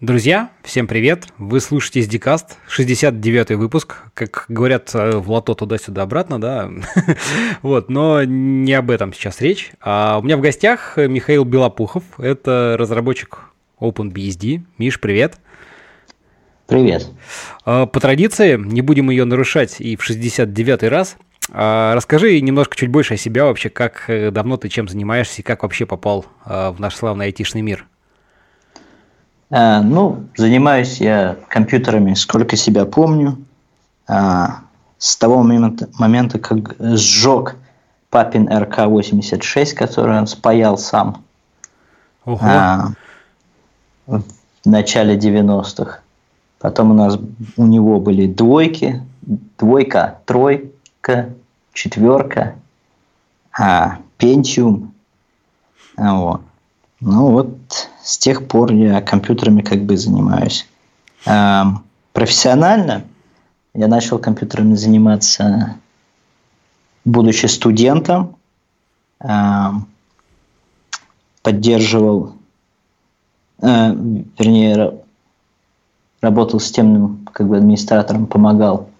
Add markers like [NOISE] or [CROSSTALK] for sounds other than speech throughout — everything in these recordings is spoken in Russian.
Друзья, всем привет! Вы слушаете SDCast, 69-й выпуск. Как говорят э, в лото туда-сюда обратно, да? [LAUGHS] вот, но не об этом сейчас речь. А у меня в гостях Михаил Белопухов, это разработчик OpenBSD. Миш, привет! Привет! А, по традиции, не будем ее нарушать и в 69-й раз. А, расскажи немножко чуть больше о себя вообще, как э, давно ты чем занимаешься и как вообще попал а, в наш славный айтишный мир. А, ну, занимаюсь я компьютерами, сколько себя помню. А, с того момента, момента, как сжег папин РК-86, который он спаял сам. Ого. А, в начале 90-х. Потом у нас у него были двойки, двойка, тройка, четверка, а, Pentium. Вот. Ну вот с тех пор я компьютерами как бы занимаюсь. Эм, профессионально я начал компьютерами заниматься, будучи студентом. Эм, поддерживал, э, вернее, работал системным как бы администратором, помогал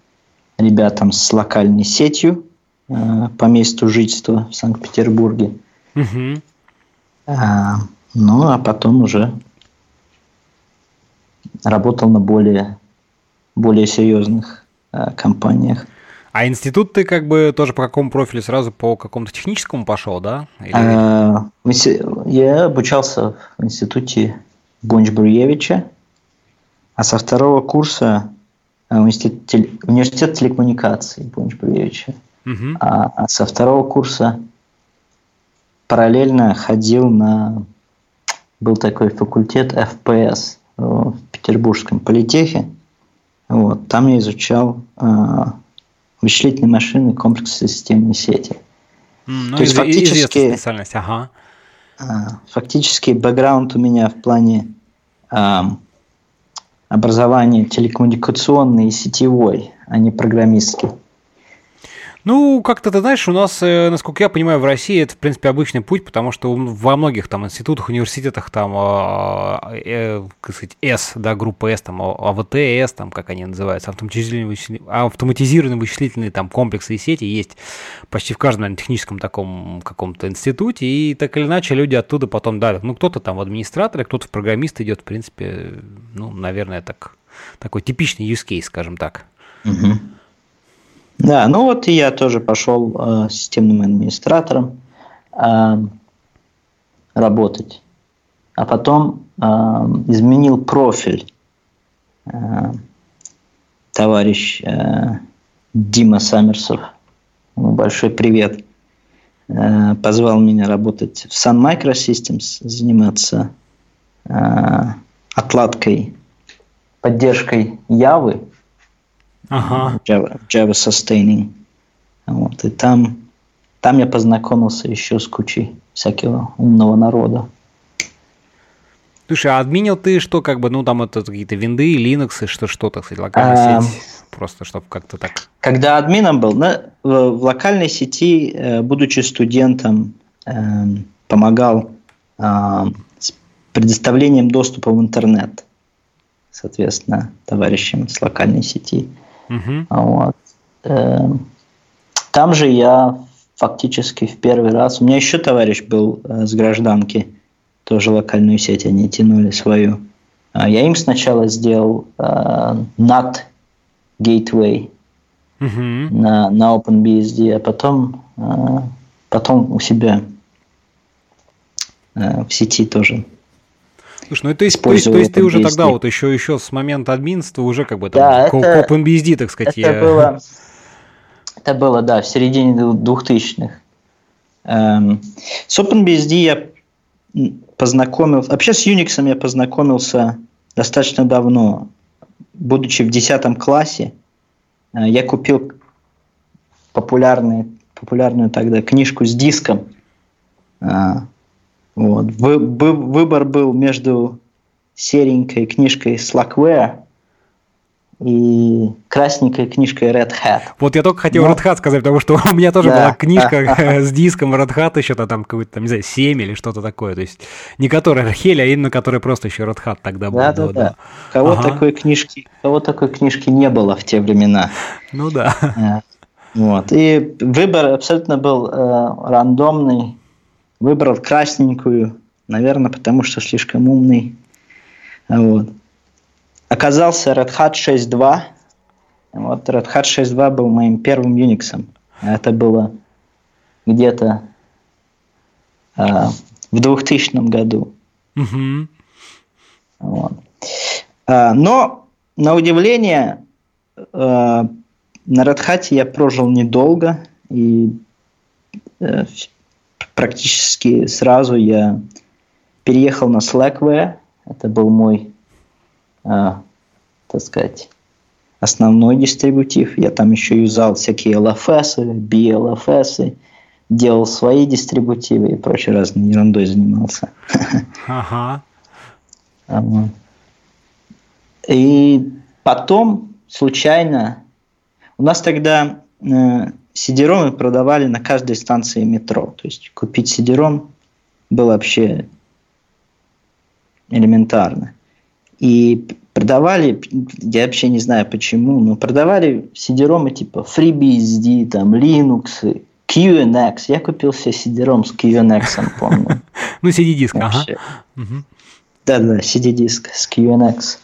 ребятам с локальной сетью э, по месту жительства в Санкт-Петербурге. Угу. А, ну, а потом уже работал на более, более серьезных а, компаниях. А институт ты как бы тоже по какому профилю сразу по какому-то техническому пошел, да? Или... А, я обучался в институте Бунч-Бруевича, а со второго курса а, университет, университет телекоммуникаций Бунч-Бруевича. Угу. А, а со второго курса параллельно ходил на... Был такой факультет FPS в Петербургском политехе. Вот, там я изучал э, вычислительные машины, комплексы системной сети. Mm, ну, То есть фактически... специальность, ага. Э, фактически бэкграунд у меня в плане э, образования телекоммуникационный и сетевой, а не программистский. Ну, как-то, ты знаешь, у нас, э, насколько я понимаю, в России это, в принципе, обычный путь, потому что во многих там институтах, университетах там, э, э, как сказать, S, да, группа S, там, АВТ, S, там, как они называются, автоматизированные вычислительные, автоматизированные вычислительные там комплексы и сети есть почти в каждом, наверное, техническом таком каком-то институте, и так или иначе люди оттуда потом, да, ну, кто-то там в администраторе, кто-то в программист идет, в принципе, ну, наверное, так, такой типичный use case, скажем так. Угу. Да, ну вот я тоже пошел э, системным администратором э, работать. А потом э, изменил профиль. Э, товарищ э, Дима Саммерсов, большой привет, э, позвал меня работать в Sun Microsystems, заниматься э, отладкой, поддержкой Явы ага. Java, Java Sustaining. Вот, и там, там я познакомился еще с кучей всякого умного народа. Слушай, а админил ты что, как бы, ну, там это какие-то винды, Linux, что, что, так сказать, локальная а, сеть? Просто, чтобы как-то так... Когда админом был, на, в, в локальной сети, э, будучи студентом, э, помогал э, с предоставлением доступа в интернет, соответственно, товарищам с локальной сети. Угу. Вот. Эм, там же я фактически в первый раз... У меня еще товарищ был э, с гражданки, тоже локальную сеть они тянули свою. А я им сначала сделал э, NAT Gateway угу. на, на OpenBSD, а потом, э, потом у себя в сети тоже Слушай, ну то есть, то есть, то есть ты уже тогда вот еще, еще с момента админства уже как бы там да, это, OpenBSD, так сказать. Это, я... было, [LAUGHS] это было, да, в середине 2000-х. Эм, с OpenBSD я познакомился, вообще с Unix я познакомился достаточно давно. Будучи в 10 классе, э, я купил популярный, популярную тогда книжку с диском. Э, вот. Вы, вы, выбор был между серенькой книжкой Slackware и красненькой книжкой Red Hat. Вот я только хотел Но... Red Hat сказать, потому что у меня тоже да. была книжка [LAUGHS] с диском Red Hat еще -то там какой-то, там, не знаю, 7 или что-то такое. То есть не которая Рахель, а именно которая просто еще Red Hat тогда была. Да, да, да. Кого, ага. такой книжки, кого такой книжки не было в те времена. Ну да. Э, вот. И выбор абсолютно был э, рандомный. Выбрал красненькую, наверное, потому что слишком умный. Вот оказался Red Hat 6.2. Вот Red Hat 6.2 был моим первым Unix. Это было где-то э, в 2000 году. Mm-hmm. Вот. Э, но, на удивление, э, на Red Hat я прожил недолго, и э, практически сразу я переехал на Slackware. Это был мой а, так сказать, основной дистрибутив. Я там еще юзал всякие LFS, BLFS, делал свои дистрибутивы и прочей разной ерундой занимался. Ага. [LAUGHS] И потом случайно у нас тогда э, сидеромы продавали на каждой станции метро. То есть купить сидером было вообще элементарно. И продавали, я вообще не знаю почему, но продавали сидеромы типа FreeBSD, там, Linux, QNX. Я купил себе сидером с QNX, помню. [LAUGHS] Ну, CD-диск, ага. Да-да, CD-диск с QNX.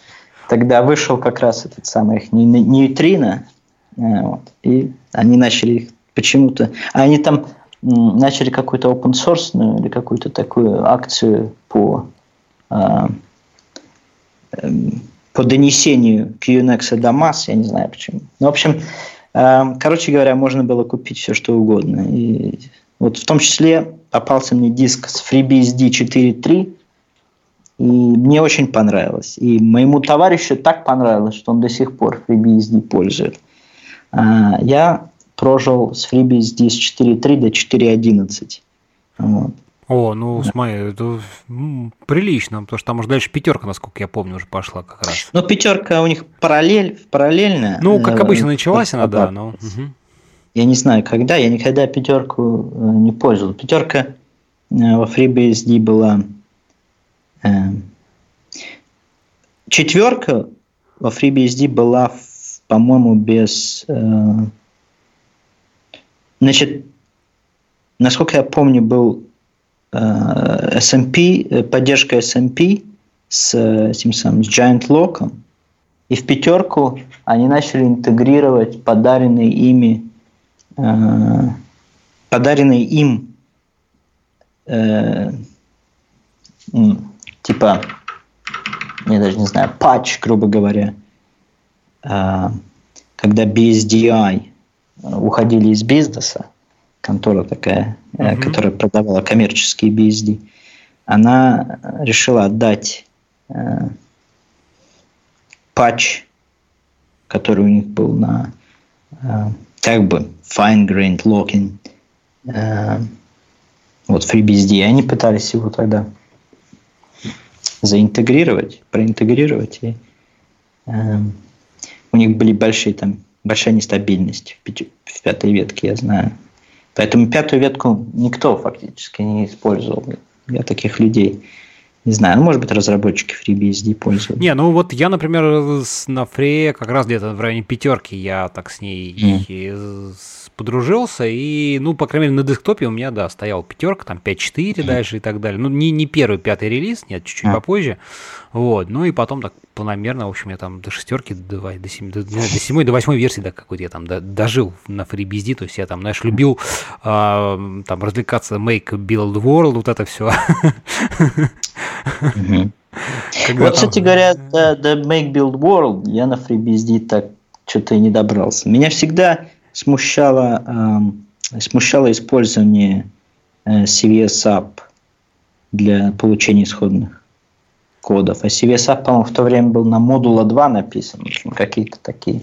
Тогда вышел как раз этот самый их нейтрино, э, вот, и они начали их почему-то... А они там начали какую-то open source или какую-то такую акцию по Эм, по донесению QNX до масс, я не знаю почему. Ну, в общем, эм, короче говоря, можно было купить все, что угодно. И вот в том числе попался мне диск с FreeBSD 4.3, и мне очень понравилось. И моему товарищу так понравилось, что он до сих пор FreeBSD пользует. А, я прожил с FreeBSD с 4.3 до 4.11. Вот. О, ну смотри, это прилично, потому что там уже дальше пятерка, насколько я помню, уже пошла как раз. Ну, пятерка у них параллель, параллельная. Ну, как э, обычно началась она, да, но... Я не знаю, когда, я никогда пятерку э, не пользовал. Пятерка э, во FreeBSD была... Четверка во FreeBSD была, по-моему, без... Значит, насколько я помню, был Э, SMP, э, поддержка SMP с этим самым с Giant Lock. И в пятерку они начали интегрировать подаренные ими э, подаренные им типа я даже не знаю, патч, грубо говоря, когда BSDI уходили из бизнеса, контора такая, uh-huh. которая продавала коммерческие BSD, она решила отдать э, патч, который у них был на э, как бы fine-grained locking, э, вот FreeBSD, они пытались его тогда заинтегрировать, проинтегрировать, и э, у них были большие там большая нестабильность в, в пятой ветке, я знаю. Поэтому пятую ветку никто фактически не использовал. Я таких людей не знаю, ну, может быть, разработчики FreeBSD пользуются. Не, ну вот я, например, на Фре как раз где-то в районе пятерки я так с ней mm подружился, и, ну, по крайней мере, на десктопе у меня, да, стоял пятерка, там 5.4 mm. дальше и так далее. Ну, не, не первый, пятый релиз, нет, чуть-чуть mm. попозже. Вот, ну и потом так планомерно, в общем, я там до шестерки, до, до, 7, до, до седьмой, до восьмой версии, да, какой-то я там до, дожил на FreeBSD, то есть я там, знаешь, любил э, там развлекаться Make Build World, вот это все. Вот, кстати говоря, до, до Make Build World я на FreeBSD так что-то и не добрался. Меня всегда смущало, э, смущало использование э, CVS App для получения исходных кодов. А CVS App, по-моему, в то время был на модула 2 написан. В общем, какие-то такие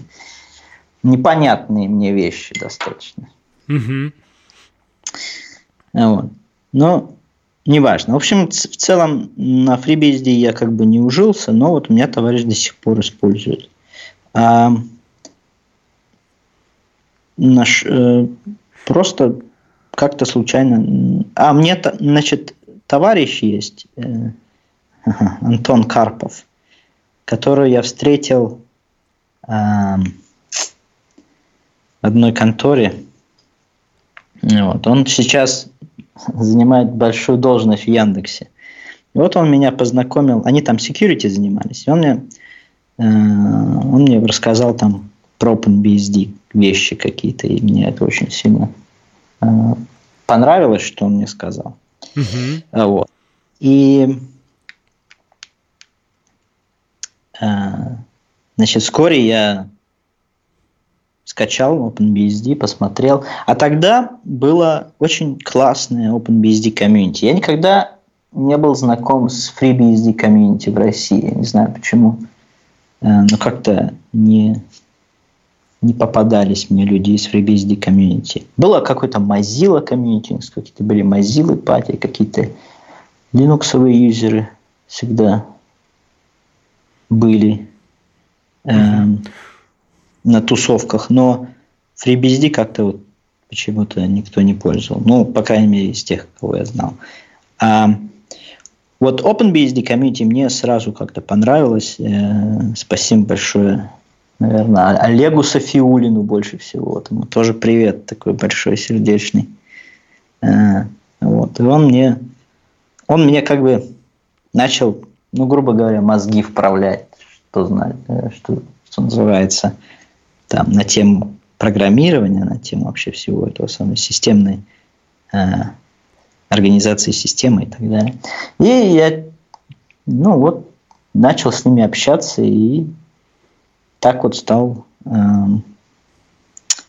непонятные мне вещи достаточно. Угу. Вот. Но неважно. В общем, в целом на FreeBSD я как бы не ужился, но вот у меня товарищ до сих пор использует. А, наш, э, просто как-то случайно... А, мне, значит, товарищ есть, э, [LAUGHS] Антон Карпов, которого я встретил э, в одной конторе. Вот. Он сейчас занимает большую должность в Яндексе. И вот он меня познакомил, они там security занимались, и он мне, э, он мне рассказал там про OpenBSD вещи какие-то, и мне это очень сильно э, понравилось, что он мне сказал. Uh-huh. Вот. И э, значит, вскоре я скачал OpenBSD, посмотрел. А тогда было очень классное OpenBSD комьюнити. Я никогда не был знаком с FreeBSD комьюнити в России. Я не знаю почему. Э, но как-то не, не попадались мне люди из FreeBSD комьюнити. Было какой-то Mozilla комьюнити, какие-то были Mozilla party, какие-то линуксовые юзеры всегда были эм, на тусовках, но FreeBSD как-то вот почему-то никто не пользовал. Ну, по крайней мере, из тех, кого я знал. А, вот OpenBSD комьюнити мне сразу как-то понравилось. Э, спасибо большое, наверное, Олегу Софиулину больше всего. Вот ему тоже привет такой большой, сердечный. Э, вот. И он мне, он мне как бы начал, ну, грубо говоря, мозги вправлять, что знает, э, что, что называется, там, на тему программирования, на тему вообще всего этого самой системной организации системы и так далее. И я, ну вот, начал с ними общаться и так вот стал э,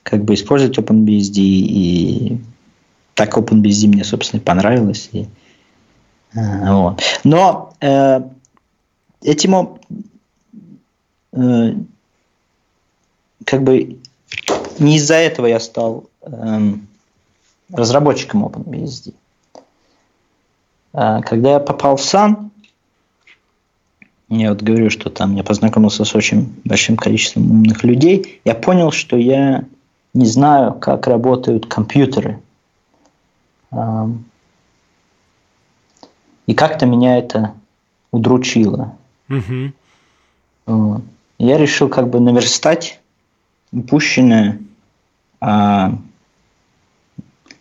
как бы использовать OpenBSD и так OpenBSD мне, собственно, понравилось. И, э, вот. Но э, этим э, как бы не из-за этого я стал э, разработчиком OpenBSD. А, когда я попал в САН, я вот говорю, что там я познакомился с очень большим количеством умных людей, я понял, что я не знаю, как работают компьютеры. И как-то меня это удручило. Угу. Я решил как бы наверстать упущенное. А,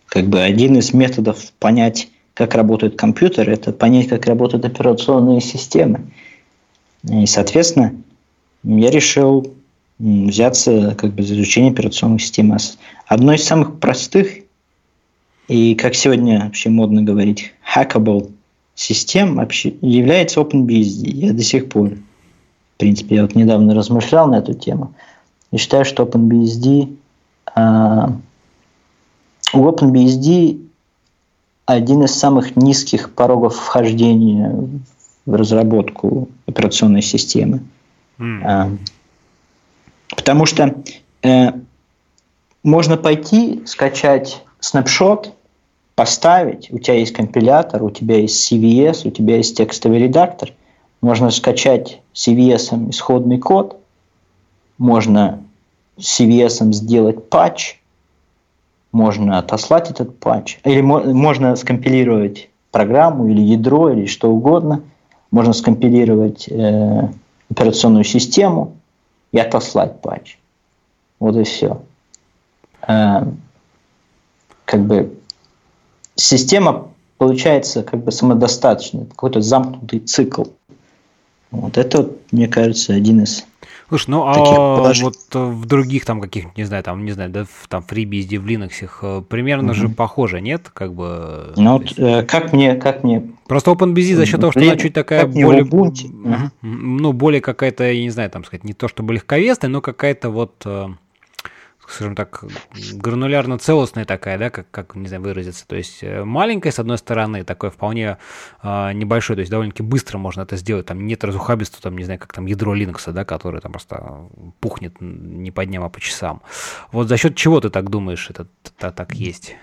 как бы один из методов понять как работают компьютеры, это понять, как работают операционные системы. И, соответственно, я решил взяться как бы за изучение операционных систем. Одной из самых простых и, как сегодня вообще модно говорить, hackable систем вообще является OpenBSD. Я до сих пор, в принципе, я вот недавно размышлял на эту тему и считаю, что OpenBSD а, у OpenBSD один из самых низких порогов вхождения в разработку операционной системы. Mm. Потому что э, можно пойти, скачать снапшот, поставить, у тебя есть компилятор, у тебя есть CVS, у тебя есть текстовый редактор, можно скачать CVS исходный код, можно CVS сделать патч, можно отослать этот патч, или можно скомпилировать программу или ядро или что угодно, можно скомпилировать э, операционную систему и отослать патч. Вот и все. Э, как бы система получается как бы самодостаточной, какой-то замкнутый цикл. Вот это, мне кажется, один из Слушай, ну а вот в других там каких не знаю, там, не знаю, да, в, там FreeBSD в Linux э, примерно угу. же похоже, нет? Как бы... Ну вот, э, как мне, как мне... Просто OpenBSD за счет того, что она чуть такая более... Угу. Ну, более какая-то, я не знаю, там сказать, не то чтобы легковесная, но какая-то вот э, скажем так, гранулярно целостная такая, да, как, как не знаю, выразиться. То есть э, маленькая, с одной стороны, такое вполне э, небольшое, то есть довольно-таки быстро можно это сделать. Там нет разухабистства, там, не знаю, как там ядро Linux, да, которое там просто пухнет не по дням, а по часам. Вот за счет чего ты так думаешь, это, так есть?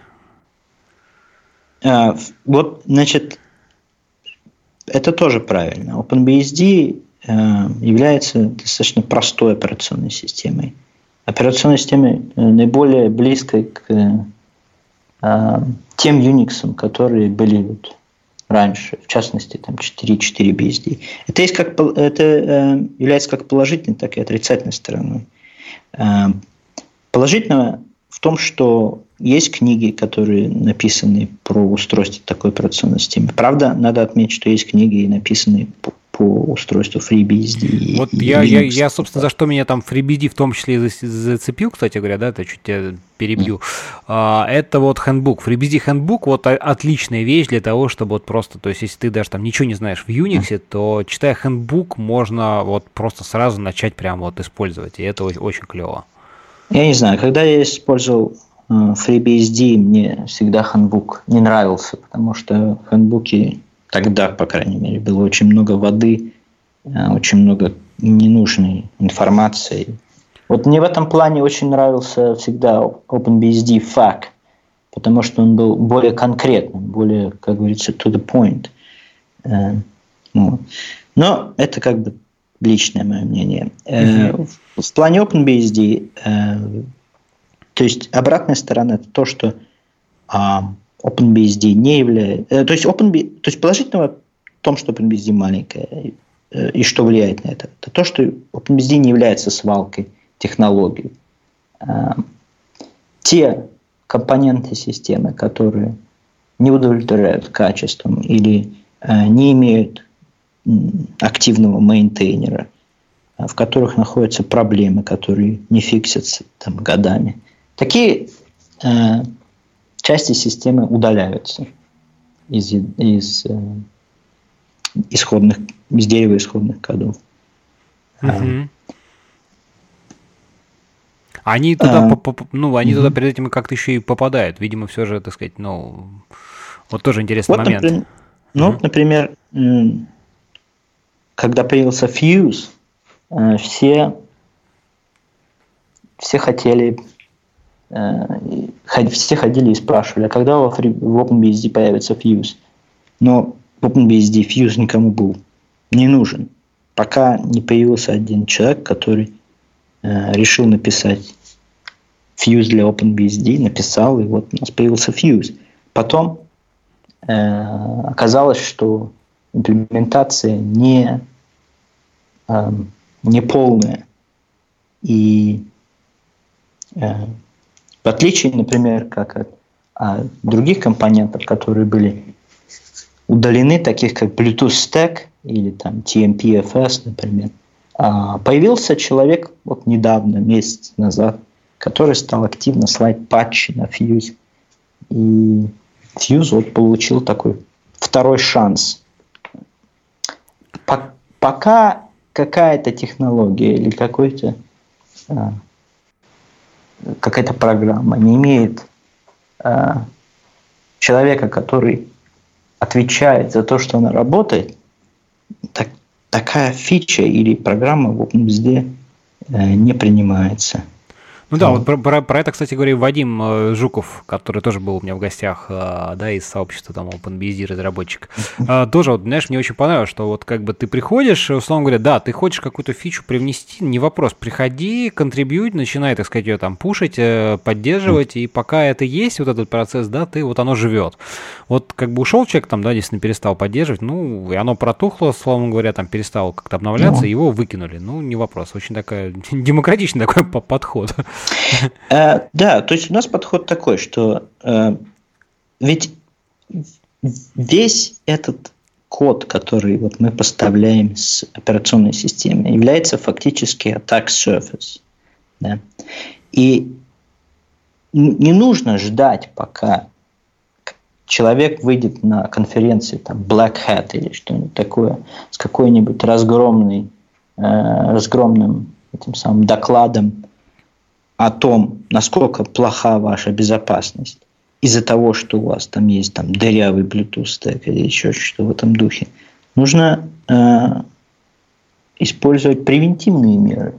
А, вот, значит, это тоже правильно. OpenBSD, э, является достаточно простой операционной системой. Операционной системой э, наиболее близкой к э, тем Unix, которые были вот раньше, в частности, там 4.4 BSD. Это, есть как, это э, является как положительной, так и отрицательной стороной. Э, положительного в том, что есть книги, которые написаны про устройство такой операционной системы. Правда, надо отметить, что есть книги, написанные по, устройству FreeBSD. Вот и, я, я, я, собственно, за что меня там FreeBSD в том числе зацепил, кстати говоря, да, это чуть тебя перебью. Mm. А, это вот handbook. FreeBSD handbook вот отличная вещь для того, чтобы вот просто, то есть если ты даже там ничего не знаешь в Unix, mm. то читая handbook можно вот просто сразу начать прям вот использовать, и это очень, клево. Я не знаю, когда я использовал FreeBSD мне всегда хандбук не нравился, потому что в хандбуке тогда, по крайней мере, было очень много воды, э, очень много ненужной информации. Вот мне в этом плане очень нравился всегда OpenBSD FAQ, потому что он был более конкретным, более, как говорится, to the point. Э. Но это как бы личное мое мнение. Mm-hmm. В плане OpenBSD то есть обратная сторона это то, что а, OpenBSD не является... Э, то есть, OpenBSD, то есть положительного в том, что OpenBSD маленькая, э, и что влияет на это, это то, что OpenBSD не является свалкой технологий. А, те компоненты системы, которые не удовлетворяют качеством или не имеют активного мейнтейнера, в которых находятся проблемы, которые не фиксятся там, годами – Такие э, части системы удаляются из, из э, исходных, из дерева исходных кодов. Угу. Они туда, а, по, по, ну, они угу. туда перед этим как-то еще и попадают. Видимо, все же, так сказать, ну, вот тоже интересный вот, момент. Например, ну, угу. например, когда появился Fuse, э, все, все хотели все ходили и спрашивали, а когда в OpenBSD появится Fuse? Но OpenBSD Fuse никому был не нужен, пока не появился один человек, который э, решил написать Fuse для OpenBSD, написал, и вот у нас появился Fuse. Потом э, оказалось, что имплементация не, э, не полная. И э, в отличие, например, как от а, других компонентов, которые были удалены, таких как Bluetooth Stack или там TMPFS, например, а, появился человек вот недавно, месяц назад, который стал активно слать патчи на Fuse. И Fuse вот получил такой второй шанс. Пока какая-то технология или какой-то а, какая-то программа не имеет э, человека, который отвечает за то, что она работает, так, такая фича или программа в OpenBSD э, не принимается. Ну да, вот про, про, про это, кстати говоря, Вадим э, Жуков, который тоже был у меня в гостях, э, да, из сообщества там OpenBSD разработчик, э, тоже, вот, знаешь, мне очень понравилось, что вот как бы ты приходишь, условно говоря, да, ты хочешь какую-то фичу привнести, не вопрос, приходи, контрибьють, начинай, так сказать, ее там пушить, поддерживать, и пока это есть, вот этот процесс, да, ты, вот оно живет. Вот как бы ушел человек там, да, действительно перестал поддерживать, ну, и оно протухло, условно говоря, там перестало как-то обновляться, ну. его выкинули, ну, не вопрос, очень такая [LAUGHS] демократичный такой подход. Э, да, то есть у нас подход такой, что э, ведь весь этот код, который вот мы поставляем с операционной системы, является фактически attack surface. Да? И не нужно ждать, пока человек выйдет на конференции там Black Hat или что-нибудь такое с какой-нибудь разгромной, э, разгромным этим самым докладом о том, насколько плоха ваша безопасность из-за того, что у вас там есть там дырявый Bluetooth стек или еще что-то в этом духе, нужно э, использовать превентивные меры.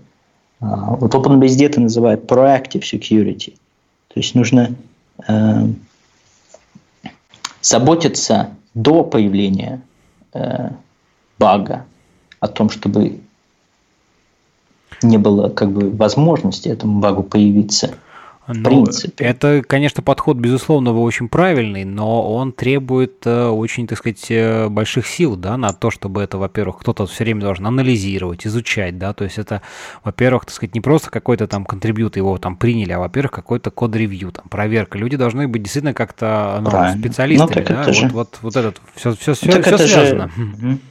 А, вот OpenBSD это называют proactive security. То есть нужно э, заботиться до появления э, бага о том, чтобы не было как бы возможности этому багу появиться. В ну, принципе. Это, конечно, подход, безусловно, очень правильный, но он требует э, очень, так сказать, э, больших сил, да, на то, чтобы это, во-первых, кто-то все время должен анализировать, изучать, да, то есть это, во-первых, так сказать, не просто какой-то там контрибьют его там приняли, а, во-первых, какой-то код-ревью, там, проверка. Люди должны быть действительно как-то ну, специалистами, ну, да, же... вот, вот, вот этот, все, все, все, так все это связано. Же... [LAUGHS]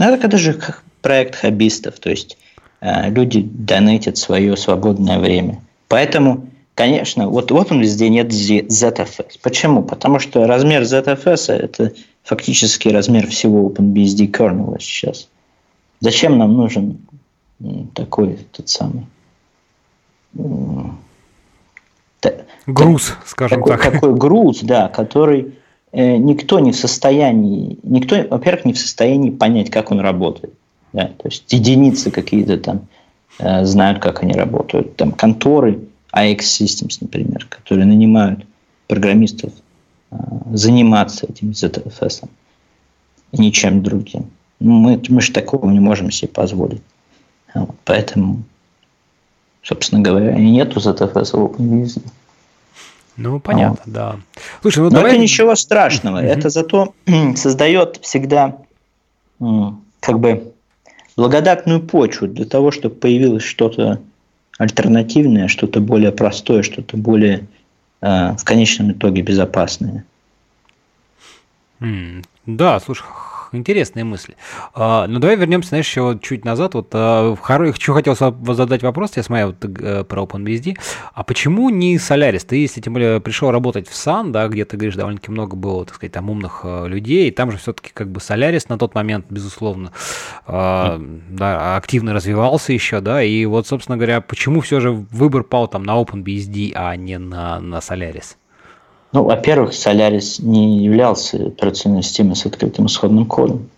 Ну, так это же проект хоббистов, то есть люди донатят свое свободное время. Поэтому Конечно, вот, вот он везде нет ZFS. Почему? Потому что размер ZFS – это фактически размер всего OpenBSD kernel сейчас. Зачем нам нужен такой тот самый груз, скажем такой, так. Такой груз, да, который э, никто не в состоянии, никто, во-первых, не в состоянии понять, как он работает. Да, то есть единицы какие-то там э, знают, как они работают. Там конторы AX Systems, например, которые нанимают программистов а, заниматься этим ZFS, ничем другим. Ну, мы, мы же такого не можем себе позволить. Вот, поэтому, собственно говоря, и нету ZFS в OpenVisd. Ну, понятно, вот. да. Слушай, ну Но давай... это ничего страшного. Mm-hmm. Это зато [CLEARS THROAT] создает всегда как бы благодатную почву для того, чтобы появилось что-то альтернативное, что-то более простое, что-то более э, в конечном итоге безопасное. Mm, да, слушай, интересные мысли. А, ну, давай вернемся, знаешь, еще чуть назад. Вот а, хочу хотел задать вопрос, я смотрел вот, э, про OpenBSD. А почему не Solaris? Ты, если тем более пришел работать в Sun, да, где ты говоришь, довольно-таки много было, так сказать, там умных э, людей, и там же все-таки как бы Solaris на тот момент, безусловно, а, да, активно развивался еще, да, и вот, собственно говоря, почему все же выбор пал там на OpenBSD, а не на, на Solaris? Ну, во-первых, Solaris не являлся операционной системой с открытым исходным кодом.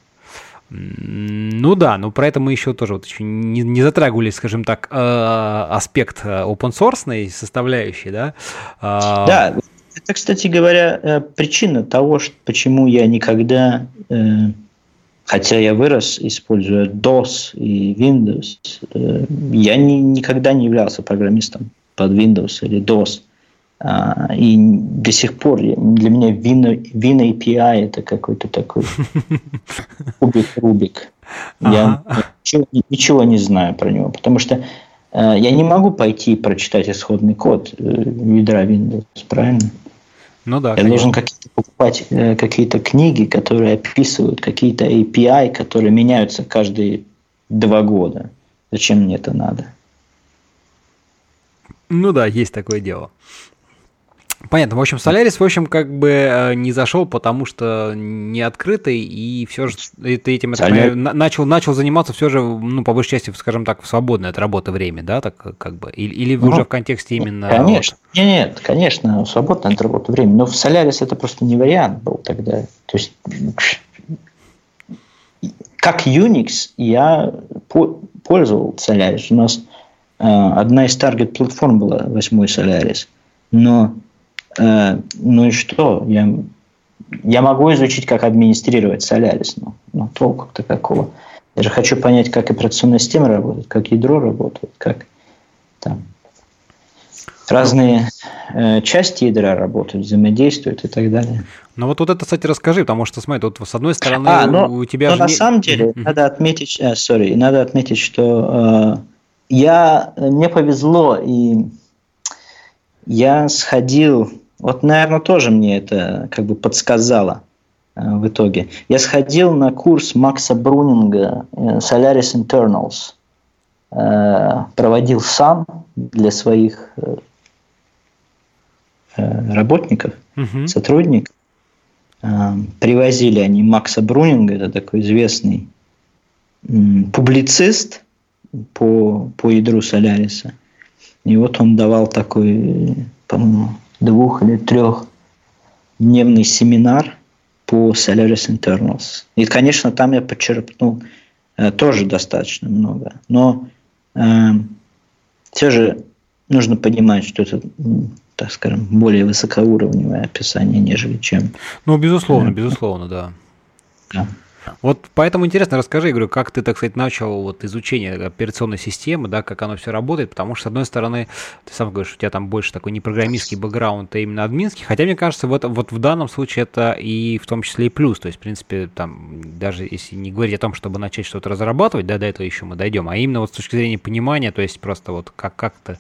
Ну да, но про это мы еще тоже вот еще не, не затрагивали, скажем так, э, аспект э, open source составляющей, да? А, да, это, кстати говоря, э, причина того, что, почему я никогда, хотя я вырос, используя DOS и Windows, я не, никогда не являлся программистом под Windows или DOS. А, и до сих пор для меня Win, Win API это какой-то такой [LAUGHS] кубик Рубик. Я ничего, ничего не знаю про него, потому что э, я не могу пойти прочитать исходный код э, ядра Windows, правильно? Ну да. Я конечно. должен какие-то покупать э, какие-то книги, которые описывают какие-то API, которые меняются каждые два года. Зачем мне это надо? Ну да, есть такое дело. Понятно. В общем, Солярис, в общем, как бы э, не зашел, потому что не открытый, и все же ты этим Солярис... начал, начал заниматься все же, ну, по большей части, скажем так, в свободное от работы время, да, так как бы, или, или ну, уже в контексте именно... Конечно, вот... нет, нет, конечно, свободное от работы время, но в Солярис это просто не вариант был тогда. То есть, как Unix я пользовал Solaris. У нас э, одна из таргет-платформ была восьмой Solaris, но ну и что? Я, я могу изучить, как администрировать Solaris, но, но толку-то какого? Я же хочу понять, как операционная система работает, как ядро работает, как там разные э, части ядра работают, взаимодействуют и так далее. Ну вот, вот это, кстати, расскажи, потому что, смотри, тут с одной стороны а, но, у тебя но же... на не... самом деле mm-hmm. надо отметить, э, sorry, надо отметить, что э, я, мне повезло, и я сходил вот, наверное, тоже мне это как бы подсказало э, в итоге. Я сходил на курс Макса Брунинга э, Solaris Internals. Э, проводил сам для своих э, э работников, угу. сотрудников. Э, привозили они Макса Брунинга, это такой известный публицист по, по ядру Соляриса. И вот он давал такой, по-моему, двух или трех дневный семинар по Solaris Internals. И, конечно, там я подчеркнул э, тоже достаточно много. Но э, все же нужно понимать, что это, так скажем, более высокоуровневое описание, нежели чем... Ну, безусловно, э, безусловно, да. да. Вот поэтому интересно, расскажи, я говорю, как ты, так сказать, начал вот изучение операционной системы, да, как оно все работает, потому что, с одной стороны, ты сам говоришь, у тебя там больше такой не программистский бэкграунд, а именно админский, хотя, мне кажется, вот, вот в данном случае это и в том числе и плюс, то есть, в принципе, там, даже если не говорить о том, чтобы начать что-то разрабатывать, да, до этого еще мы дойдем, а именно вот с точки зрения понимания, то есть просто вот как, как-то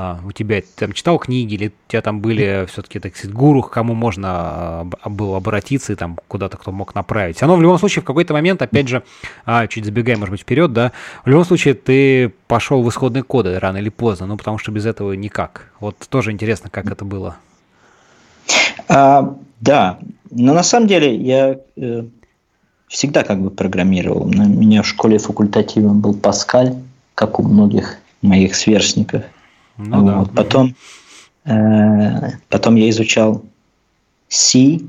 а, у тебя, ты там читал книги, или у тебя там были все-таки, так сказать, гуру, к кому можно а, было обратиться и там куда-то кто мог направить. Оно в любом случае в какой-то момент, опять же, а, чуть забегая, может быть, вперед, да, в любом случае ты пошел в исходные коды рано или поздно, ну, потому что без этого никак. Вот тоже интересно, как это было. А, да, но на самом деле я э, всегда как бы программировал. У меня в школе факультативом был Паскаль, как у многих моих сверстников – ну, вот. да. Потом, э, потом я изучал C.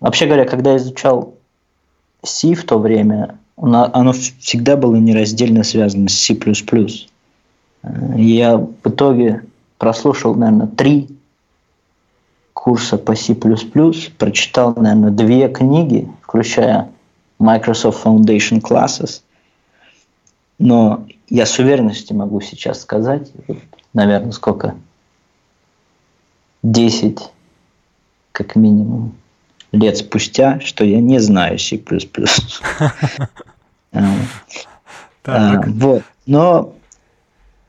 Вообще говоря, когда я изучал C в то время, оно всегда было нераздельно связано с C++. Э, я в итоге прослушал, наверное, три курса по C++, прочитал, наверное, две книги, включая Microsoft Foundation Classes. Но я с уверенностью могу сейчас сказать, наверное, сколько? 10, как минимум, лет спустя, что я не знаю C++. [LAUGHS] А, вот. Но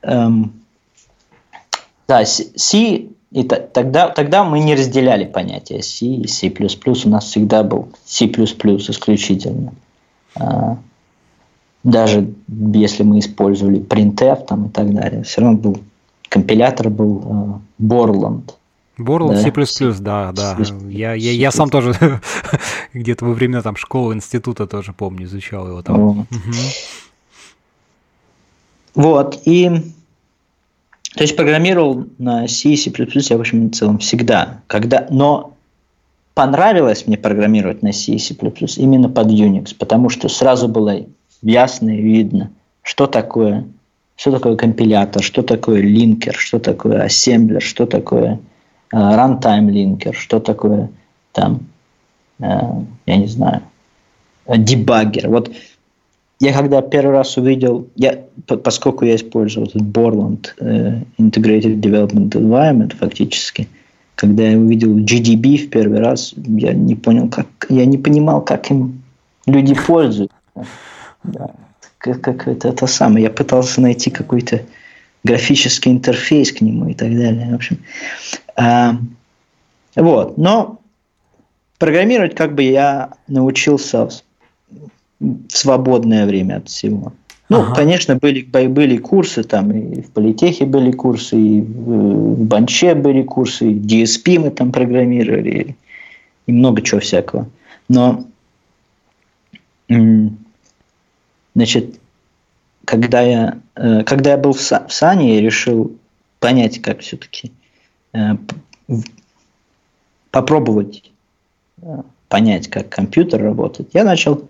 эм, да, C и тогда, тогда мы не разделяли понятия C и C++. У нас всегда был C++ исключительно. А, даже если мы использовали printf там и так далее, все равно был компилятор был э, Borland. Borland да? C++, да, да. Я, я, я сам тоже [LAUGHS] где-то во времена там школы, института тоже помню, изучал его там. Вот, угу. вот и то есть программировал на C и C++ я, в общем, в целом всегда. Когда, но понравилось мне программировать на C и C++ именно под Unix, потому что сразу было ясно и видно, что такое, что такое компилятор, что такое линкер, что такое ассемблер, что такое runtime линкер, что такое там, э, я не знаю, дебаггер. Вот я когда первый раз увидел, я, поскольку я использовал этот Borland э, Integrated Development Environment фактически, когда я увидел GDB в первый раз, я не понял, как, я не понимал, как им люди пользуются. Да. Как, как это, это самое. Я пытался найти какой-то графический интерфейс к нему и так далее. В общем, вот. Но программировать как бы я научился в, в свободное время от всего. Ну, ага. конечно, были, были курсы, там и в политехе были курсы, и в, в банче были курсы, и DSP мы там программировали, и много чего всякого. Но Значит, когда я, э, когда я был в, в Сане, я решил понять, как все-таки попробовать э, понять, как компьютер работает. Я начал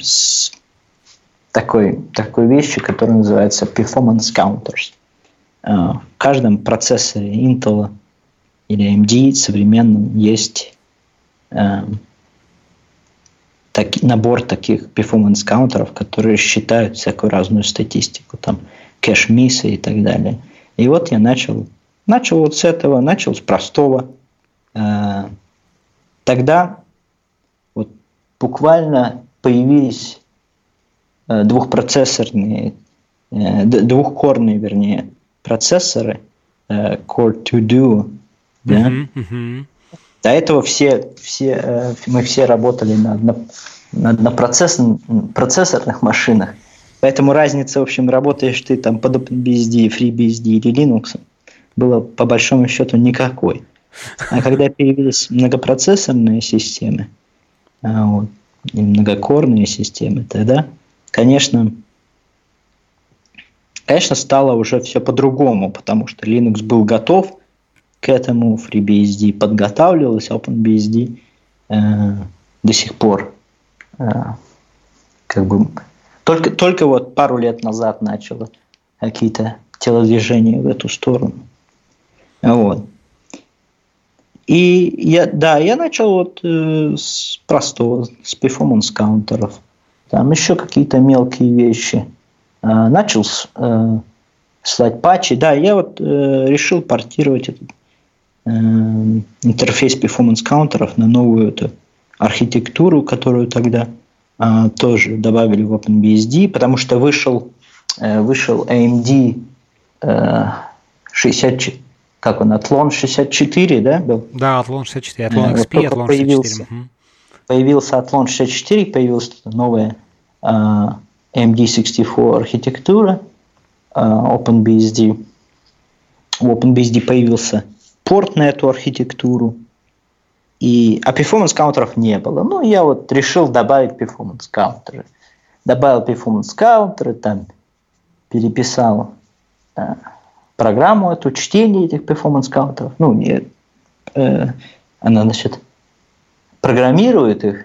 с такой, такой вещи, которая называется performance counters. В каждом процессоре Intel или AMD современном есть так, набор таких performance каунтеров, которые считают всякую разную статистику, там кэш-миссы и так далее. И вот я начал, начал вот с этого, начал с простого. Э, тогда вот буквально появились э, двухпроцессорные, э, двухкорные, вернее, процессоры Core 2 Duo, да? Uh-huh, uh-huh. До этого все, все, э, мы все работали на, на, на, на процесс, процессорных машинах. Поэтому разница, в общем, работаешь ты там под OpenBSD, FreeBSD или Linux, было по большому счету никакой. А когда появились многопроцессорные системы, а, вот, и многокорные системы, тогда, конечно, конечно, стало уже все по-другому, потому что Linux был готов, к этому FreeBSD подготавливалась, OpenBSD э, до сих пор э, как бы только, только вот пару лет назад начало какие-то телодвижения в эту сторону. Вот. И я, да, я начал вот э, с простого, с performance каунтеров. Там еще какие-то мелкие вещи. Э, начал с, э, слать патчи. Да, я вот э, решил портировать этот э, интерфейс performance каунтеров на новую эту архитектуру, которую тогда тоже добавили в OpenBSD, потому что вышел, э, вышел AMD э, 64 как он, Атлон 64, да, был? Да, Атлон 64, Атлон XP, Атлон 64. Появился, появился Атлон 64, появилась новая uh, AMD64 архитектура, uh, OpenBSD. В OpenBSD появился порт на эту архитектуру, и, а performance каунтеров не было. Ну, я вот решил добавить performance каунтеры. Добавил performance каунтеры, там переписал uh, программу, эту чтение этих перформанс-каунтеров. Ну, не, э, она, значит, программирует их,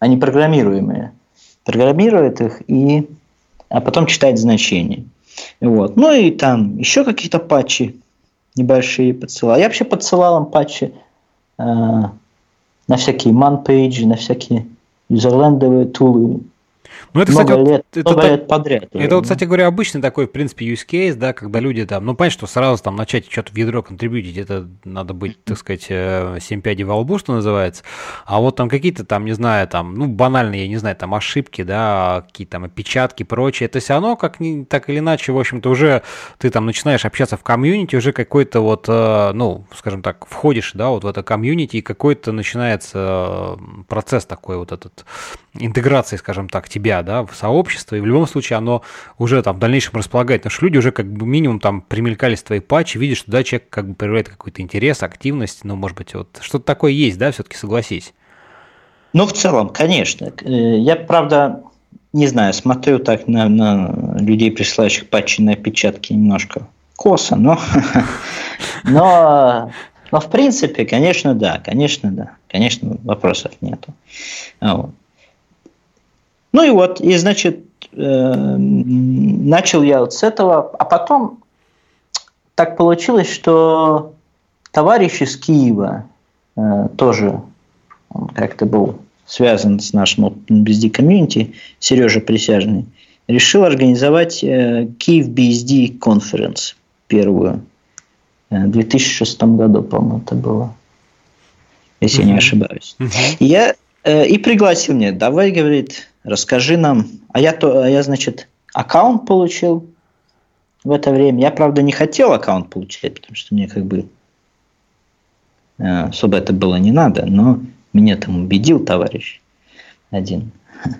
они программируемые, программирует их и а потом читает значения. Вот. Ну и там еще какие-то патчи небольшие подсылал. Я вообще подсылал им патчи э, на всякие man-пейджи, на всякие юзерлендовые тулы, ну, это, много кстати, лет, это, много лет подряд. Это, вот, кстати говоря, обычный такой, в принципе, use case, да, когда люди там, ну, понятно, что сразу там начать что-то в ядро контрибьютить, это надо быть, так сказать, 7 э, пядей во лбу, что называется, а вот там какие-то там, не знаю, там, ну, банальные, я не знаю, там, ошибки, да, какие-то там опечатки, прочее, это все равно, как ни, так или иначе, в общем-то, уже ты там начинаешь общаться в комьюнити, уже какой-то вот, э, ну, скажем так, входишь, да, вот в это комьюнити, и какой-то начинается э, процесс такой вот этот интеграции, скажем так, тебя, да, в сообщество, и в любом случае оно уже там в дальнейшем располагает, потому что люди уже как бы минимум там примелькались твои патчи, видишь, что да, человек как бы проявляет какой-то интерес, активность, ну, может быть, вот что-то такое есть, да, все-таки согласись. Ну, в целом, конечно. Э, я, правда, не знаю, смотрю так на, на людей, присылающих патчи на опечатки немножко косо, но, [LAUGHS] но, но в принципе, конечно, да, конечно, да, конечно, вопросов нету. Вот. Ну и вот, и значит, э, начал я вот с этого, а потом так получилось, что товарищ из Киева э, тоже как-то был связан с нашим BSD комьюнити, Сережа Присяжный, решил организовать э, Киев BSD конференц первую. В 2006 году, по-моему, это было, если uh-huh. не ошибаюсь. Uh-huh. И я и пригласил меня, давай, говорит, расскажи нам. А я, то, а я, значит, аккаунт получил в это время. Я, правда, не хотел аккаунт получать, потому что мне как бы э, особо это было не надо, но меня там убедил товарищ один. [LAUGHS]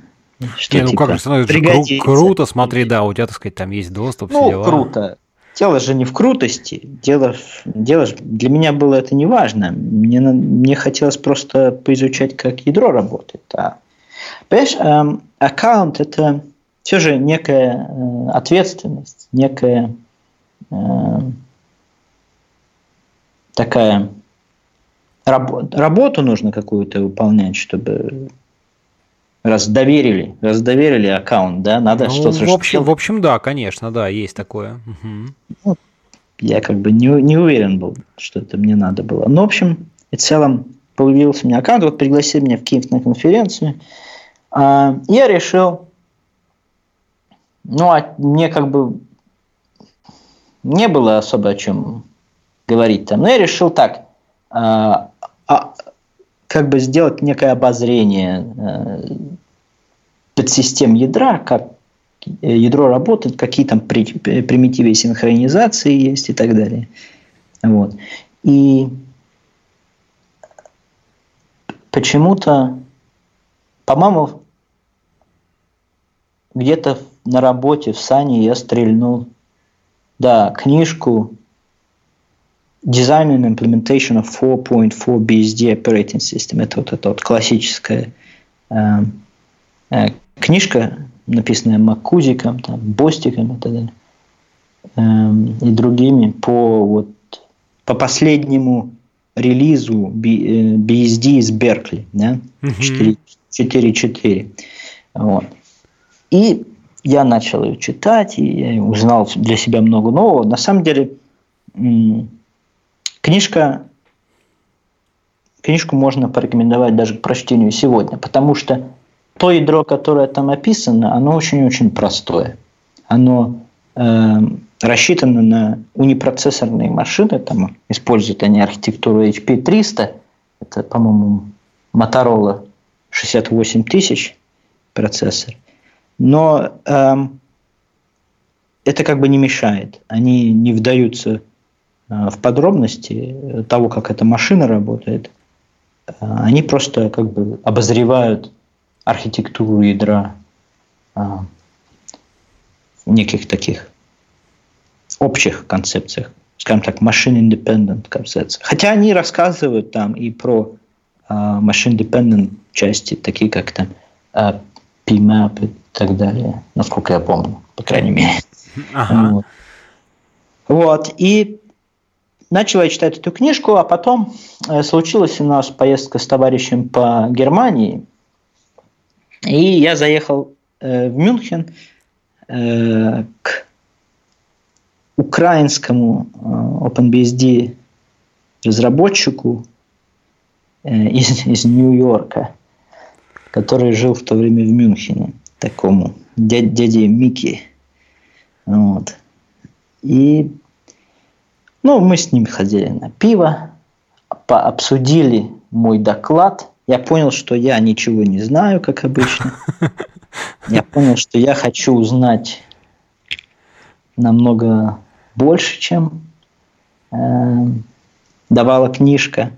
Что, не, ну типа, как же, кру- круто, смотри, да, у тебя, так сказать, там есть доступ, ну, все дела. круто. Дело же не в крутости, дело, дело для меня было это не важно. Мне, мне хотелось просто поизучать, как ядро работает. А Понимаешь, эм, аккаунт – это все же некая э, ответственность, некая э, такая раб, работу нужно какую-то выполнять, чтобы раз доверили, раз доверили аккаунт, да, надо ну, что-то... В общем, в общем, да, конечно, да, есть такое. Угу. Ну, я как бы не, не уверен был, что это мне надо было. Но, в общем и целом появился у меня аккаунт, вот пригласили меня в Киев на конференцию, я решил, ну, а мне как бы не было особо о чем говорить там, но я решил так, а, а, как бы сделать некое обозрение а, подсистем ядра, как ядро работает, какие там при, примитивы синхронизации есть и так далее. Вот. И почему-то, по-моему, где-то на работе в Сане я стрельнул, да, книжку Design and Implementation of 4.4 BSD Operating System. Это вот эта вот классическая э, э, книжка, написанная Маккузиком, там, Бостиком и так далее, э, и другими по вот по последнему релизу BSD из Беркли, да, 4.4. Вот. И я начал ее читать, и я узнал для себя много нового. На самом деле, книжка книжку можно порекомендовать даже к прочтению сегодня, потому что то ядро, которое там описано, оно очень-очень простое. Оно э, рассчитано на унипроцессорные машины, там используют они архитектуру HP300, это, по-моему, Motorola 68 тысяч процессор. Но эм, это как бы не мешает. Они не вдаются э, в подробности того, как эта машина работает. Э, они просто как бы обозревают архитектуру ядра э, в неких таких общих концепциях, скажем так, machine-independent концепциях. Хотя они рассказывают там и про machine-dependent части, такие как там PMAP и так далее, насколько я помню, по крайней мере. Ага. Вот. вот. И начал я читать эту книжку, а потом э, случилась у нас поездка с товарищем по Германии, и я заехал э, в Мюнхен э, к украинскому э, OpenBSD разработчику э, из, из Нью-Йорка, который жил в то время в Мюнхене, такому дяде, дяде Микки. Вот. И ну, мы с ним ходили на пиво, обсудили мой доклад. Я понял, что я ничего не знаю, как обычно. [LAUGHS] Я понял, что я хочу узнать намного больше, чем э, давала книжка.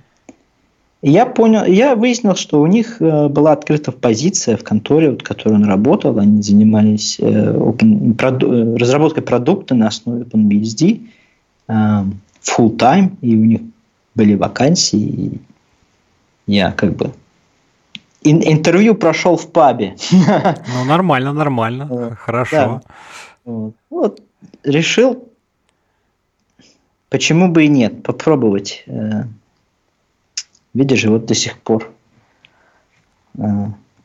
Я понял, я выяснил, что у них э, была открыта позиция в конторе, вот, в которой он работал. Они занимались э, open, проду, э, разработкой продукта на основе OpenBSD full time, и у них были вакансии. И я как бы ин, интервью прошел в пабе. [LAUGHS] Ну нормально, нормально, хорошо. Вот решил, почему бы и нет, попробовать. Видишь, вот до сих пор э,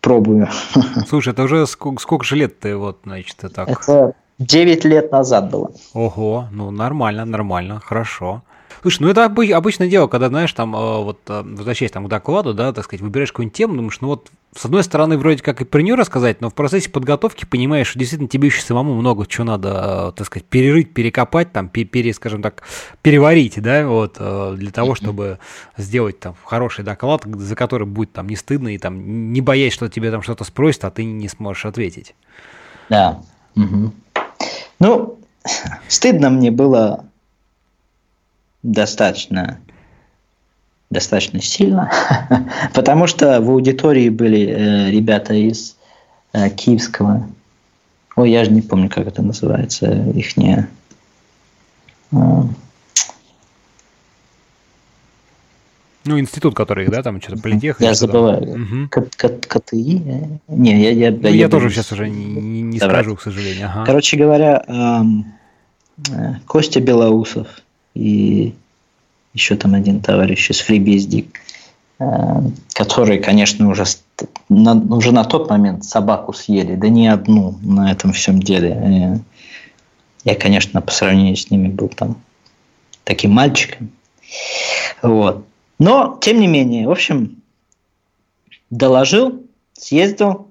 пробую. [LAUGHS] Слушай, это уже сколько, сколько же лет ты вот, значит, ты так? Это 9 лет назад было. Ого, ну нормально, нормально, хорошо. Слушай, ну это обычное дело, когда, знаешь, там, э, вот, э, возвращаясь там к докладу, да, так сказать, выбираешь какую-нибудь тему, думаешь, ну вот, с одной стороны, вроде как и про нее рассказать, но в процессе подготовки понимаешь, что действительно тебе еще самому много чего надо, э, так сказать, перерыть, перекопать, там, пере, скажем так, переварить, да, вот, для того, чтобы сделать там хороший доклад, за который будет там не стыдно и там не боясь, что тебе там что-то спросят, а ты не сможешь ответить. Да. Угу. Ну, [LAUGHS] стыдно мне было достаточно достаточно сильно, [LAUGHS] потому что в аудитории были э, ребята из э, Киевского, ой, я же не помню, как это называется, их не... Э, ну, институт, который, да, там что-то политех. Я забываю. Угу. КТИ? Не, я... Я, ну, я, я тоже сейчас уже не, не, не скажу, к сожалению. Ага. Короче говоря, эм, э, Костя Белоусов – и еще там один товарищ из FreeBSD, э, которые, конечно, уже на, уже на тот момент собаку съели, да не одну на этом всем деле. Э, я, конечно, по сравнению с ними был там таким мальчиком. Вот. Но, тем не менее, в общем, доложил, съездил,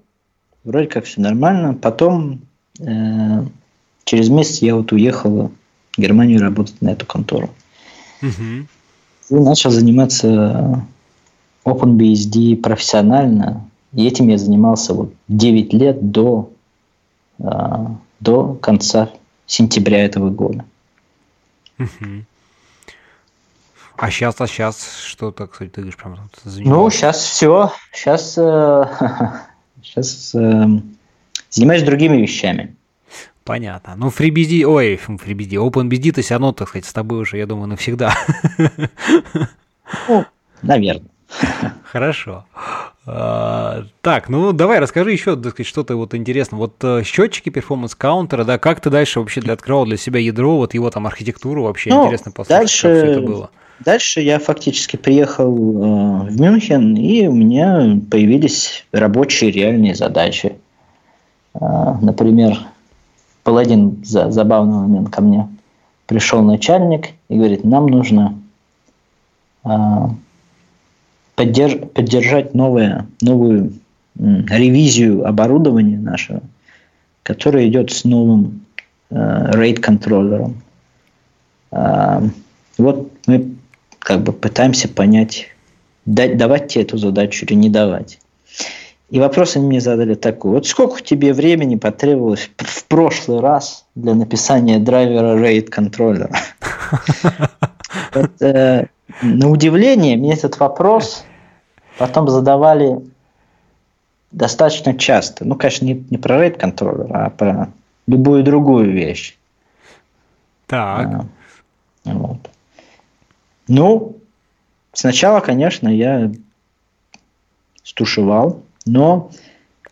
вроде как все нормально. Потом э, через месяц я вот уехал Германию работать на эту контору. Угу. И начал заниматься OpenBSD профессионально. И этим я занимался вот 9 лет до, а, до конца сентября этого года. Угу. А сейчас, а сейчас что-то, кстати, ты говоришь, прям Ну, сейчас все. Сейчас, э, [LAUGHS] сейчас э, занимаюсь другими вещами. Понятно. Ну, FreeBSD, ой, FreeBSD, OpenBSD, то все равно, так сказать, с тобой уже, я думаю, навсегда. Ну, наверное. Хорошо. А, так, ну давай расскажи еще, так сказать, что-то вот интересно. Вот э, счетчики перформанс каунтера, да, как ты дальше вообще для, открывал для себя ядро, вот его там архитектуру вообще ну, интересно послушать, дальше, как все это было. Дальше я фактически приехал э, в Мюнхен, и у меня появились рабочие реальные задачи. Э, например, был один забавный момент ко мне. Пришел начальник и говорит, нам нужно э, поддерж, поддержать новое, новую ревизию оборудования нашего, которое идет с новым э, RAID-контроллером. Э, вот мы как бы пытаемся понять, дать, давать тебе эту задачу или не давать. И вопрос они мне задали такой. Вот сколько тебе времени потребовалось в прошлый раз для написания драйвера RAID контроллера? [LAUGHS] Э, на удивление, мне этот вопрос потом задавали достаточно часто. Ну, конечно, не, не про RAID контроллер, а про любую другую вещь. Так. А, вот. Ну, сначала, конечно, я стушевал, но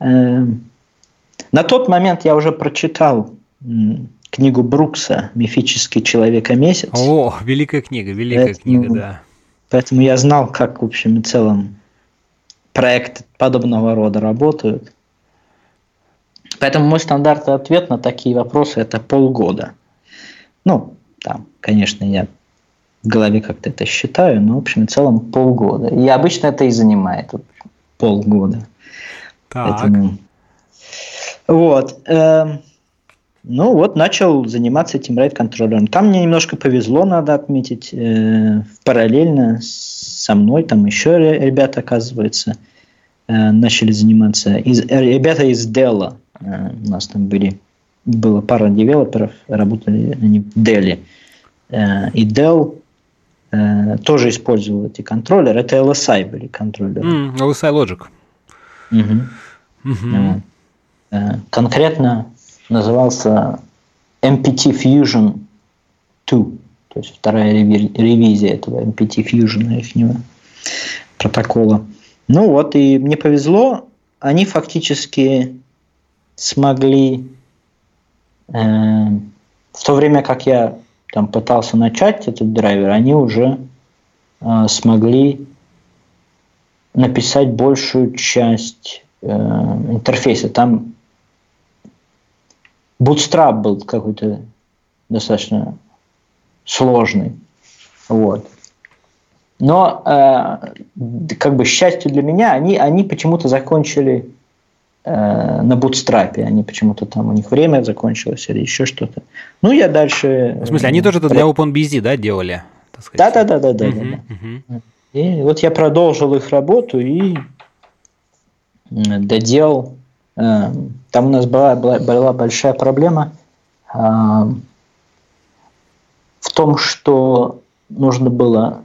э, на тот момент я уже прочитал книгу Брукса «Мифический человека-месяц». О, великая книга, великая поэтому, книга, да. Поэтому я знал, как, в общем и целом, проекты подобного рода работают. Поэтому мой стандартный ответ на такие вопросы – это полгода. Ну, там, конечно, я в голове как-то это считаю, но, в общем и целом, полгода. И обычно это и занимает полгода. Так. Поэтому... Вот. Эм, ну вот, начал заниматься этим рейд-контроллером. Там мне немножко повезло, надо отметить. Э, параллельно со мной там еще ребята, оказывается, э, начали заниматься. Из, э, ребята из Dell. У нас там были, было пара девелоперов, работали они в Dell. И Dell тоже использовал эти контроллеры. Это LSI были контроллеры. Mm, LSI Logic. Угу. Угу. Конкретно назывался MPT Fusion 2, то есть вторая ревизия этого MPT Fusion их протокола. Ну вот, и мне повезло, они фактически смогли э, в то время, как я там пытался начать этот драйвер, они уже э, смогли написать большую часть э, интерфейса. Там Bootstrap был какой-то достаточно сложный. Вот. Но э, как бы счастью для меня, они, они почему-то закончили э, на бутстрапе. Они почему-то там у них время закончилось или еще что-то. Ну, я дальше... В смысле, они тоже это для OpenBSD, да, делали? Да, да, да, да, да. Uh-huh, да. И вот я продолжил их работу и доделал. Эм, там у нас была, была, была большая проблема эм, в том, что нужно было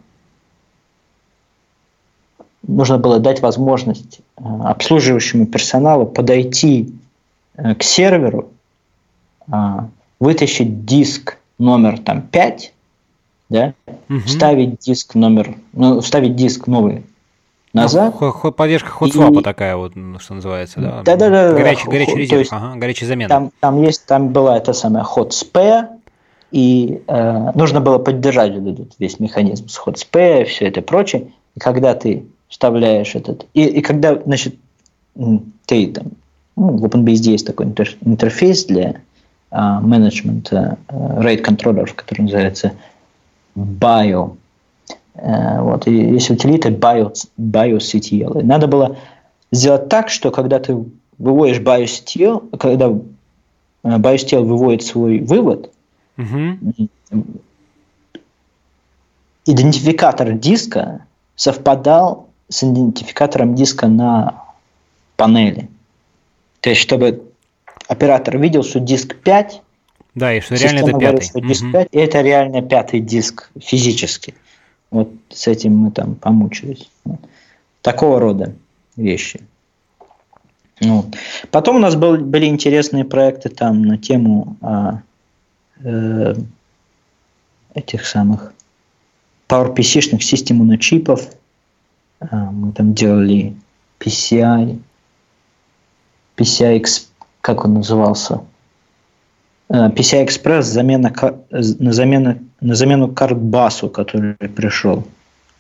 нужно было дать возможность э, обслуживающему персоналу подойти э, к серверу, э, вытащить диск номер там 5, да, угу. вставить диск номер, ну, вставить диск новый назад. Ну, поддержка ходсвапа и... такая вот, что называется, да? Да, да, да. Горячий, горячий резерв, есть, ага, горячая замена. Там, там есть, там была эта самая hot и э, нужно было поддержать этот весь механизм с spare, все это прочее. И когда ты вставляешь этот, и, и когда, значит, ты там, ну, в OpenBSD есть такой интерфейс для э, менеджмента э, RAID контроллеров, который называется Bio Э, вот, и есть утилита BIOS, BIOSCTL. И надо было сделать так, что когда ты выводишь BIOSCTL, когда э, BIOSCTL выводит свой вывод, угу. идентификатор диска совпадал с идентификатором диска на панели. То есть, чтобы оператор видел, что диск 5, да, и что реально это пятый. Говорит, что диск угу. 5, и это реально пятый диск физически. Вот с этим мы там помучились. Такого рода вещи. Вот. Потом у нас был, были интересные проекты там на тему а, э, этих самых PowerPC-шных систем на чипов. А, мы там делали PCI, PCI, как он назывался? А, PCI Express замена, на замену на замену картбасу, который пришел.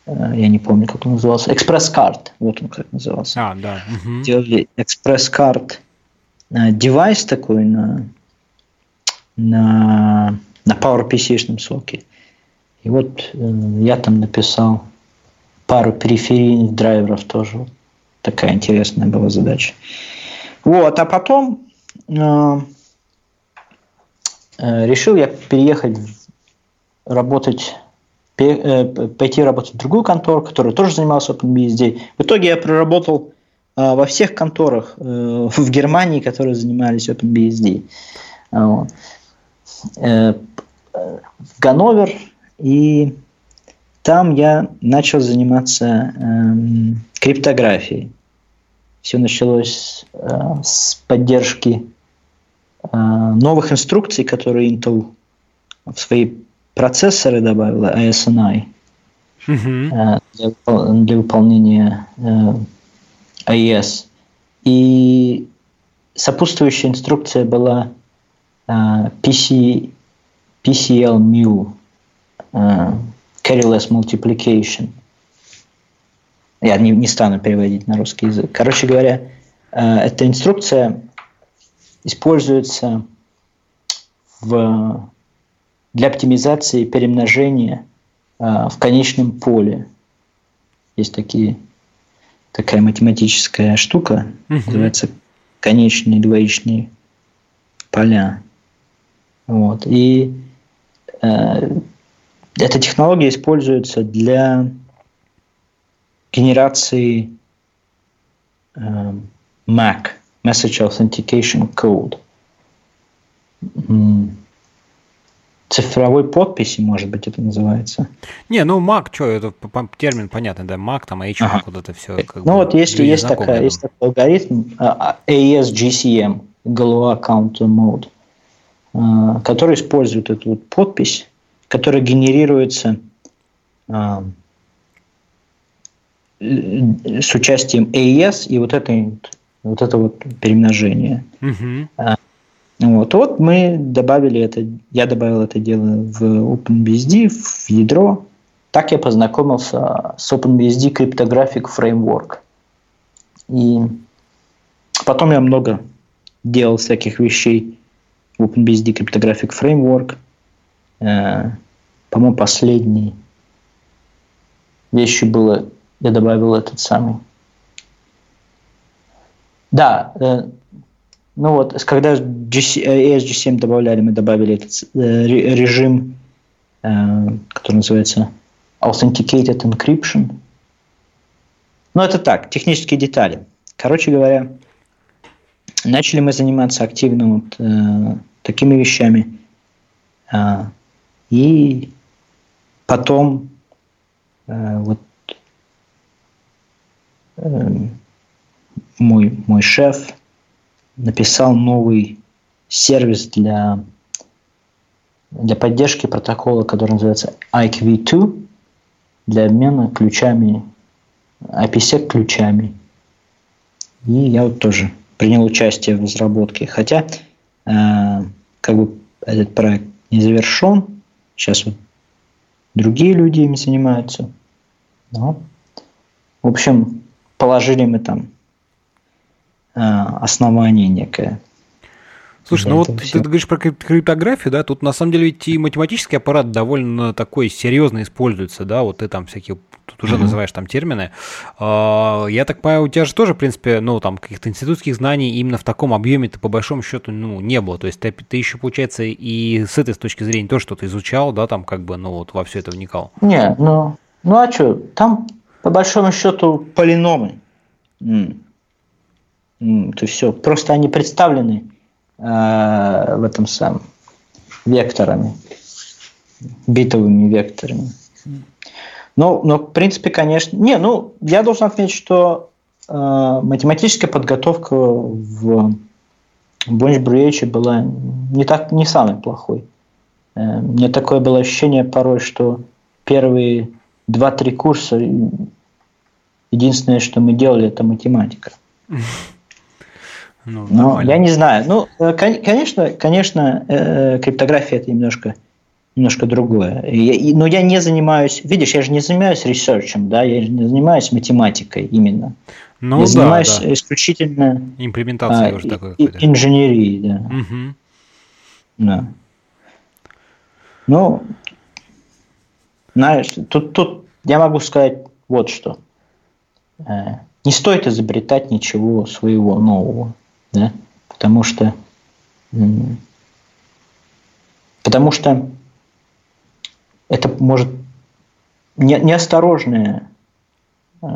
Э, я не помню, как он назывался. Экспресс-карт. Вот он как назывался. А, да. Угу. Делали экспресс-карт э, девайс такой на, на, на PowerPC-шном соке. И вот э, я там написал пару периферийных драйверов тоже. Такая интересная была задача. Вот, а потом э, э, решил я переехать, работать, э, пойти работать в другую контору, которая тоже занималась OpenBSD. В итоге я проработал э, во всех конторах э, [LAUGHS] в Германии, которые занимались OpenBSD. Э, в Ганновер, и там я начал заниматься э, криптографией. Все началось э, с поддержки э, новых инструкций, которые Intel в свои процессоры добавила, ASNI, uh-huh. э, для, для выполнения э, AES. И сопутствующая инструкция была э, PC, PCL-MU, Carryless Multiplication – я не, не стану переводить на русский язык. Короче говоря, эта инструкция используется в, для оптимизации перемножения э, в конечном поле. Есть такие, такая математическая штука, uh называется конечные двоичные поля. Вот. И э, эта технология используется для генерации э, MAC, Message Authentication Code, цифровой подписи, может быть, это называется. Не, ну MAC, что, это термин понятный, да, MAC, там, H, ага. вот это все. ну бы, вот если есть, такая, есть такой алгоритм AES-GCM, Galua Counter Mode, э, который использует эту вот подпись, которая генерируется э, с участием AES и вот это, вот это вот перемножение. Uh-huh. Вот, вот мы добавили это, я добавил это дело в OpenBSD, в ядро. Так я познакомился с OpenBSD Cryptographic Framework. И потом я много делал всяких вещей в OpenBSD Cryptographic Framework. Э, по-моему, последней вещью было я добавил этот самый. Да, э, ну вот, когда GC, ESG7 добавляли, мы добавили этот э, режим, э, который называется Authenticated Encryption. Ну, это так, технические детали. Короче говоря, начали мы заниматься активно вот, э, такими вещами. Э, и потом э, вот Эм, мой, мой шеф написал новый сервис для, для поддержки протокола, который называется IQV2 для обмена ключами, IPsec ключами. И я вот тоже принял участие в разработке. Хотя э, как бы этот проект не завершен. Сейчас вот другие люди им занимаются. Но, в общем, положили мы там основание некое. Слушай, ну вот все. ты говоришь про криптографию, да, тут на самом деле ведь и математический аппарат довольно такой серьезно используется, да, вот ты там всякие, тут уже mm-hmm. называешь там термины. А, я так понимаю, у тебя же тоже, в принципе, ну, там, каких-то институтских знаний именно в таком объеме-то по большому счету, ну, не было. То есть ты, ты еще, получается, и с этой точки зрения тоже что-то изучал, да, там, как бы, ну, вот во все это вникал. Не, ну, ну а что, там по большому счету полиномы. М Это все. Просто они представлены э, в этом самом векторами, битовыми векторами. Ну, но в принципе, конечно, не, ну я должен отметить, что э, математическая подготовка в Бонч-Бруевиче была не так не самой плохой. Э, мне такое было ощущение порой, что первые два-три курса Единственное, что мы делали, это математика. [LAUGHS] Ну, Но я не знаю. Ну, э, конечно, конечно, э, криптография это немножко, немножко другое. Я, но я не занимаюсь, видишь, я же не занимаюсь ресерчем, да, я не занимаюсь математикой именно. Ну, я да, занимаюсь да. исключительно имплементацией а, уже такой инженерией, да. Угу. да. Ну, знаешь, тут, тут я могу сказать вот что. Э, не стоит изобретать ничего своего нового, да? потому что потому что это может не, неосторожное э,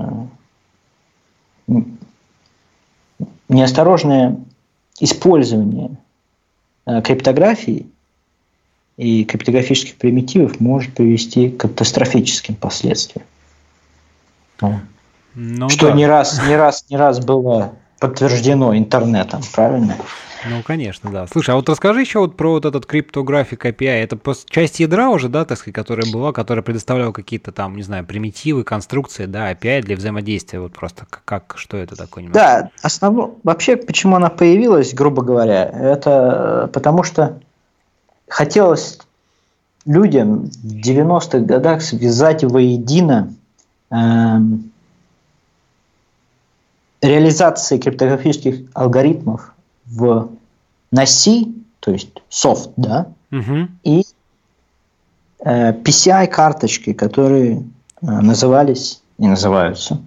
неосторожное использование э, криптографии и криптографических примитивов может привести к катастрофическим последствиям. Ну, что да. не раз, не раз, не раз было подтверждено интернетом, правильно? Ну, конечно, да. Слушай, а вот расскажи еще вот про вот этот криптографик API. Это часть ядра уже, да, так сказать, которая была, которая предоставляла какие-то там, не знаю, примитивы, конструкции, да, API для взаимодействия. Вот просто как, что это такое? Немножко? Да, основно, вообще, почему она появилась, грубо говоря, это э, потому что хотелось людям в 90-х годах связать воедино эм, реализации криптографических алгоритмов в на C, то есть софт, да, угу. и э, PCI-карточки, которые э, назывались и называются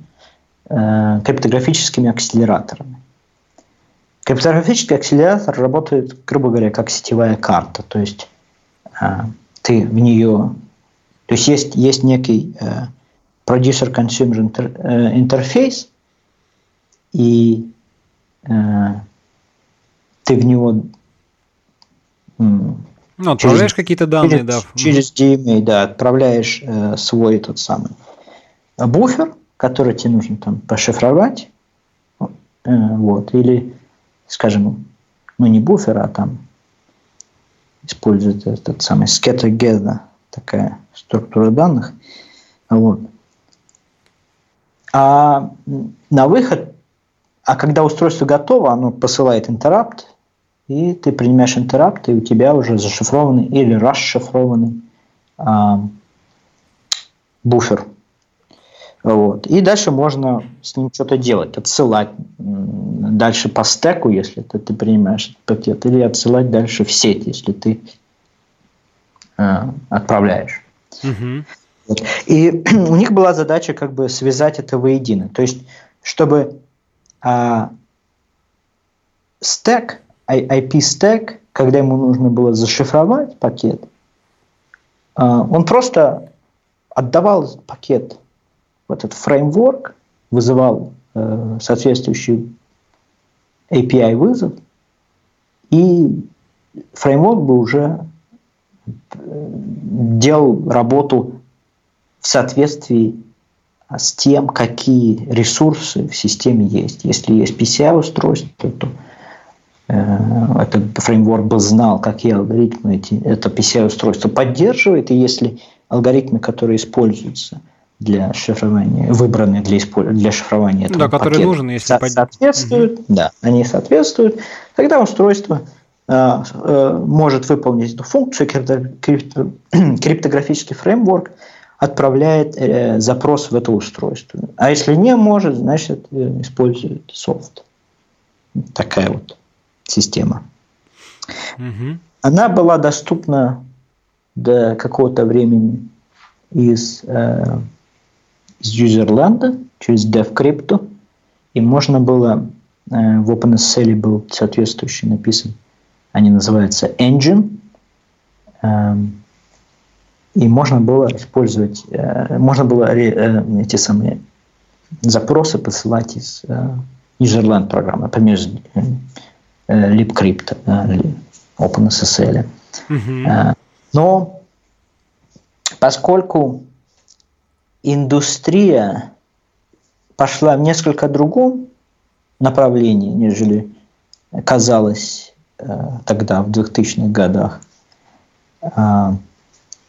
э, криптографическими акселераторами. Криптографический акселератор работает, грубо говоря, как сетевая карта, то есть э, ты в нее, то есть есть, есть некий э, producer-consumer интер, э, интерфейс, и э, ты в него ну, отправляешь какие-то данные, через, да. Через DMA, да, отправляешь э, свой тот самый буфер, который тебе нужно там пошифровать, э, вот, или, скажем, ну не буфер, а там использует этот самый scatter такая структура данных, вот. А на выход, а когда устройство готово, оно посылает интерапт, и ты принимаешь интерапт, и у тебя уже зашифрованный или расшифрованный а, буфер. Вот. И дальше можно с ним что-то делать, отсылать дальше по стеку, если ты, ты принимаешь этот пакет, или отсылать дальше в сеть, если ты э, отправляешь. Угу. Вот. И [CLEARS THROAT] у них была задача как бы связать это воедино. То есть, чтобы стек IP-стек, когда ему нужно было зашифровать пакет, а, он просто отдавал пакет в этот фреймворк, вызывал э, соответствующий API вызов, и фреймворк бы уже э, делал работу в соответствии с тем, какие ресурсы в системе есть. Если есть PCI-устройство, то Э, этот фреймворк бы знал, какие алгоритмы эти, это PCI-устройство поддерживает, и если алгоритмы, которые используются для шифрования, выбраны для, для шифрования этого да, которые пакета, нужны, если со- соответствуют, угу. да, они соответствуют, тогда устройство э, э, может выполнить эту функцию, крипто, крипто, криптографический фреймворк отправляет э, запрос в это устройство. А если не может, значит, э, использует софт. Такая вот система. Угу. Она была доступна до какого-то времени из, э, из юзерленда через DevCrypto, и можно было э, в OpenSSL был соответствующий написан, они называются Engine, э, и можно было использовать, э, можно было э, эти самые запросы посылать из э, userland программы, например, Э, libcrypt, OpenSSL. Угу. Но поскольку индустрия пошла в несколько другом направлении, нежели казалось э, тогда, в 2000-х годах,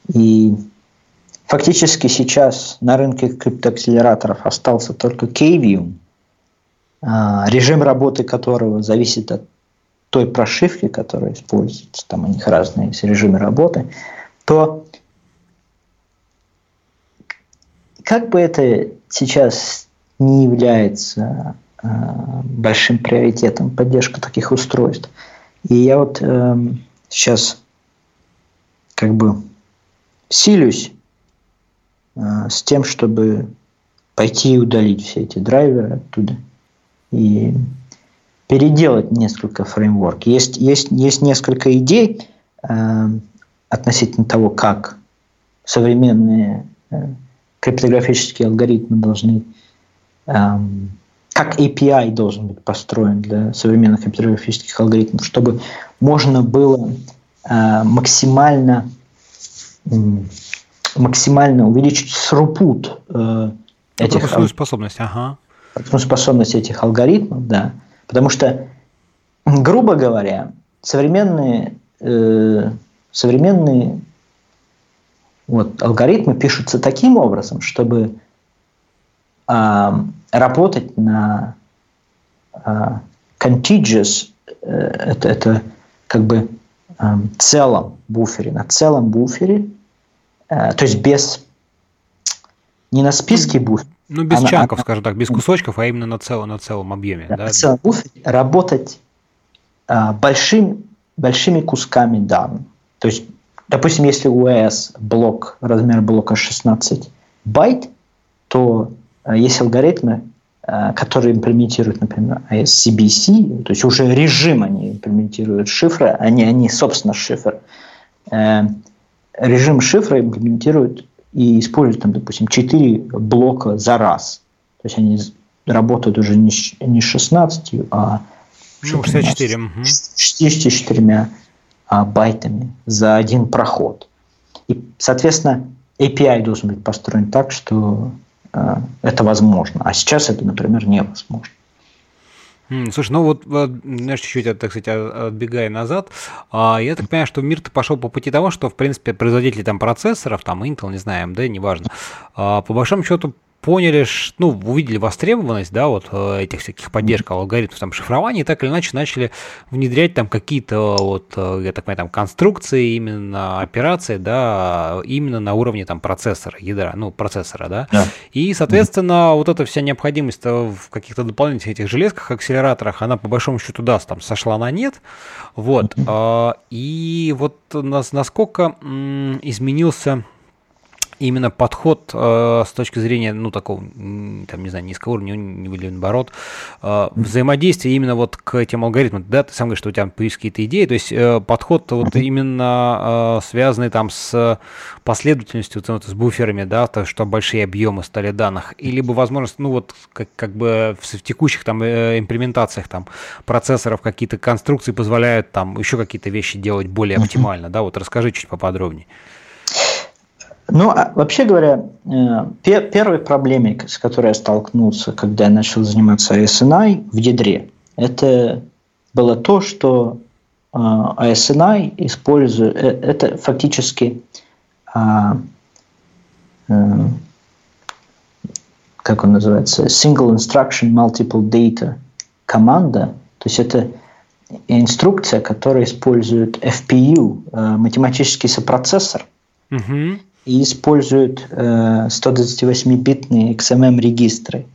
и фактически сейчас на рынке криптоакселераторов остался только Kvium, режим работы которого зависит от той прошивки, которая используется, там у них разные режимы работы, то как бы это сейчас не является э, большим приоритетом поддержка таких устройств. И я вот э, сейчас как бы силюсь э, с тем, чтобы пойти и удалить все эти драйверы оттуда и переделать несколько фреймворк. Есть, есть, есть несколько идей э, относительно того, как современные э, криптографические алгоритмы должны, э, как API должен быть построен для современных криптографических алгоритмов, чтобы можно было э, максимально максимально увеличить срупут э, этих... Пропускную способность, ага. Пропускную способность этих алгоритмов, да. Потому что, грубо говоря, современные, э, современные вот, алгоритмы пишутся таким образом, чтобы э, работать на э, contiguous, э, это, это как бы целом буфере, на целом буфере, э, то есть без не на списке буфера. Ну, без она, чанков, она, скажем так, без кусочков, а именно на целом, на целом объеме. Да, да? На целом буфере работать а, большим, большими кусками данных. То есть, допустим, если у AES блок, размер блока 16 байт, то а, есть алгоритмы, а, которые имплементируют, например, ASCBC, то есть уже режим они имплементируют шифры, они, они собственно, шифр. Э, режим шифра имплементируют и используют, там, допустим, 4 блока за раз. То есть они работают уже не, не 16, а ну, 64. 64 а, байтами за один проход. И, соответственно, API должен быть построен так, что э, это возможно. А сейчас это, например, невозможно. Слушай, ну вот, знаешь, чуть-чуть, так сказать, отбегая назад, а, я так понимаю, что мир-то пошел по пути того, что, в принципе, производители там процессоров, там Intel, не знаю, AMD, неважно, а, по большому счету поняли, ну, увидели востребованность, да, вот э, этих всяких поддержек алгоритмов там шифрования, и так или иначе начали внедрять там какие-то вот, э, я так понимаю, там конструкции, именно операции, да, именно на уровне там процессора, ядра, ну, процессора, да. да. И, соответственно, вот эта вся необходимость в каких-то дополнительных этих железках, акселераторах, она по большому счету, да, там сошла на нет, вот. И вот насколько изменился именно подход э, с точки зрения, ну, такого, там, не знаю, низкого уровня, или наоборот, э, взаимодействия именно вот к этим алгоритмам, да, ты сам говоришь, что у тебя появились какие-то идеи, то есть э, подход вот именно э, связанный там с последовательностью, вот, с буферами, да, то, что большие объемы стали данных, или бы возможность, ну, вот, как, как бы в, в текущих там э, имплементациях там процессоров какие-то конструкции позволяют там еще какие-то вещи делать более оптимально, да, вот расскажи чуть поподробнее. Ну, а вообще говоря, э, первой проблемой, с которой я столкнулся, когда я начал заниматься ASNI в ядре, это было то, что ASNI э, использует, э, это фактически а, как он называется, Single Instruction Multiple Data команда, то есть это инструкция, которая использует FPU, математический сопроцессор, угу и используют э, 128-битные XMM-регистры,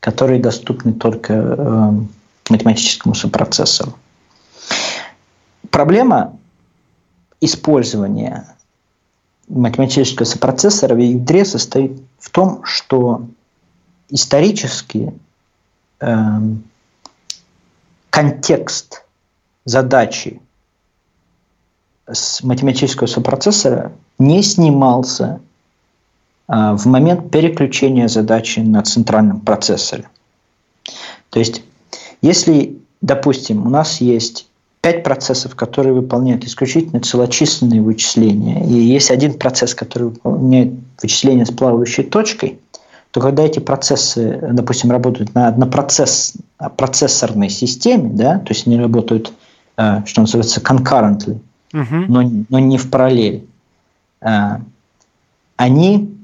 которые доступны только э, математическому сопроцессору. Проблема использования математического сопроцессора в ядре состоит в том, что исторически э, контекст задачи с математического сопроцессора не снимался а, в момент переключения задачи на центральном процессоре. То есть, если, допустим, у нас есть пять процессов, которые выполняют исключительно целочисленные вычисления, и есть один процесс, который выполняет вычисления с плавающей точкой, то когда эти процессы, допустим, работают на однопроцесс, процессорной системе, да, то есть они работают, а, что называется, concurrently, угу. но, но не в параллель, а, они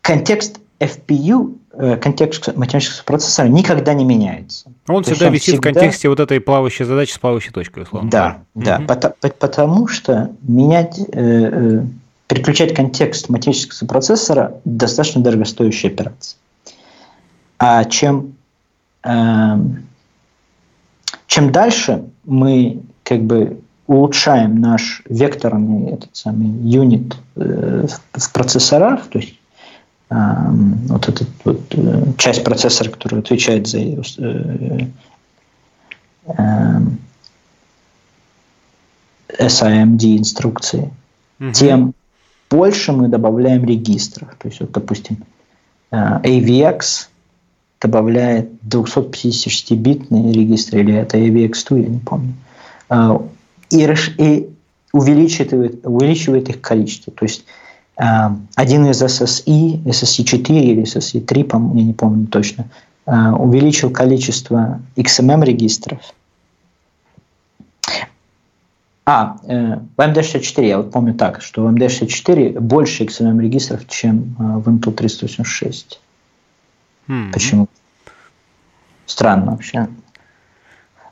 контекст FPU, э, контекст математического процессора никогда не меняется. Он То всегда он висит всегда... в контексте вот этой плавающей задачи с плавающей точкой, условно. Да, да, угу. потому, потому что менять, э, э, переключать контекст математического процессора достаточно дорогостоящая операция. А чем, э, чем дальше мы как бы улучшаем наш векторный этот самый юнит э, в процессорах, то есть вот эта вот, э, часть процессора, которая отвечает за SIMD инструкции, угу. тем больше мы добавляем регистров. То есть, вот, допустим, AVX добавляет 256-битные регистры, или это AVX2, я не помню, и, и увеличивает, увеличивает их количество. То есть один из SSI, SSI4 или SSI3, я не помню точно, увеличил количество XMM регистров. А, э, в MD64 я вот помню так, что в MD64 больше XMM регистров, чем в Intel 386. Hmm. Почему? Странно вообще.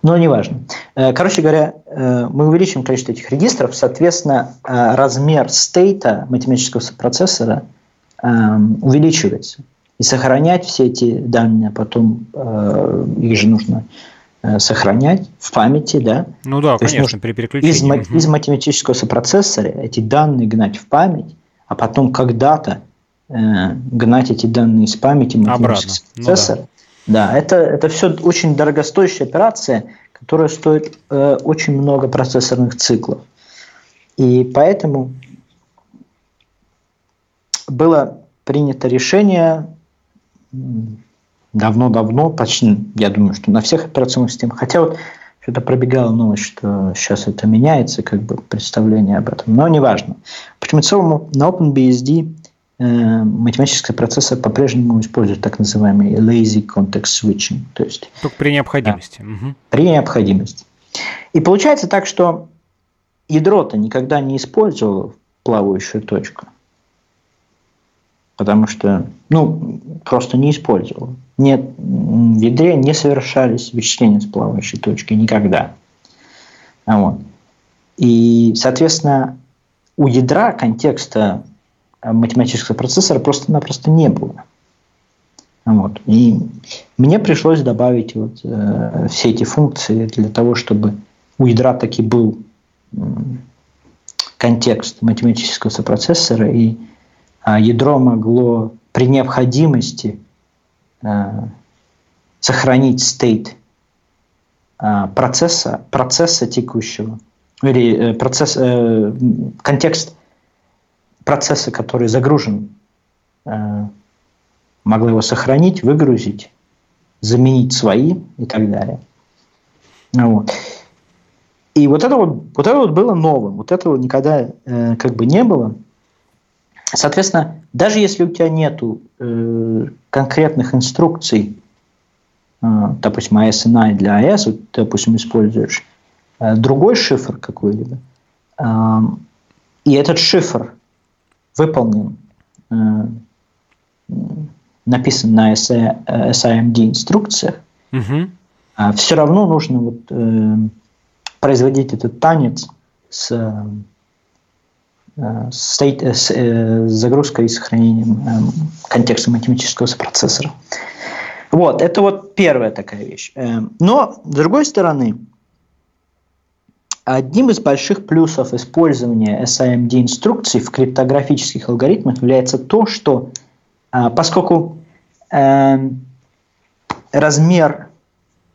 Но неважно. Э, короче говоря, э, мы увеличим количество этих регистров, соответственно, э, размер стейта математического процессора увеличивается. И сохранять все эти данные, а потом их же нужно сохранять в памяти, да? Ну да, То конечно, при переключении. Из, угу. из математического сопроцессора эти данные гнать в память, а потом когда-то э, гнать эти данные из памяти математического Обратно. процессора. Ну, да да, это, это все очень дорогостоящая операция, которая стоит э, очень много процессорных циклов. И поэтому было принято решение давно-давно, почти, я думаю, что на всех операционных системах, хотя вот что-то пробегала новость, что сейчас это меняется, как бы представление об этом, но неважно. Почему целому на OpenBSD Э, математический процессор по-прежнему использует так называемый lazy context switching. То есть, Только при необходимости. Да, угу. При необходимости. И получается так, что ядро-то никогда не использовало плавающую точку. Потому что, ну, просто не использовал. Нет, в ядре не совершались вычисления с плавающей точки никогда. Вот. И, соответственно, у ядра контекста математического процессора просто-напросто не было. Вот. И мне пришлось добавить вот, э, все эти функции для того, чтобы у ядра таки был э, контекст математического сопроцессора, и э, ядро могло при необходимости э, сохранить стейт э, процесса, процесса текущего, или э, процесс, э, контекст процесса, который загружен, э, могла его сохранить, выгрузить, заменить свои и так далее. Вот. И вот это вот, вот это вот было новым, вот этого никогда э, как бы не было. Соответственно, даже если у тебя нету э, конкретных инструкций, э, допустим, ASNI для AS, вот, допустим, используешь э, другой шифр какой-либо, э, и этот шифр выполнен, э, написан на SIMD инструкциях, угу. а все равно нужно вот, э, производить этот танец с, э, с, с, э, загрузкой и сохранением э, контекста математического процессора. Вот, это вот первая такая вещь. Но, с другой стороны, Одним из больших плюсов использования SIMD-инструкций в криптографических алгоритмах является то, что а, поскольку э, размер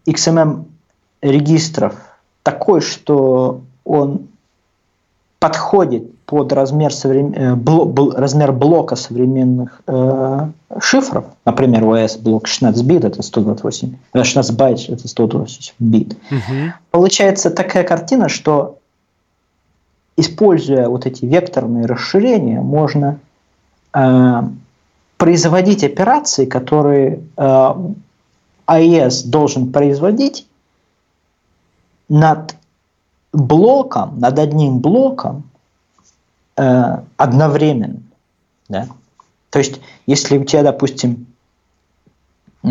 XMM регистров такой, что он подходит под размер, соврем... Э, бл... размер блока современных э, шифров, например, OS блок 16 бит это 128, 16 э, байт это 128 бит, угу. получается такая картина, что используя вот эти векторные расширения, можно э, производить операции, которые э, AES должен производить над блоком, над одним блоком э, одновременно. Да? То есть, если у тебя, допустим, э,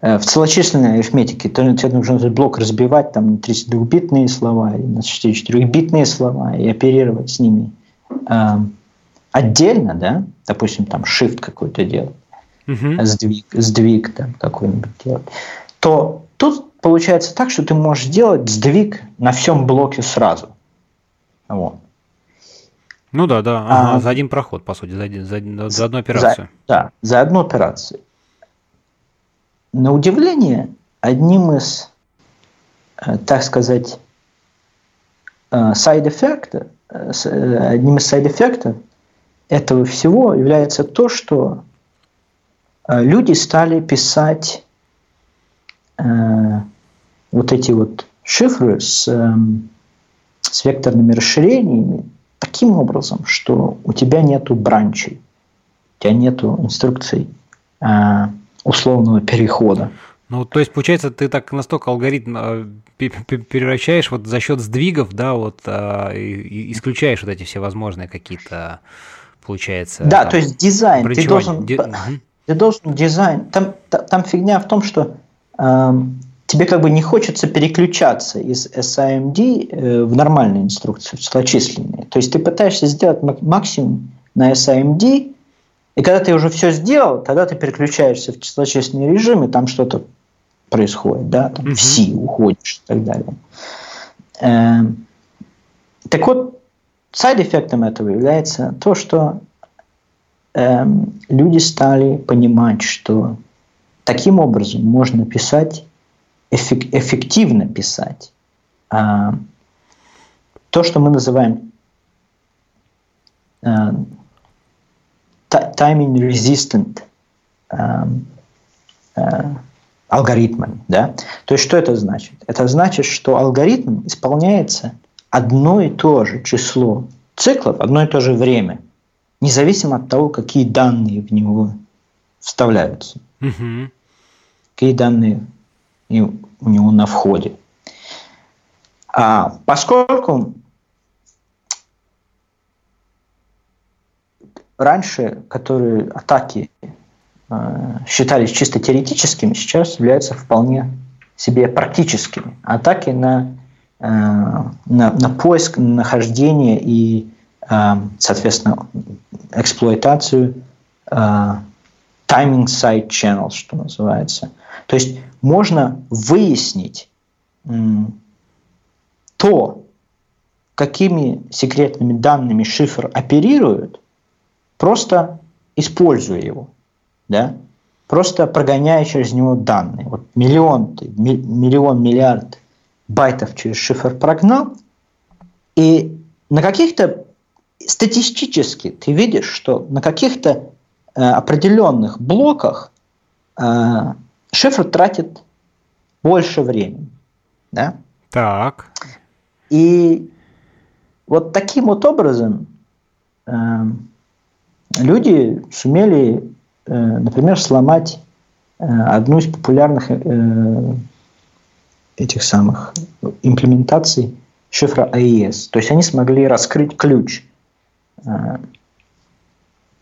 в целочисленной арифметике, то тебе нужно этот блок разбивать там, на 32-битные слова, на 64-битные слова и оперировать с ними э, отдельно, да, допустим, там shift какой-то делать, uh-huh. сдвиг, сдвиг там какой-нибудь делать, то тут получается так, что ты можешь сделать сдвиг на всем блоке сразу. Вот. Ну да, да, ага, а, за один проход, по сути, за, за, за одну операцию. За, да, за одну операцию. На удивление, одним из, э, так сказать, сайд-эффектов, э, э, одним из сайд-эффектов этого всего является то, что люди стали писать вот эти вот шифры с, эм, с векторными расширениями таким образом, что у тебя нету бранчей, у тебя нету инструкций условного перехода. Ну, то есть, получается, ты так настолько алгоритм э, превращаешь вот за счет сдвигов, да, вот э, исключаешь вот эти все возможные какие-то, получается. Да, там, то есть дизайн. Ты должен, Ди... ты должен дизайн. Там, там фигня в том, что э, тебе как бы не хочется переключаться из SIMD э, в нормальную инструкцию, в числочисленные. То есть ты пытаешься сделать максимум на SIMD, и когда ты уже все сделал, тогда ты переключаешься в числочисленный режим, и там что-то происходит, да, там угу. в C уходишь и так далее. Э, так вот, сайд-эффектом этого является то, что э, люди стали понимать, что таким образом можно писать, эффективно писать э, то, что мы называем э, timing resistant э, алгоритмами. Да? То есть что это значит? Это значит, что алгоритм исполняется одно и то же число циклов, одно и то же время, независимо от того, какие данные в него вставляются. Угу. Какие данные у него на входе. А поскольку раньше, которые атаки э, считались чисто теоретическими, сейчас являются вполне себе практическими. Атаки на, э, на, на поиск, на нахождение и, э, соответственно, эксплуатацию э, timing side channels, что называется. То есть можно выяснить то, какими секретными данными шифр оперирует, просто используя его, да, просто прогоняя через него данные. Вот миллион, миллион, миллиард байтов через шифр прогнал, и на каких-то статистически ты видишь, что на каких-то э, определенных блоках э, шифр тратит больше времени. Да? Так. И вот таким вот образом э, люди сумели, э, например, сломать э, одну из популярных э, этих самых имплементаций шифра AES. То есть они смогли раскрыть ключ.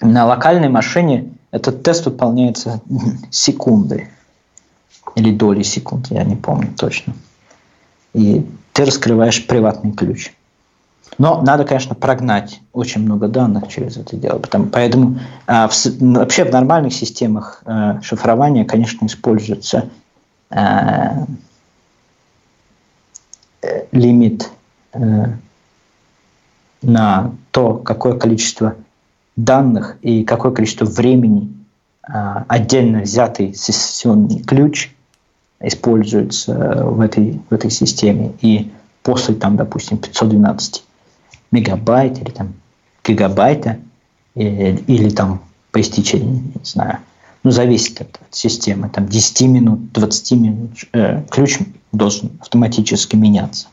На локальной машине этот тест выполняется [LAUGHS] секунды или доли секунд, я не помню точно. И ты раскрываешь приватный ключ. Но надо, конечно, прогнать очень много данных через это дело. Потому, поэтому а, в, вообще в нормальных системах а, шифрования, конечно, используется а, лимит а, на то, какое количество данных и какое количество времени а, отдельно взятый сессионный ключ используется в этой, в этой системе. И после, там, допустим, 512 мегабайт или там гигабайта, или, или там по истечении, не знаю, ну, зависит от, от системы, там 10 минут, 20 минут, э, ключ должен автоматически меняться.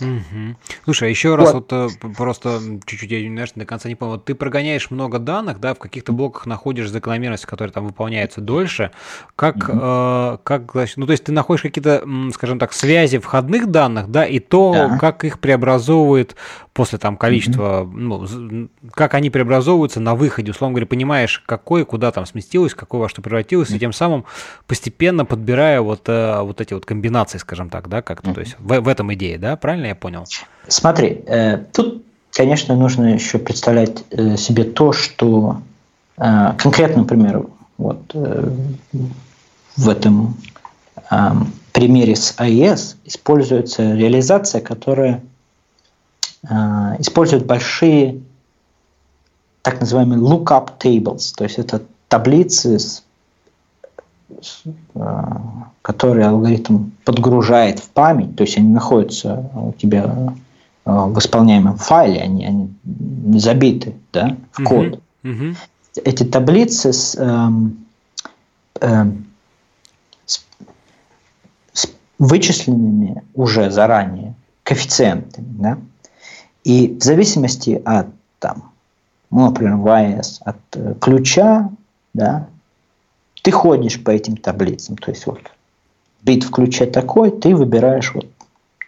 Угу. Слушай, а еще раз вот, вот э, просто чуть-чуть я знаешь, до конца не понял. Вот ты прогоняешь много данных, да, в каких-то блоках находишь закономерности, которые там выполняются дольше. Как, угу. э, как, ну то есть ты находишь какие-то, скажем так, связи входных данных, да, и то, да. как их преобразовывает после там количества, угу. ну, как они преобразовываются на выходе, условно говоря, понимаешь, какое куда там сместилось, какое во что превратилось, угу. и тем самым постепенно подбирая вот, э, вот эти вот комбинации, скажем так, да, как-то, угу. то есть в, в этом идее, да, правильно я понял? Смотри, э, тут, конечно, нужно еще представлять э, себе то, что э, конкретно, например, вот э, в этом э, примере с AES используется реализация, которая используют большие так называемые lookup tables, то есть это таблицы, которые алгоритм подгружает в память, то есть они находятся у тебя в исполняемом файле, они, они забиты да, в код. Uh-huh. Uh-huh. Эти таблицы с, эм, эм, с, с вычисленными уже заранее коэффициентами, да, и в зависимости от там, ну, например, AES, от э, ключа, да, ты ходишь по этим таблицам, то есть вот бит в ключе такой, ты выбираешь вот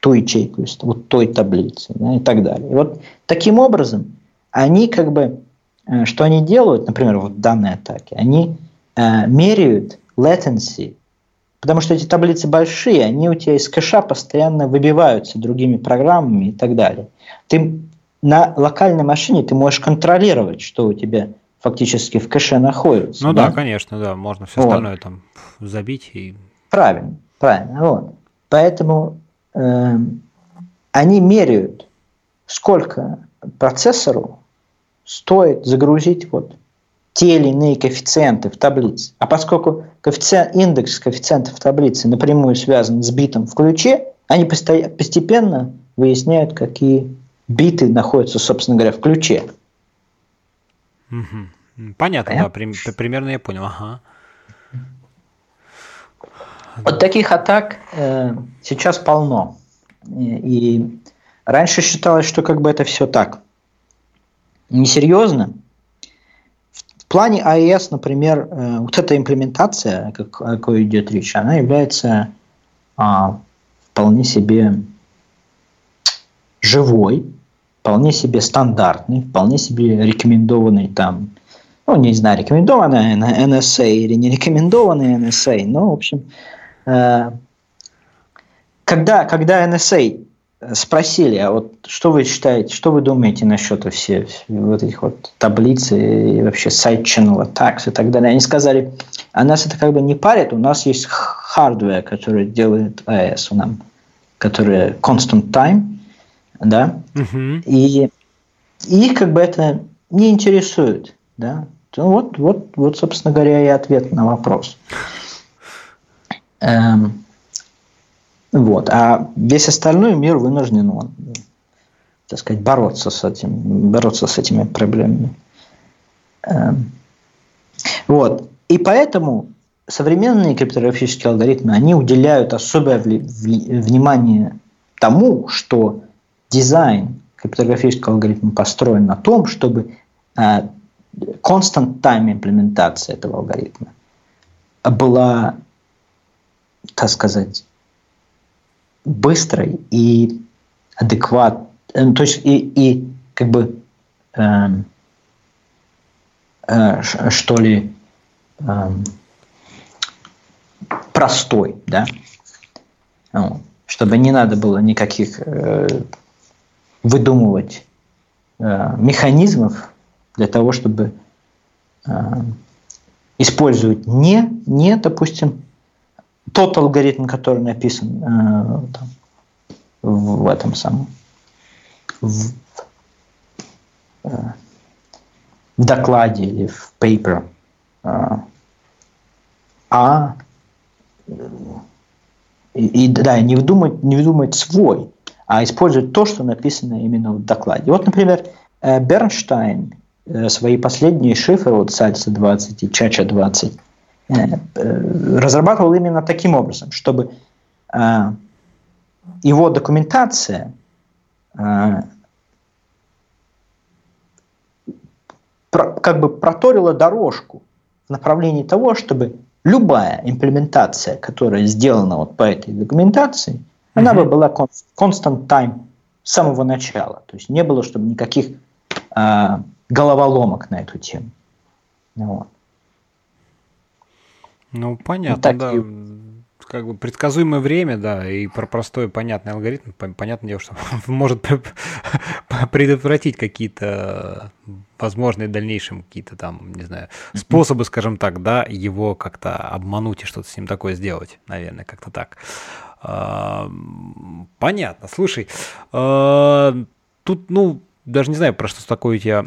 ту ячейку вот той таблицы да, и так далее. И вот таким образом они как бы, э, что они делают, например, вот в данной атаке, они э, меряют latency, потому что эти таблицы большие, они у тебя из кэша постоянно выбиваются другими программами и так далее. Ты на локальной машине ты можешь контролировать, что у тебя фактически в кэше находится. Ну да, да конечно, да, можно все вот. остальное там забить и. Правильно, правильно. Вот. Поэтому э, они меряют, сколько процессору стоит загрузить вот те или иные коэффициенты в таблице. А поскольку коэффициент, индекс коэффициентов в таблице напрямую связан с битом в ключе, они постепенно выясняют, какие биты находятся, собственно говоря, в ключе. Угу. Понятно, Понятно, да, при, примерно я понял. Ага. Вот таких атак э, сейчас полно. И, и раньше считалось, что как бы это все так несерьезно. В плане iOS, например, э, вот эта имплементация, о какой идет речь, она является а, вполне себе живой, вполне себе стандартный, вполне себе рекомендованный там, ну, не знаю, рекомендованная на NSA или не рекомендованная NSA, но, в общем, Э, когда, когда NSA спросили, а вот что вы считаете, что вы думаете насчет всех вот этих вот таблиц и вообще side channel attacks и так далее, они сказали, а нас это как бы не парит, у нас есть hardware, который делает AES у нам, который constant time, да, uh-huh. и, и их как бы это не интересует, да, ну, вот, вот, вот, собственно говоря, и ответ на вопрос. Эм, вот. А весь остальной мир вынужден, он, так сказать, бороться с этим, бороться с этими проблемами. Эм, вот. И поэтому современные криптографические алгоритмы, они уделяют особое внимание тому, что дизайн криптографического алгоритма построен на том, чтобы э, constant time имплементация этого алгоритма была так сказать, быстрой и адекватной, э, то есть и, и как бы э, э, что ли э, простой, да, ну, чтобы не надо было никаких э, выдумывать э, механизмов для того, чтобы э, использовать не, не, допустим, тот алгоритм, который написан э, там, в этом самом в, э, в докладе или в paper, э, а и, и да, не выдумать, не выдумать свой, а использовать то, что написано именно в докладе. Вот, например, э, Бернштайн э, свои последние шифры, вот Сальса 20 и Чача 20, Э, э, разрабатывал именно таким образом, чтобы э, его документация как бы проторила дорожку в направлении того, чтобы любая имплементация, которая сделана вот по этой документации, mm-hmm. она бы была constant time с самого начала. То есть не было, чтобы никаких э, головоломок на эту тему. Вот. Ну, понятно, так да. И... Как бы предсказуемое время, да, и про простой понятный алгоритм, понятное дело, что [LAUGHS] может предотвратить какие-то возможные дальнейшим какие-то там, не знаю, способы, скажем так, да, его как-то обмануть и что-то с ним такое сделать, наверное, как-то так. Понятно. Слушай, а, тут, ну, даже не знаю, про что такое у тебя,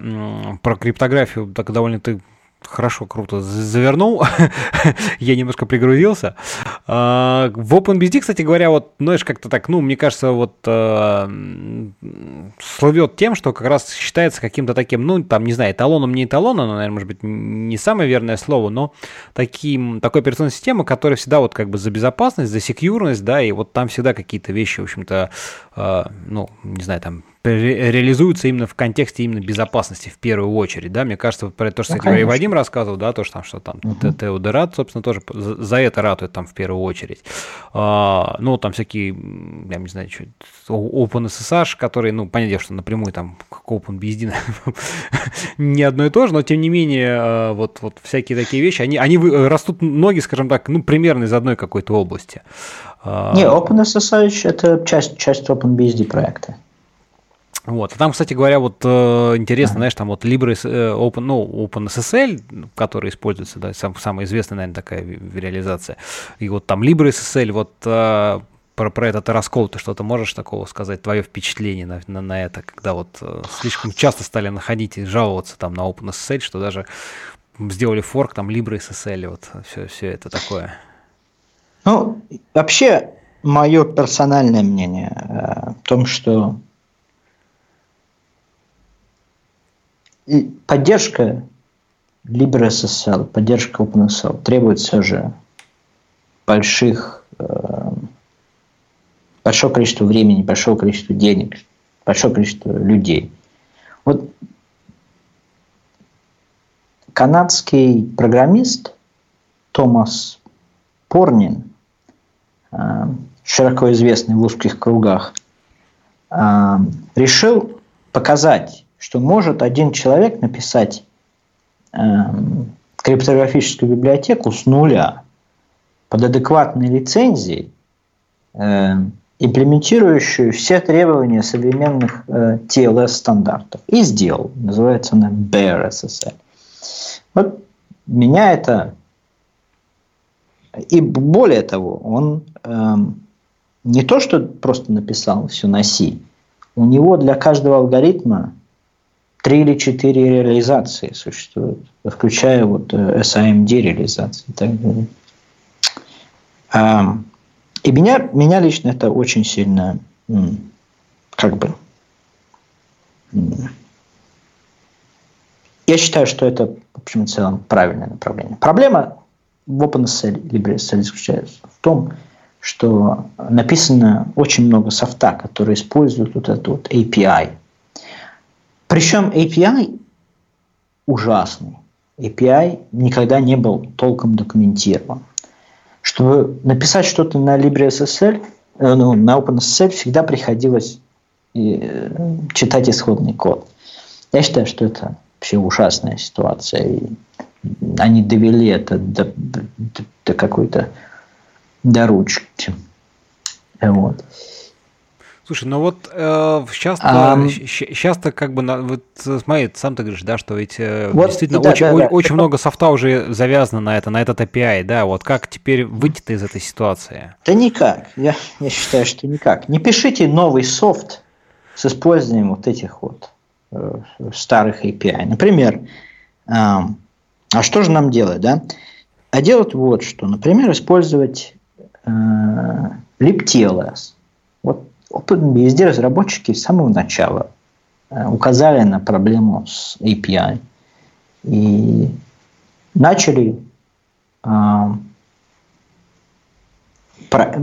про криптографию, так довольно ты хорошо, круто завернул. [LAUGHS] я немножко пригрузился. А, в OpenBSD, кстати говоря, вот, знаешь, как-то так, ну, мне кажется, вот э, словет тем, что как раз считается каким-то таким, ну, там, не знаю, эталоном, не эталоном, но, наверное, может быть, не самое верное слово, но таким, такой операционной системой, которая всегда вот как бы за безопасность, за секьюрность, да, и вот там всегда какие-то вещи, в общем-то, э, ну, не знаю, там, ре реализуются именно в контексте именно безопасности в первую очередь, да, мне кажется, про то, что, ну, кстати, Вадим рассказывал, да, то, что там, что там угу. Теодерат, собственно, тоже за, это ратует там в первую очередь. А, ну, там всякие, я не знаю, что, OpenSSH, которые, ну, понятно, что напрямую там как OpenBSD [LAUGHS] не одно и то же, но тем не менее, а, вот, вот всякие такие вещи, они, они растут ноги, скажем так, ну, примерно из одной какой-то области. А, не, OpenSSH это часть, часть OpenBSD проекта. Вот. А там, кстати говоря, вот э, интересно, знаешь, там вот Libre э, Open, ну, OpenSSL, который используется, да, сам, самая известная, наверное, такая реализация. И вот там LibreSSL, вот э, про, про этот раскол, ты что-то можешь такого сказать, твое впечатление на, на, на это, когда вот э, слишком часто стали находить и жаловаться там на OpenSSL, что даже сделали форк, там LibreSSL, вот все, все это такое. Ну, вообще, мое персональное мнение э, в том, что И поддержка LibreSSL, поддержка OpenSSL требует все же больших, э, большого количества времени, большого количества денег, большого количества людей. Вот канадский программист Томас Порнин, э, широко известный в узких кругах, э, решил показать что может один человек написать э, криптографическую библиотеку с нуля под адекватной лицензией, э, имплементирующую все требования современных э, TLS стандартов. И сделал. Называется она Bare SSL. Вот меня это... И более того, он э, не то, что просто написал все на C, у него для каждого алгоритма три или четыре реализации существуют, включая вот э, SIMD реализации и так далее. И меня, меня лично это очень сильно как бы я считаю, что это, в общем и целом, правильное направление. Проблема в OpenSL LibreSL заключается в том, что написано очень много софта, который использует вот этот вот API – причем API ужасный. API никогда не был толком документирован. Чтобы написать что-то на LibreSSL, э, ну, на OpenSSL всегда приходилось э, читать исходный код. Я считаю, что это вообще ужасная ситуация. И они довели это до, до, до какой-то до ручки. Вот. Слушай, ну вот э, часто, а, часто как бы, на, вот смотри, сам ты говоришь, да, что ведь э, вот, действительно да, очень, да, да. очень много софта уже завязано на это, на этот API, да, вот как теперь выйти из этой ситуации? Да никак, я, я считаю, что никак. Не пишите новый софт с использованием вот этих вот э, старых API. Например, э, а что же нам делать, да? А делать вот что, например, использовать э, libTLS. Везде разработчики с самого начала э, указали на проблему с API и начали э, про,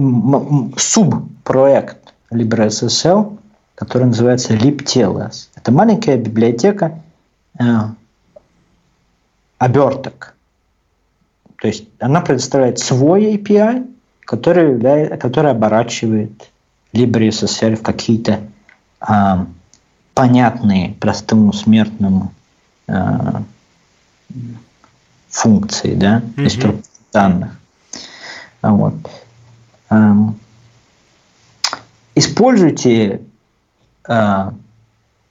субпроект LibreSSL, который называется libTLS. Это маленькая библиотека э, оберток. То есть она предоставляет свой API, который, который оборачивает LibreSSL в какие-то а, понятные простому смертному а, функции, да, mm-hmm. структуры данных. А вот. А, используйте а,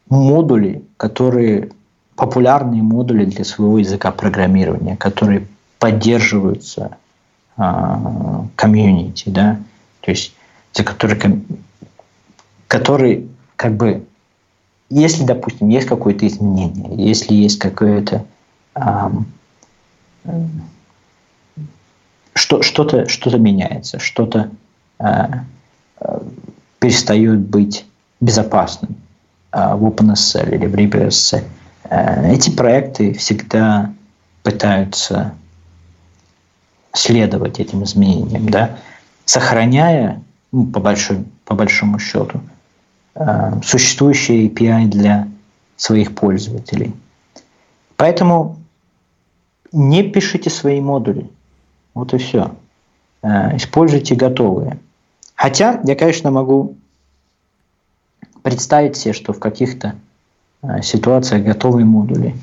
модули, которые популярные модули для своего языка программирования, которые поддерживаются а, комьюнити, да, то есть те, которые, которые как бы если, допустим, есть какое-то изменение, если есть какое-то что, что-то, что-то меняется, что-то э, э, перестает быть безопасным э, в OpenSSL или в LibreSSL. Э, эти проекты всегда пытаются следовать этим изменениям, да, сохраняя, ну, по, большой, по большому счету, э, существующие API для своих пользователей. Поэтому не пишите свои модули. Вот и все. Э, используйте готовые. Хотя я, конечно, могу представить себе, что в каких-то э, ситуациях готовые модули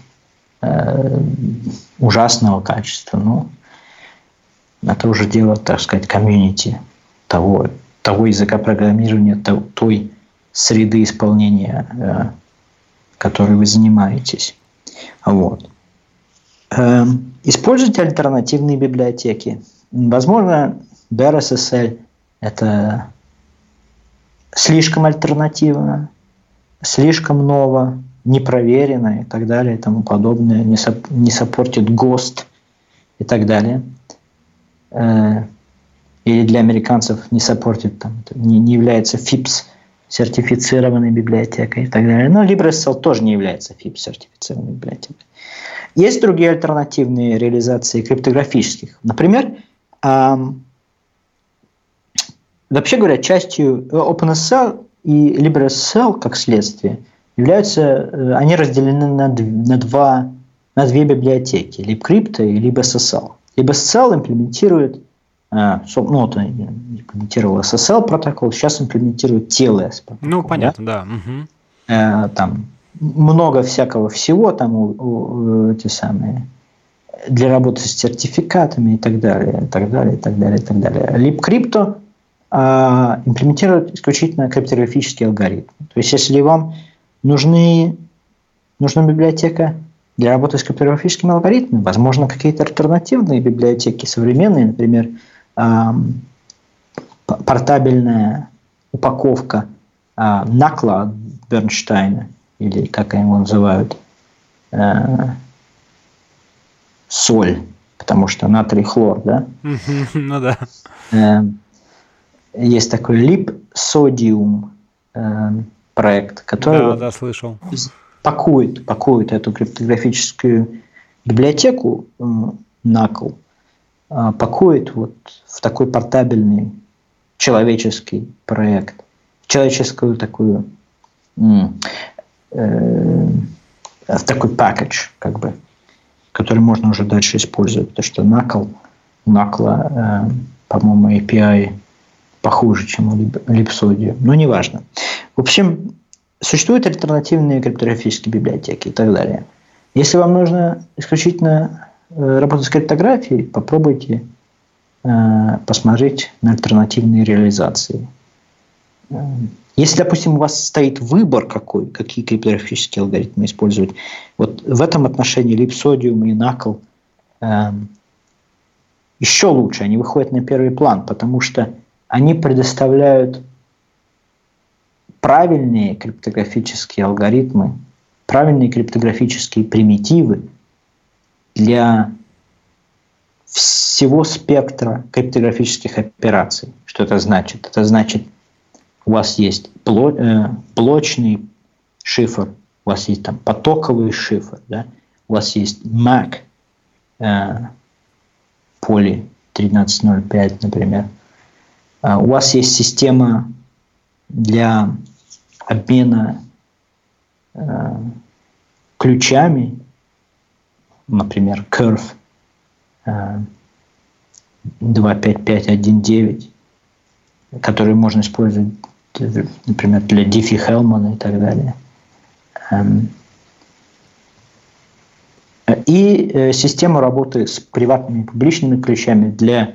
э, ужасного качества. Но это уже дело, так сказать, комьюнити того, того языка программирования, той среды исполнения, которой вы занимаетесь. Вот. Эм, используйте альтернативные библиотеки. Возможно, BearSSL – это слишком альтернативно, слишком ново, непроверено и так далее и тому подобное, не, не саппортит ГОСТ и так далее. Э, или для американцев не саппортит, там, не, не является FIPS сертифицированной библиотекой и так далее. Но LibreSSL тоже не является FIPS сертифицированной библиотекой. Есть другие альтернативные реализации криптографических. Например, эм, вообще говоря, частью OpenSSL и LibreSSL, как следствие, являются, э, они разделены на, на, два, на две библиотеки, LibCrypto и LibSSL. LibSSL имплементирует, э, ну, вот имплементировал SSL протокол, сейчас имплементирует TLS протокол. Ну, понятно, да. да. Угу. Э, там много всякого всего, там у, у, эти самые для работы с сертификатами и так далее, и так далее, и так далее, и так далее. LibCrypto а, имплементирует исключительно криптографический алгоритм. То есть, если вам нужны, нужна библиотека для работы с криптографическими алгоритмами, возможно, какие-то альтернативные библиотеки современные, например, а, портабельная упаковка а, Накла Бернштейна – или как они его называют, э, соль, потому что натрий хлор, да? Ну да. Э, есть такой лип содиум э, проект, который да, да, слышал. пакует, пакует эту криптографическую библиотеку э, Э, пакует вот в такой портабельный человеческий проект, человеческую такую э, такой пакетч, как бы, который можно уже дальше использовать, потому что накл, накла, э, по-моему, API похуже, чем у Lipsody, но неважно. В общем, существуют альтернативные криптографические библиотеки и так далее. Если вам нужно исключительно работать с криптографией, попробуйте э, посмотреть на альтернативные реализации. Если, допустим, у вас стоит выбор какой, какие криптографические алгоритмы использовать, вот в этом отношении Lipsodium и Knuckle эм, еще лучше, они выходят на первый план, потому что они предоставляют правильные криптографические алгоритмы, правильные криптографические примитивы для всего спектра криптографических операций. Что это значит? Это значит, у вас есть э, блочный шифр, у вас есть там потоковый шифр, да? у вас есть MAC э, поли 1305, например. А у вас есть система для обмена э, ключами, например, Curve э, 25519, который можно использовать например, для Диффи Хелмана и так далее. Эм, и э, система работы с приватными и публичными ключами для,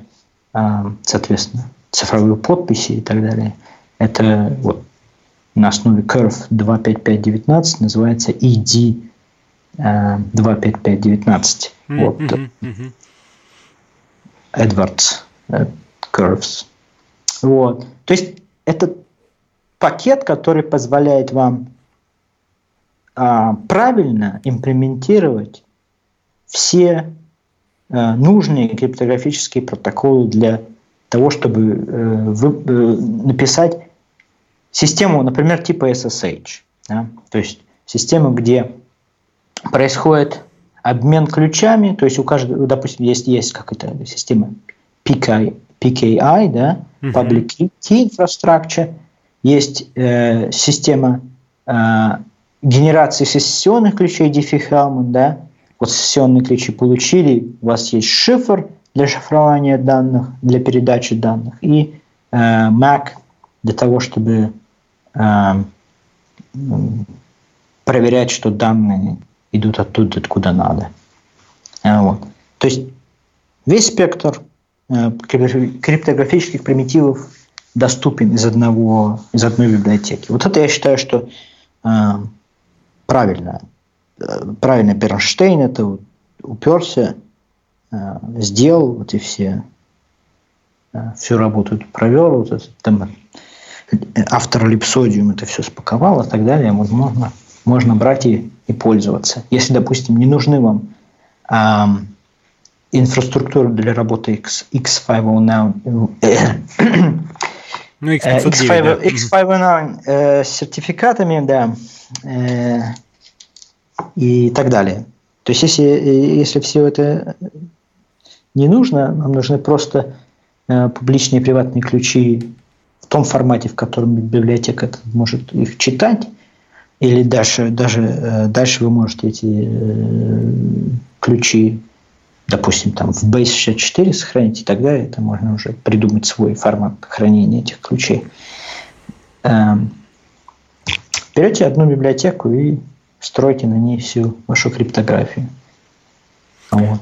эм, соответственно, цифровой подписи и так далее. Это вот на основе Curve 25519 называется ED 25519. Mm-hmm. Вот. Mm-hmm. Edwards э, Curves. Вот. То есть это пакет, который позволяет вам а, правильно имплементировать все а, нужные криптографические протоколы для того, чтобы э, вы, э, написать систему, например, типа SSH. Да? То есть систему, где происходит обмен ключами, то есть у каждого, допустим, есть, есть какая-то система PKI, PKI да, uh-huh. Public Key Infrastructure, есть э, система э, генерации сессионных ключей Diffie-Hellman, да, вот сессионные ключи получили, у вас есть шифр для шифрования данных, для передачи данных, и э, MAC для того, чтобы э, проверять, что данные идут оттуда, откуда надо. Э, вот. То есть весь спектр э, криптографических примитивов доступен из одного из одной библиотеки. Вот это я считаю, что э, правильно. Э, правильно Бернштейн это уперся, э, сделал вот и все всю работу провел, вот это, там, автор липсодиум это все спаковал и так далее, вот можно, можно брать и, и пользоваться. Если, допустим, не нужны вам э, инфраструктура для работы X, X509, ну, X509, X509 э, с сертификатами, да, э, и так далее. То есть, если, если все это не нужно, нам нужны просто э, публичные и приватные ключи в том формате, в котором библиотека может их читать, или дальше, даже, э, дальше вы можете эти э, ключи допустим, там в Base 64 сохранить, и тогда это можно уже придумать свой формат хранения этих ключей. Эм, берете одну библиотеку и стройте на ней всю вашу криптографию. Вот.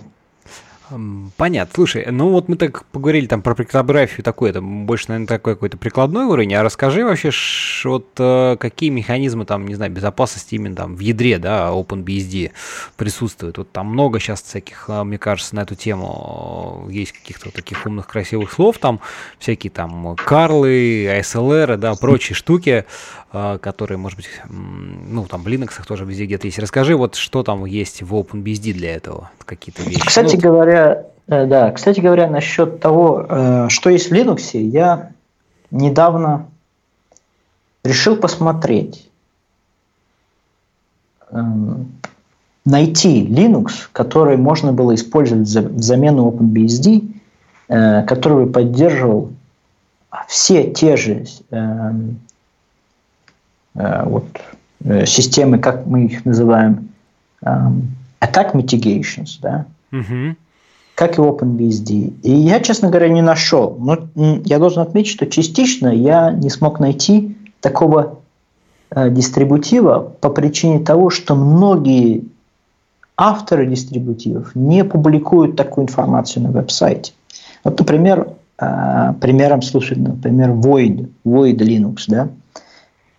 Понятно. Слушай, ну вот мы так поговорили там про криптографию такой, это больше, наверное, такой какой-то прикладной уровень. А расскажи вообще, вот э, какие механизмы там, не знаю, безопасности именно там в ядре, да, OpenBSD присутствуют. Вот там много сейчас всяких, э, мне кажется, на эту тему э, есть каких-то таких умных, красивых слов, там всякие там Карлы, ASLR, да, прочие штуки. А, которые, может быть, ну, там в Linux тоже везде где-то есть. Расскажи, вот что там есть в OpenBSD для этого, какие-то вещи. Кстати ну, говоря, э, да, кстати говоря, насчет того, э, что есть в Linux, я недавно решил посмотреть, эм, найти Linux, который можно было использовать в замену OpenBSD, э, который бы поддерживал все те же эм, вот, э, системы, как мы их называем, эм, attack mitigations, да, угу. как и OpenBSD. И я, честно говоря, не нашел. Но я должен отметить, что частично я не смог найти такого э, дистрибутива по причине того, что многие авторы дистрибутивов не публикуют такую информацию на веб-сайте. Вот, например, примером слушать, например, Void, Void Linux, да,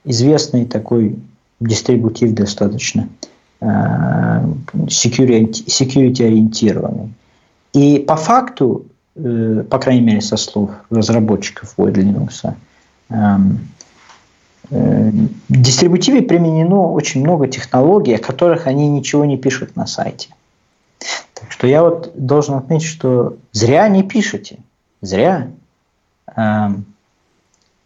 известный такой дистрибутив достаточно э, security ориентированный. И по факту, э, по крайней мере со слов разработчиков Void Linux, эм, э, в дистрибутиве применено очень много технологий, о которых они ничего не пишут на сайте. Так что я вот должен отметить, что зря не пишете. Зря.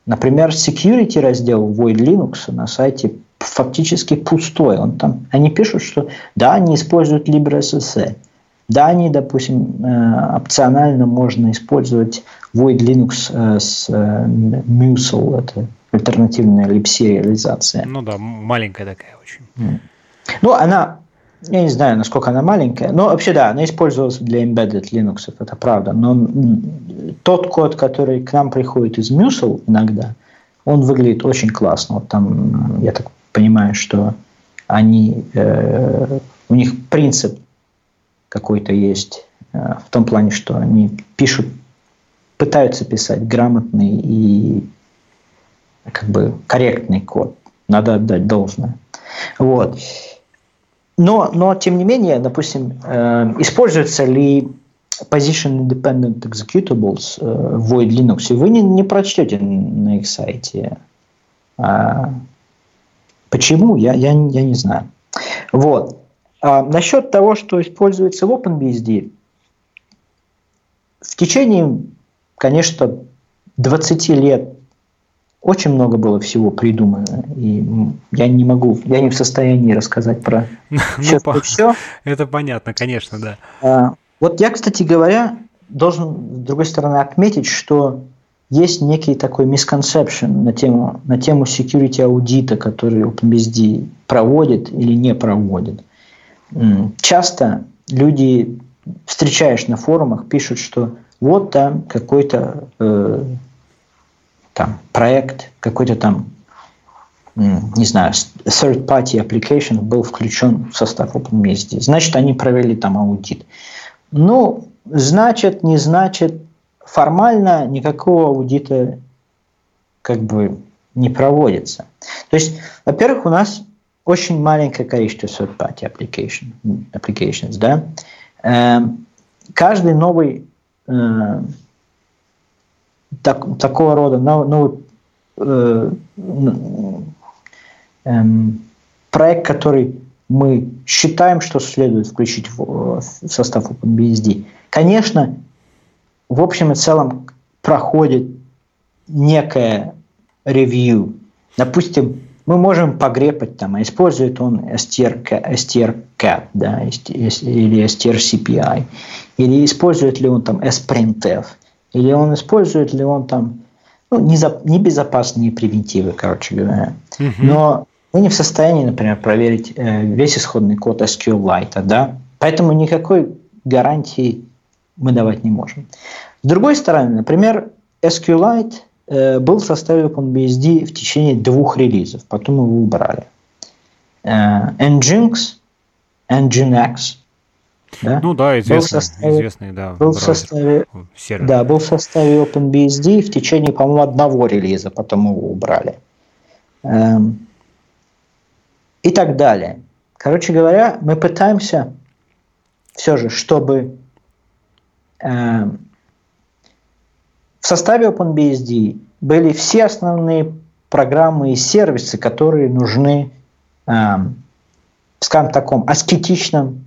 Например, security раздел Void Linux на сайте фактически пустой. Он там, они пишут, что да, они используют LibreSSL. Да, они, допустим, э, опционально можно использовать Void Linux э, с э, Musel, это альтернативная libc реализация. Ну да, маленькая такая очень. Ну, она я не знаю, насколько она маленькая, но вообще да, она использовалась для embedded Linux, это правда. Но тот код, который к нам приходит из Musel иногда, он выглядит очень классно. Вот там, я так понимаю, что они, э, у них принцип какой-то есть э, в том плане, что они пишут, пытаются писать грамотный и как бы корректный код. Надо отдать должное. Вот. Но, но тем не менее, допустим, э, используются ли Position Independent Executables э, в Void Linux, вы не, не прочтете на их сайте. А, почему? Я, я, я не знаю. Вот. А насчет того, что используется в OpenBSD, в течение, конечно, 20 лет очень много было всего придумано, и я не могу, я не в состоянии рассказать про ну, все. Это понятно, конечно, да. А, вот я, кстати говоря, должен, с другой стороны, отметить, что есть некий такой misconception на тему, на тему security аудита, который OpenBSD проводит или не проводит. Часто люди, встречаешь на форумах, пишут, что вот там какой-то э, там проект, какой-то там, не знаю, third-party application был включен в состав OpenBSD. Значит, они провели там аудит. Ну, значит, не значит, формально никакого аудита как бы не проводится. То есть, во-первых, у нас очень маленькое количество third-party application, applications, да. Эм, каждый новый э, так, такого рода новый э, э, проект, который мы считаем, что следует включить в, в состав OpenBSD, конечно, в общем и целом проходит некое ревью. Допустим, мы можем погрепать там, а использует он STR, STRCAT да, или STRCPI, или использует ли он там SPrintf, или он использует ли он там ну, небезопасные превентивы, короче говоря. Uh-huh. Но мы не в состоянии, например, проверить э, весь исходный код SQLite, да? Поэтому никакой гарантии мы давать не можем. С другой стороны, например, SQLite э, был в составе OpenBSD в течение двух релизов, потом его убрали. Э, Nginx, Nginx да? Ну да, известный, был составе, известный да, был в составе, сервер. Да, был в составе OpenBSD в течение, по-моему, одного релиза, потом его убрали. Эм, и так далее. Короче говоря, мы пытаемся все же, чтобы эм, в составе OpenBSD были все основные программы и сервисы, которые нужны, эм, скажем, таком аскетичном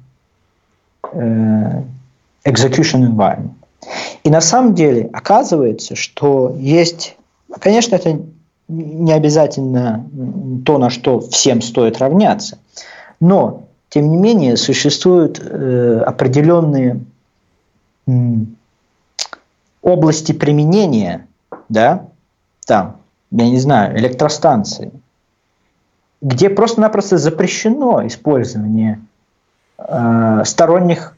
execution environment. И на самом деле оказывается, что есть, конечно, это не обязательно то, на что всем стоит равняться, но тем не менее существуют э, определенные э, области применения, да, там, я не знаю, электростанции, где просто-напросто запрещено использование э, сторонних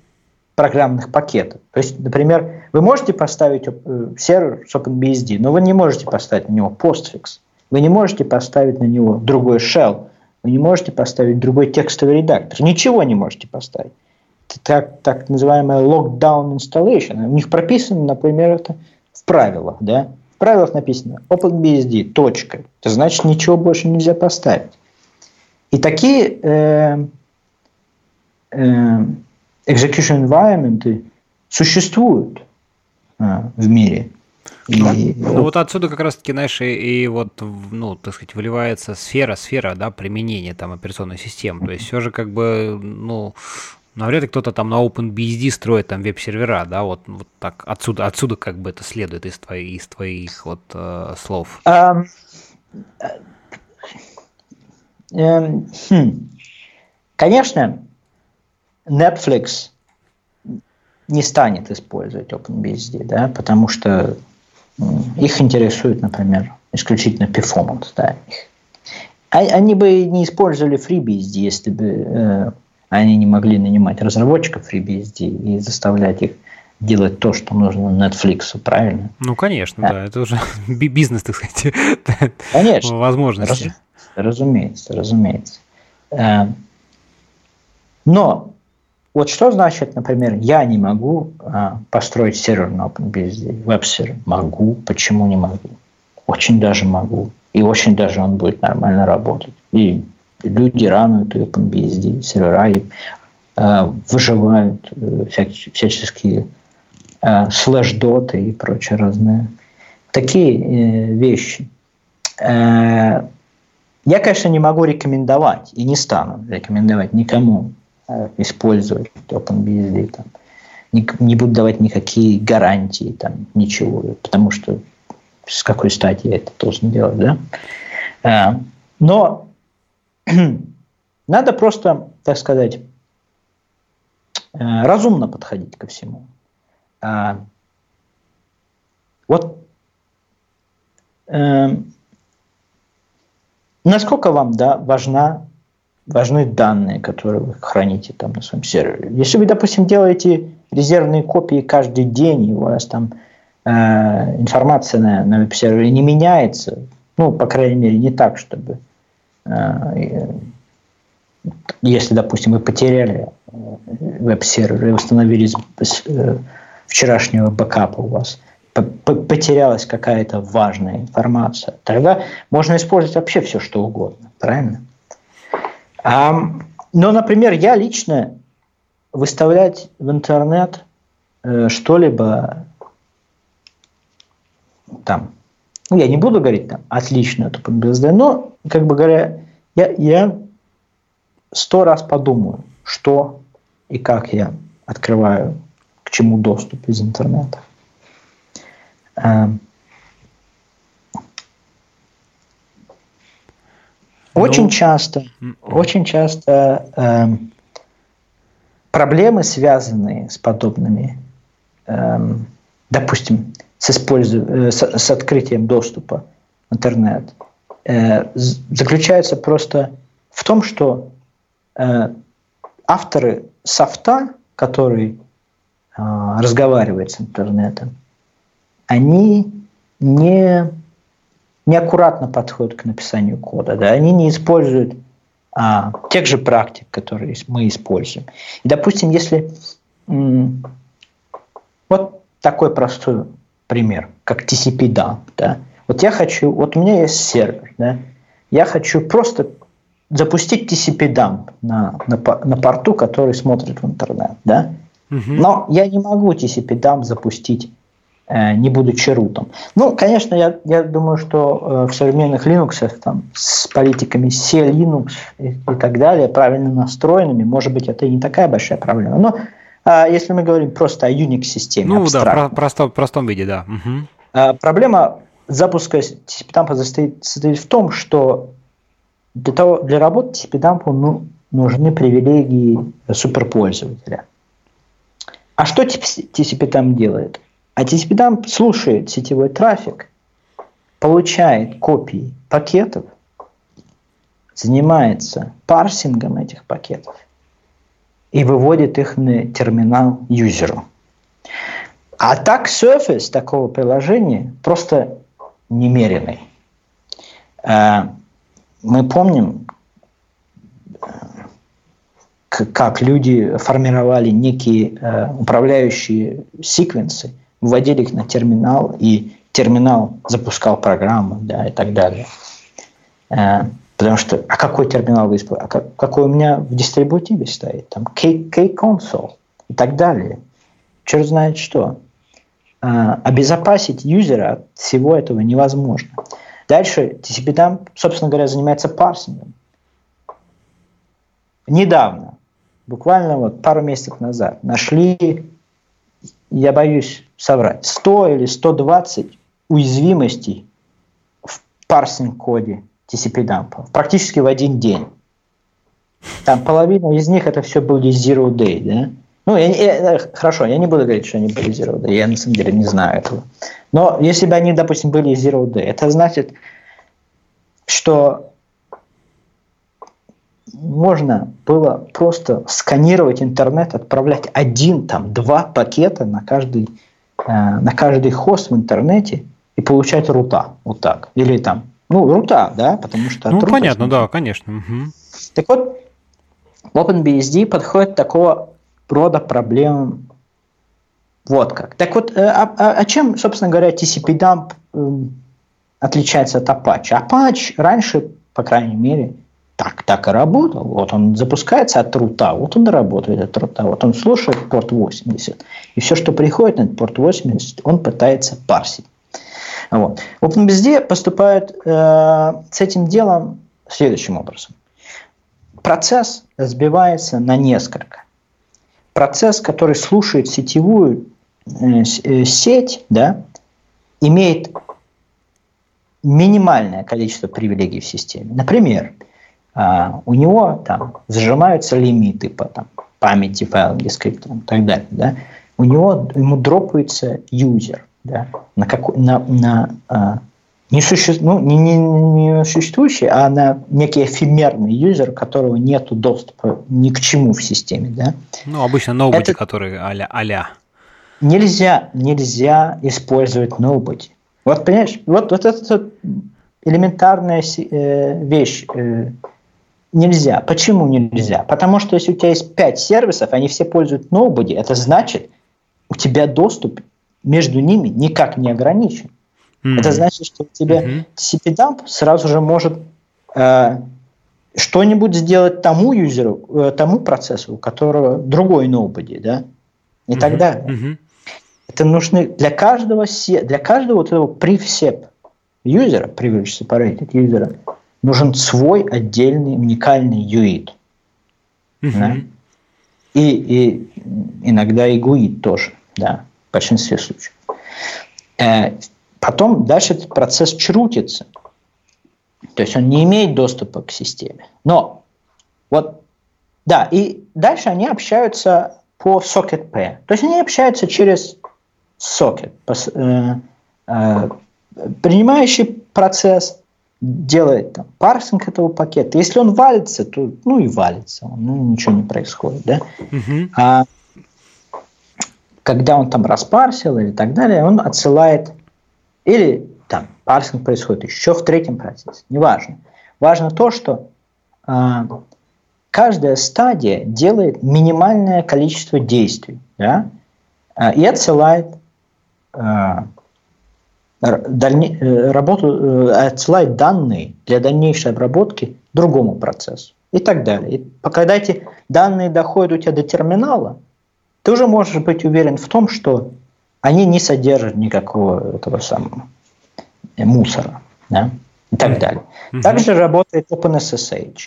программных пакетов. То есть, например, вы можете поставить э, сервер с OpenBSD, но вы не можете поставить на него Postfix, вы не можете поставить на него другой shell, вы не можете поставить другой текстовый редактор, ничего не можете поставить. Так, так называемая lockdown installation. У них прописано, например, это в правилах. Да? В правилах написано OpenBSD, точка. Это значит, ничего больше нельзя поставить. И такие э, Э, execution environment существуют а, в мире. И, ну, вот отсюда как раз-таки, знаешь, и, и вот, ну, так сказать, выливается сфера, сфера, да, применения там операционной системы. То есть все же как бы, ну, навряд ли кто-то там на OpenBSD строит там веб-сервера, да, вот, вот так отсюда, отсюда как бы это следует из твоих, из твоих вот э, слов. Um, um, хм. Конечно, Netflix не станет использовать OpenBSD, да, потому что их интересует, например, исключительно performance. Да, их. А, они бы не использовали FreeBSD, если бы э, они не могли нанимать разработчиков FreeBSD и заставлять их делать то, что нужно Netflix, правильно? Ну, конечно, да, да это уже [LAUGHS] бизнес, так сказать, [LAUGHS] конечно, возможности. разумеется, разумеется. Э, но вот что значит, например, я не могу а, построить сервер на OpenBSD, веб-сервер? Могу. Почему не могу? Очень даже могу. И очень даже он будет нормально работать. И люди рануют OpenBSD сервера и а, выживают э, всяческие а, слэш-доты и прочие разные такие э, вещи. Э, Я, конечно, не могу рекомендовать и не стану рекомендовать никому использовать OpenBSD. Там. Не, не буду давать никакие гарантии, там, ничего, потому что с какой стати я это должен делать, да? А, но [CLEARS THROAT] надо просто, так сказать, э, разумно подходить ко всему. А, вот э, насколько вам да, важна, важны данные, которые вы храните там на своем сервере. Если вы, допустим, делаете резервные копии каждый день, и у вас там э, информация на, на веб-сервере не меняется, ну, по крайней мере, не так, чтобы э, если, допустим, вы потеряли э, веб-сервер и установили э, вчерашнего бэкапа у вас, потерялась какая-то важная информация, тогда можно использовать вообще все, что угодно, правильно? Но, например, я лично выставлять в интернет э, что-либо там, ну, я не буду говорить там отлично от OpenBSD, но, как бы говоря, я, я сто раз подумаю, что и как я открываю к чему доступ из интернета. Очень ну, часто, очень часто э, проблемы, связанные с подобными, э, допустим, с, использованием, э, с, с открытием доступа в интернет, э, заключаются просто в том, что э, авторы софта, который э, разговаривает с интернетом, они не неаккуратно подходят к написанию кода, да, они не используют а, тех же практик, которые мы используем. И, допустим, если м- вот такой простой пример, как TCP dump, да, вот я хочу, вот у меня есть сервер, да, я хочу просто запустить TCP dump на, на, на порту, который смотрит в интернет, да, угу. но я не могу TCP dump запустить не будучи рутом. Ну, конечно, я, я думаю, что э, в современных Linux там, с политиками C, Linux и, и так далее, правильно настроенными, может быть, это и не такая большая проблема. Но а, если мы говорим просто о Unix-системе, Ну да, про, просто, в простом виде, да. Угу. А, проблема запуска TCP-дампа состоит, состоит в том, что для, того, для работы TCP-дампу ну, нужны привилегии суперпользователя. А что TCP-дамп делает? А TCP-дамп слушает сетевой трафик, получает копии пакетов, занимается парсингом этих пакетов и выводит их на терминал юзеру. А так surface такого приложения просто немеренный. Э, мы помним, э, как люди формировали некие э, управляющие секвенсы – вводили их на терминал, и терминал запускал программу, да, и так далее. Э, потому что, а какой терминал вы используете? А как, какой у меня в дистрибутиве стоит? Там K-console и так далее. Черт знает что. А, обезопасить юзера от всего этого невозможно. Дальше TCP-дамп, собственно говоря, занимается парсингом. Недавно, буквально вот пару месяцев назад, нашли я боюсь соврать, 100 или 120 уязвимостей в парсинг-коде TCP-дампа практически в один день. Там половина из них это все были zero day, да? Ну, я, я, хорошо, я не буду говорить, что они были zero day, я на самом деле не знаю этого. Но если бы они, допустим, были zero day, это значит, что можно было просто сканировать интернет, отправлять один, там, два пакета на каждый, э, на каждый хост в интернете и получать рута. Вот так. Или там, ну, рута, да, потому что... Ну, понятно, да, конечно. Угу. Так вот, OpenBSD подходит такого рода проблемам вот как. Так вот, э, а, а, а чем, собственно говоря, TCP-dump э, отличается от Apache? Apache раньше, по крайней мере, так, так и работал. Вот он запускается от рута, вот он работает от рута, вот он слушает порт 80. И все, что приходит на порт 80, он пытается парсить. Вот. OpenBSD поступает э, с этим делом следующим образом. Процесс разбивается на несколько. Процесс, который слушает сетевую э, э, сеть, да, имеет минимальное количество привилегий в системе. Например, у него там зажимаются лимиты по там, памяти файлов, дескриптам и так далее. Да? У него ему дропается юзер да? на, какой, на, на а, не, суще, ну, не, не, не существующий, а на некий эфемерный юзер, у которого нет доступа ни к чему в системе. Да? Ну, обычно nobody, Это... который а-ля, а Нельзя, нельзя использовать nobody. Вот, понимаешь, вот, вот это элементарная э, вещь. Нельзя. Почему нельзя? Потому что если у тебя есть пять сервисов, они все пользуют Nobody, это значит, у тебя доступ между ними никак не ограничен. Mm-hmm. Это значит, что у тебя mm-hmm. TCP-дамп сразу же может э, что-нибудь сделать тому юзеру, э, тому процессу, у которого другой Nobody, да, и mm-hmm. так далее. Mm-hmm. Это нужны для каждого, для каждого вот этого привсеп юзера, privilege separated юзера, нужен свой отдельный уникальный UID. Mm-hmm. Да? И, и иногда и GUID тоже, да, в большинстве случаев. Э, потом дальше этот процесс чрутится. То есть он не имеет доступа к системе. Но вот, да, и дальше они общаются по socket P. То есть они общаются через сокет. Э, э, принимающий процесс делает там, парсинг этого пакета. Если он валится, то ну и валится, ну ничего не происходит, да. Uh-huh. А когда он там распарсил или так далее, он отсылает или там парсинг происходит еще в третьем процессе, неважно. Важно то, что а, каждая стадия делает минимальное количество действий, да, а, и отсылает Э, дальне, э, работу, э, отсылает данные для дальнейшей обработки другому процессу и так далее. И когда эти данные доходят у тебя до терминала, ты уже можешь быть уверен в том, что они не содержат никакого этого самого мусора да? и так далее. Также работает OpenSSH.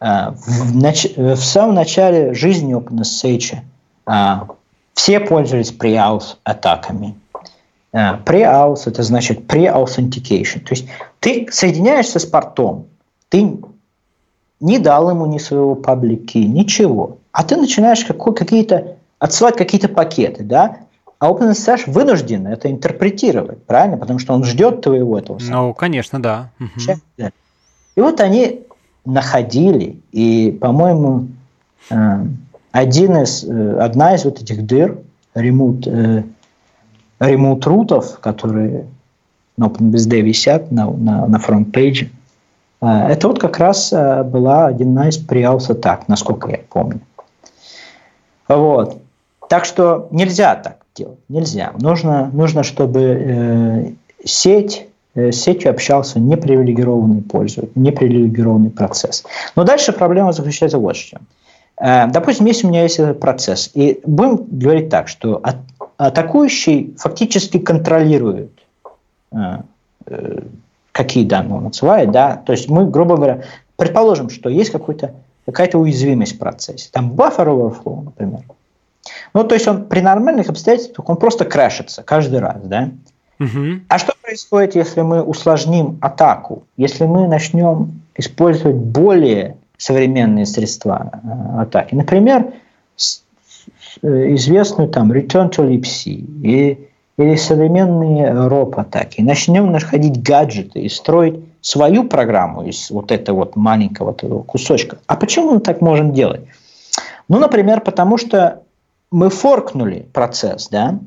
В, нач... в самом начале жизни OpenSSH все пользовались pre-auth атаками. Pre-auth – это значит pre-authentication. То есть ты соединяешься с портом, ты не дал ему ни своего паблики, ничего. А ты начинаешь какие-то отсылать какие-то пакеты, да? А OpenSSH вынужден это интерпретировать, правильно? Потому что он ждет твоего этого самого. Ну, конечно, да. Угу. И вот они находили, и, по-моему, э, один из, э, одна из вот этих дыр, ремут ремоут-рутов, которые на OpenBSD висят на, на, на фронт-пейдже, а, это вот как раз а, была одна из преаус атак, насколько я помню. Вот. Так что нельзя так делать, нельзя. Нужно, нужно чтобы э, сеть, э, с сетью общался непривилегированный пользователь, непривилегированный процесс. Но дальше проблема заключается вот в чем. Э, допустим, если у меня есть этот процесс, и будем говорить так, что от, атакующий фактически контролирует, э, э, какие данные он отсылает, да, то есть мы, грубо говоря, предположим, что есть какой-то, какая-то уязвимость в процессе, там buffer overflow, например. Ну, то есть он при нормальных обстоятельствах, он просто крашится каждый раз, да. Угу. А что происходит, если мы усложним атаку, если мы начнем использовать более современные средства э, атаки? Например, известную там Return to libc и, или современные ROP-атаки. Начнем находить гаджеты и строить свою программу из вот этого вот маленького этого кусочка. А почему мы так можем делать? Ну, например, потому что мы форкнули процесс, да,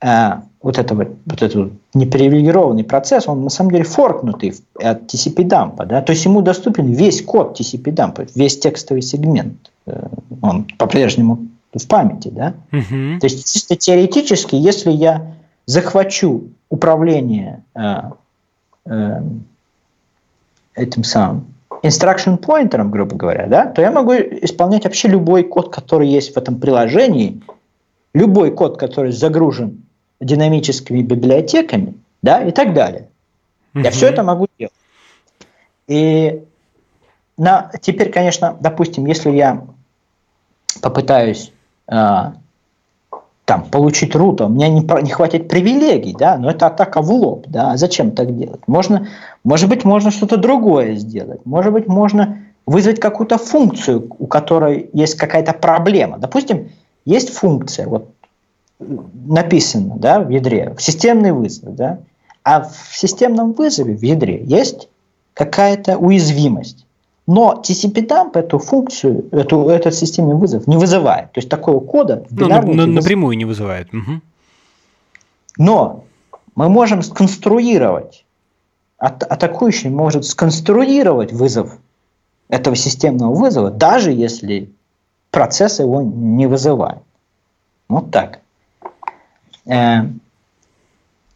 а, вот, этого, вот этот непривилегированный процесс, он на самом деле форкнутый от TCP-дампа, да, то есть ему доступен весь код TCP-дампа, весь текстовый сегмент, э, он по-прежнему в памяти, да? Угу. То есть чисто теоретически, если я захвачу управление э, э, этим самым instruction pointer, грубо говоря, да, то я могу исполнять вообще любой код, который есть в этом приложении, любой код, который загружен динамическими библиотеками, да, и так далее. Угу. Я все это могу делать. И на, теперь, конечно, допустим, если я попытаюсь там, получить рута, у меня не, не хватит привилегий, да, но это атака в лоб, да, зачем так делать? Можно, может быть, можно что-то другое сделать, может быть, можно вызвать какую-то функцию, у которой есть какая-то проблема. Допустим, есть функция, вот написано, да, в ядре, системный вызов, да, а в системном вызове в ядре есть какая-то уязвимость. Но TCP-дамп эту функцию, эту, этот системный вызов не вызывает. То есть такого кода в ну, на, на, напрямую не вызывает. Угу. Но мы можем сконструировать, от, атакующий может сконструировать вызов этого системного вызова, даже если процесс его не вызывает. Вот так. Э,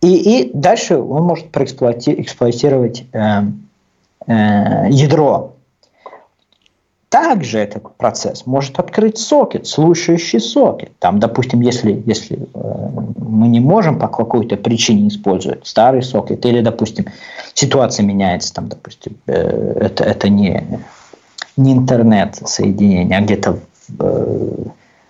и, и дальше он может проэксплуатировать э, э, ядро также этот процесс может открыть сокет, слушающий сокет. Там, допустим, если, если э, мы не можем по какой-то причине использовать старый сокет, или, допустим, ситуация меняется, там, допустим, э, это, это не, не интернет-соединение, а где-то э,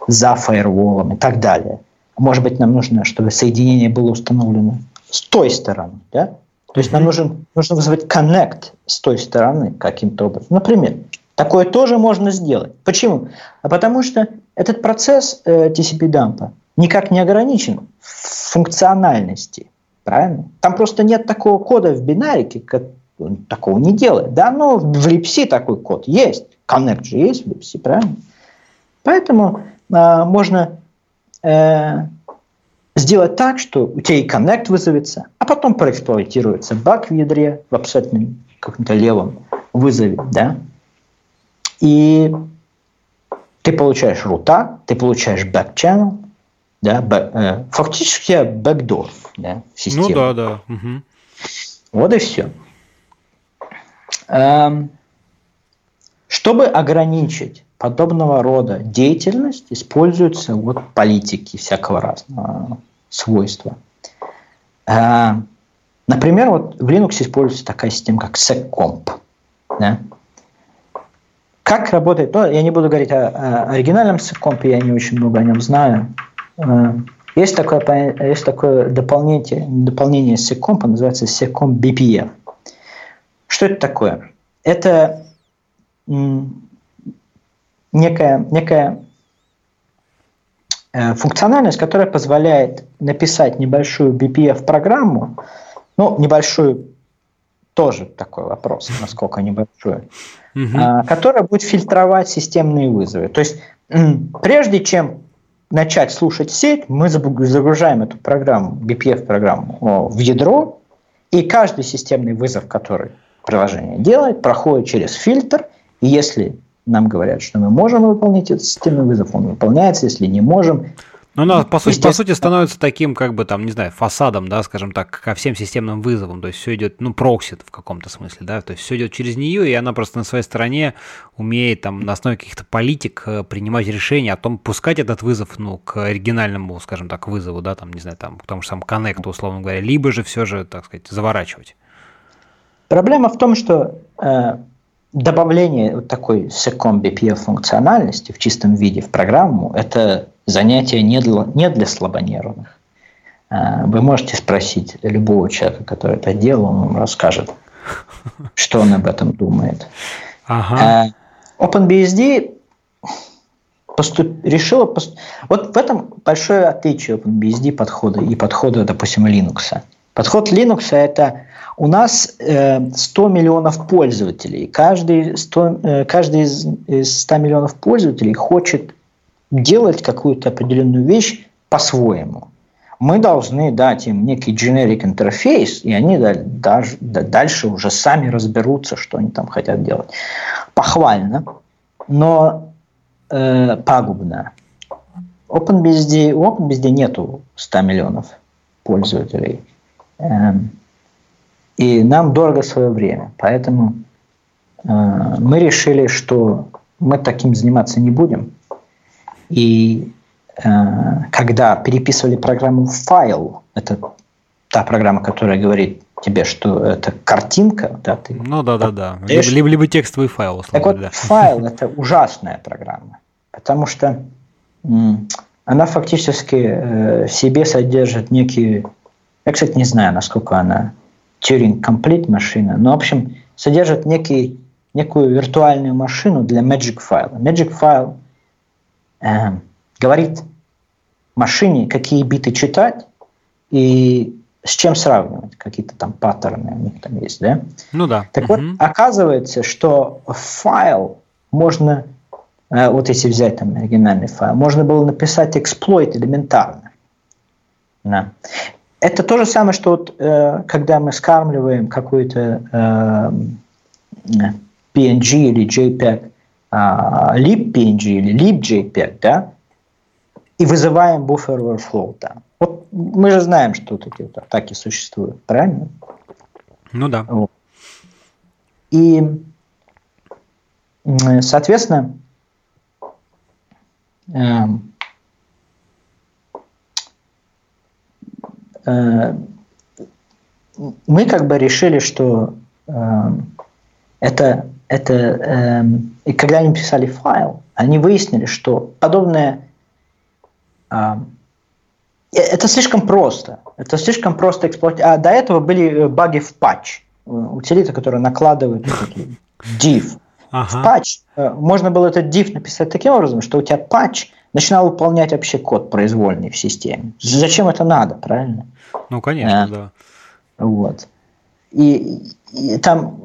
за фаерволом и так далее. Может быть, нам нужно, чтобы соединение было установлено с той стороны, да? То есть нам нужен, нужно вызвать connect с той стороны каким-то образом. Например, Такое тоже можно сделать. Почему? А потому что этот процесс э, TCP-дампа никак не ограничен в функциональности. Правильно? Там просто нет такого кода в бинарике, как он такого не делает. Да, но в LibC такой код есть. Connect же есть в LibC, правильно? Поэтому э, можно э, сделать так, что у тебя и Connect вызовется, а потом проэксплуатируется баг в ядре в абсолютно каком-то левом вызове, да, и ты получаешь рута, ты получаешь back-channel, да, бэк, э, фактически backdoor да, в систему. Ну да, да. Угу. Вот и все. Эм, чтобы ограничить подобного рода деятельность, используются вот политики всякого разного свойства. Э, например, вот в Linux используется такая система, как seccomp. Да? Как работает? Ну, я не буду говорить о, о оригинальном компе, я не очень много о нем знаю. Э, есть такое, есть такое дополнение, дополнение SecComp, называется SecComp BPF. Что это такое? Это некая, некая э, функциональность, которая позволяет написать небольшую BPF-программу, ну, небольшую тоже такой вопрос, [LAUGHS] насколько небольшую, угу. которая будет фильтровать системные вызовы. То есть прежде чем начать слушать сеть, мы загружаем эту программу, BPF-программу в ядро, и каждый системный вызов, который приложение делает, проходит через фильтр, и если нам говорят, что мы можем выполнить этот системный вызов, он выполняется, если не можем, ну, она, по сути, по сути, становится таким, как бы там, не знаю, фасадом, да, скажем так, ко всем системным вызовам. То есть все идет, ну, прокси в каком-то смысле, да, то есть все идет через нее, и она просто на своей стороне умеет там на основе каких-то политик э, принимать решения о том, пускать этот вызов, ну, к оригинальному, скажем так, вызову, да, там, не знаю, там, к тому же сам коннекту, условно говоря, либо же все же, так сказать, заворачивать. Проблема в том, что э, добавление вот такой SECOM BPF функциональности в чистом виде в программу – это занятие не для, не для слабонервных. А, вы можете спросить любого человека, который это делал, он вам расскажет, [LAUGHS] что он об этом думает. Ага. А, OpenBSD поступ, решила... Поступ... Вот в этом большое отличие OpenBSD подхода и подхода, допустим, Linux. Подход Linux – это у нас 100 э, миллионов пользователей. Каждый, 100, э, каждый из 100 миллионов пользователей хочет делать какую-то определенную вещь по-своему. Мы должны дать им некий generic интерфейс, и они дальше уже сами разберутся, что они там хотят делать. Похвально, но э, пагубно. OpenBSD, у OpenBSD нету 100 миллионов пользователей. Эм, и нам дорого свое время. Поэтому э, мы решили, что мы таким заниматься не будем. И э, когда переписывали программу в файл, это та программа, которая говорит, тебе, что это картинка, да, ты Ну да, да, да. Либо, либо, либо текстовый файл. Так вот, да. файл [LAUGHS] это ужасная программа, потому что она фактически э, в себе содержит некие, я, кстати, не знаю, насколько она Turing Complete машина, но, в общем, содержит некий, некую виртуальную машину для Magic файла. Magic файл э, говорит машине, какие биты читать и с чем сравнивать, какие-то там паттерны у них там есть, да? Ну да. Так угу. вот, оказывается, что файл можно, э, вот если взять там оригинальный файл, можно было написать эксплойт элементарно. Да. Это то же самое, что вот, э, когда мы скармливаем какой-то э, PNG или JPEG, libPNG или libJPEG, да, и вызываем buffer overflow там. Вот мы же знаем, что такие вот атаки существуют, правильно? Ну да. Вот. И, соответственно, эм, э, мы как бы решили, что э, это, это э, и когда они писали файл, они выяснили, что подобное а, э, это слишком просто. Это слишком просто эксплуатировать. А до этого были э, баги в патч. Э, утилиты, которые накладывают div. Ага. В патч можно было этот div написать таким образом, что у тебя патч начинал выполнять вообще код произвольный в системе. Зачем это надо, правильно? Ну, конечно, а, да. Вот. И, и там,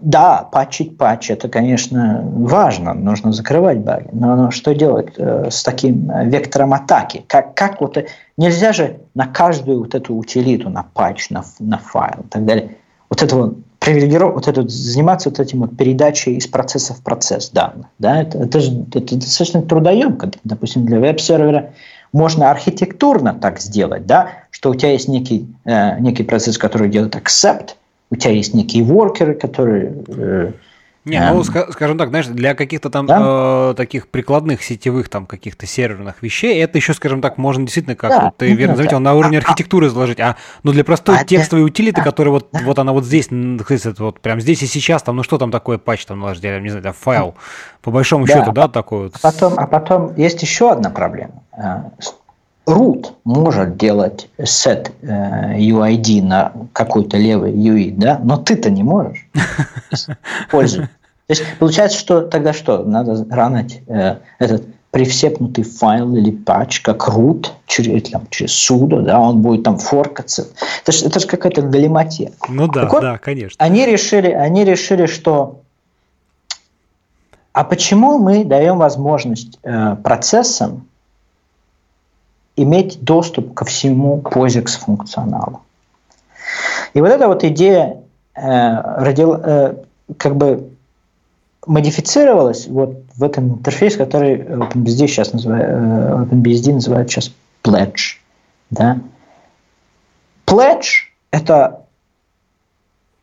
да, патчить патч, это, конечно, важно, нужно закрывать баги, но, но что делать э, с таким вектором атаки? Как, как вот, нельзя же на каждую вот эту утилиту, на патч, на, на файл и так далее, вот это вот привилегировать, вот это, заниматься вот этим вот передачей из процесса в процесс данных. Да? Это, это, же, это достаточно трудоемко. Допустим, для веб-сервера можно архитектурно так сделать, да, что у тебя есть некий, э, некий процесс, который делает accept, у тебя есть некие воркеры, которые э, не, ну, эм. скажем так, знаешь, для каких-то там да? э, таких прикладных сетевых там каких-то серверных вещей, это еще, скажем так, можно действительно, как вот ты верно заметил, на уровне а, а архитектуры заложить, а ну для простой а, текстовой утилиты, которая вот, вот она вот здесь, вот прям здесь и сейчас, там, ну что там такое патч, там, наложить, я не знаю, там, файл, по большому счету, да, такой вот. А потом, а потом есть еще одна проблема. Root может делать set э, UID на какой-то левый UI, да, но ты-то не можешь [LAUGHS] пользоваться. То есть получается, что тогда что? Надо ранить э, этот привсепнутый файл или патч, как root, через, там, через sudo, да, он будет там форкаться. Это же, это же какая-то галиматия. Ну да, вот, да, конечно. Они решили, они решили, что а почему мы даем возможность э, процессам иметь доступ ко всему POSIX функционалу. И вот эта вот идея э, родила, э, как бы модифицировалась вот в этом интерфейсе, который OpenBSD сейчас называют, э, OpenBSD называют сейчас Pledge. Да? Pledge – это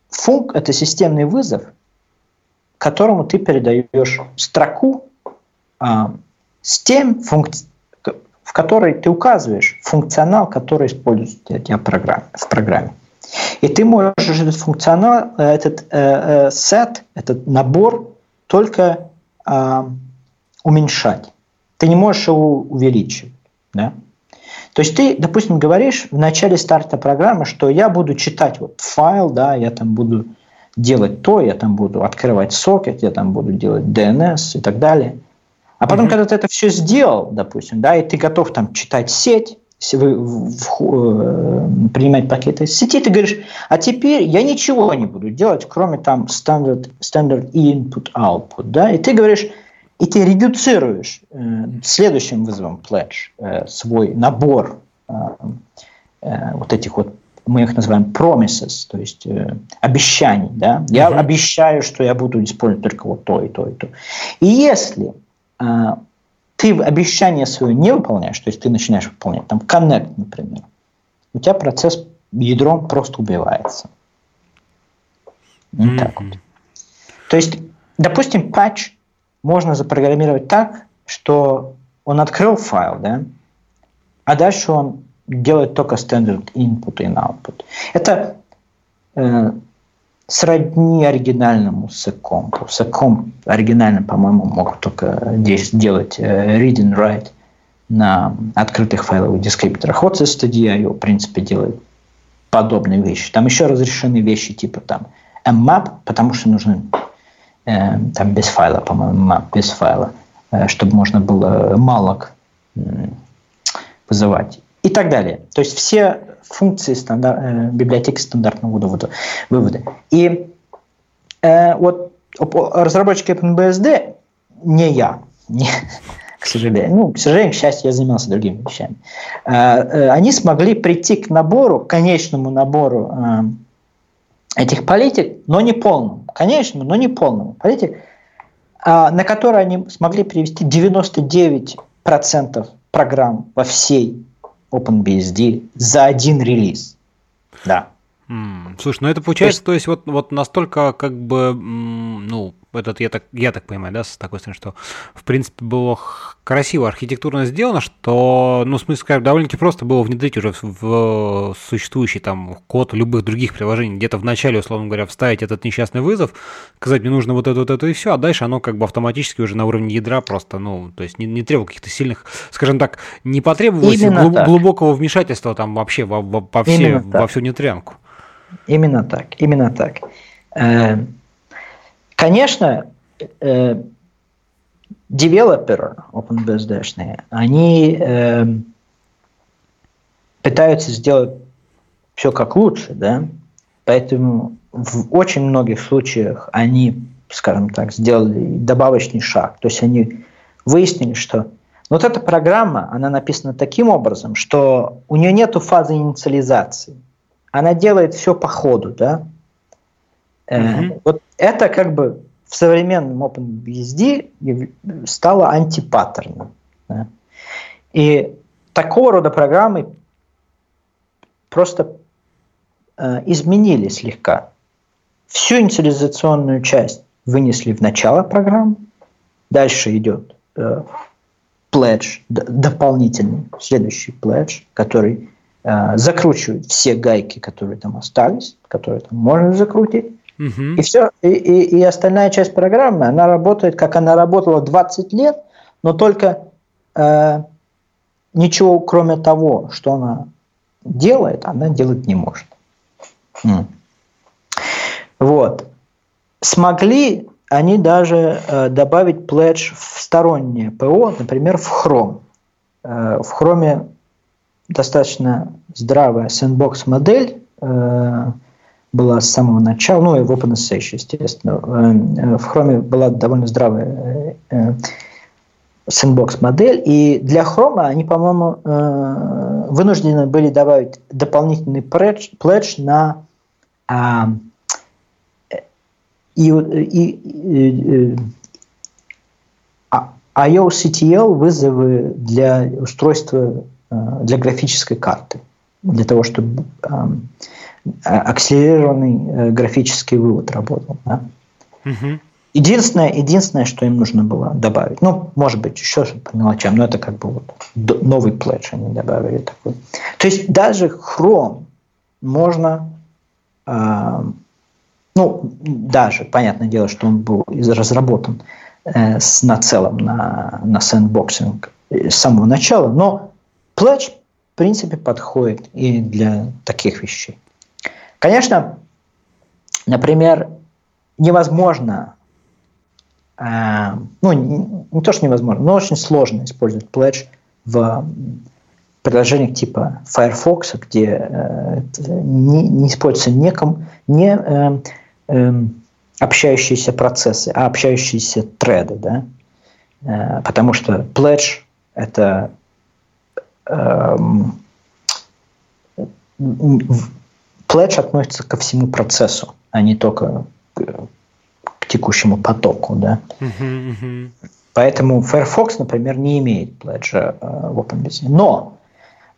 функ, это системный вызов, которому ты передаешь строку а, с тем функцией, в которой ты указываешь функционал, который используется у тебя в программе. И ты можешь этот функционал, э, этот э, э, этот набор только э, уменьшать. Ты не можешь его увеличивать. Да? То есть ты, допустим, говоришь в начале старта программы, что я буду читать вот файл, да, я там буду делать то, я там буду открывать сокет, я там буду делать DNS и так далее. А потом, mm-hmm. когда ты это все сделал, допустим, да, и ты готов там читать сеть, вы, в, в, э, принимать пакеты из сети, ты говоришь, а теперь я ничего не буду делать, кроме там standard, standard input output, да, и ты говоришь, и ты редуцируешь э, следующим вызовом pledge э, свой набор э, э, вот этих вот мы их называем promises, то есть э, обещаний, да, я mm-hmm. обещаю, что я буду использовать только вот то и то и то. И если ты обещание свое не выполняешь, то есть ты начинаешь выполнять, там, connect, например, у тебя процесс ядром просто убивается. Вот mm-hmm. так вот. То есть, допустим, патч можно запрограммировать так, что он открыл файл, да, а дальше он делает только standard input и output. Это э, сродни оригинальному секомпу. Секомп оригинально, по-моему, могут только здесь делать э, read and write на открытых файловых дескрипторах. Вот STDIO, в принципе, делает подобные вещи. Там еще разрешены вещи типа там mmap, потому что нужны э, там без файла, по-моему, map без файла, э, чтобы можно было малок э, вызывать и так далее. То есть все функции стандар, э, библиотеки стандартного вывода. вывода. И э, вот разработчики OpenBSD, не я, не, к сожалению, ну, к сожалению, к счастью, я занимался другими вещами, э, э, они смогли прийти к набору, к конечному набору э, этих политик, но не полному, конечному, но не полному политик, э, на который они смогли привести 99% программ во всей OpenBSD за один релиз. Да. Слушай, ну это получается, то есть, то есть вот, вот настолько как бы, ну, этот, я так, я так понимаю, да, с такой стороны, что, в принципе, было красиво архитектурно сделано, что, ну, в смысле, скажем, довольно-таки просто было внедрить уже в, в существующий там код любых других приложений, где-то в начале, условно говоря, вставить этот несчастный вызов, сказать, мне нужно вот это, вот это и все, а дальше оно как бы автоматически уже на уровне ядра просто, ну, то есть не, не требовало каких-то сильных, скажем так, не потребовалось глуб, глубокого вмешательства там вообще во, во, во, все, во всю нетрянку. Именно так, именно так. Э, конечно, э, девелоперы OpenBSD, они э, пытаются сделать все как лучше, да, поэтому в очень многих случаях они, скажем так, сделали добавочный шаг, то есть они выяснили, что вот эта программа, она написана таким образом, что у нее нет фазы инициализации. Она делает все по ходу, да. Mm-hmm. Вот это как бы в современном OpenBSD стало антипаттерном. Да? И такого рода программы просто э, изменили слегка. Всю инициализационную часть вынесли в начало программы, дальше идет э, дополнительный, следующий pledge, который Э, закручивать все гайки, которые там остались, которые там можно закрутить. И все, и, и, и остальная часть программы, она работает, как она работала 20 лет, но только э, ничего, кроме того, что она делает, она делать не может. Mm. Вот. Смогли они даже э, добавить пледж в стороннее ПО, например, в Chrome. Э, в Chrome достаточно здравая сэндбокс-модель э, была с самого начала, ну и в OpenSSH, естественно. Э, в Chrome была довольно здравая э, сэндбокс-модель, и для Chrome они, по-моему, э, вынуждены были добавить дополнительный пледж, на а, и, и, и, IOCTL вызовы для устройства Э, для графической карты, для того, чтобы эм, а, акселерированный э, графический вывод работал. Да? Угу. Единственное, единственное, что им нужно было добавить, ну, может быть, еще по мелочам, но это как бы вот новый пледж они добавили такой. То есть даже Chrome можно, э, ну, даже, понятное дело, что он был разработан э, с нацелом на, на sandboxing с самого начала, но Pledge, в принципе, подходит и для таких вещей. Конечно, например, невозможно, э, ну, не, не то, что невозможно, но очень сложно использовать Pledge в приложениях типа Firefox, где э, не, не используются не, не э, э, общающиеся процессы, а общающиеся треды, да? Э, потому что Pledge – это эм, пледж относится ко всему процессу, а не только к, к текущему потоку. Да? Uh-huh, uh-huh. Поэтому Firefox, например, не имеет пледжа э, в OpenBSD. Но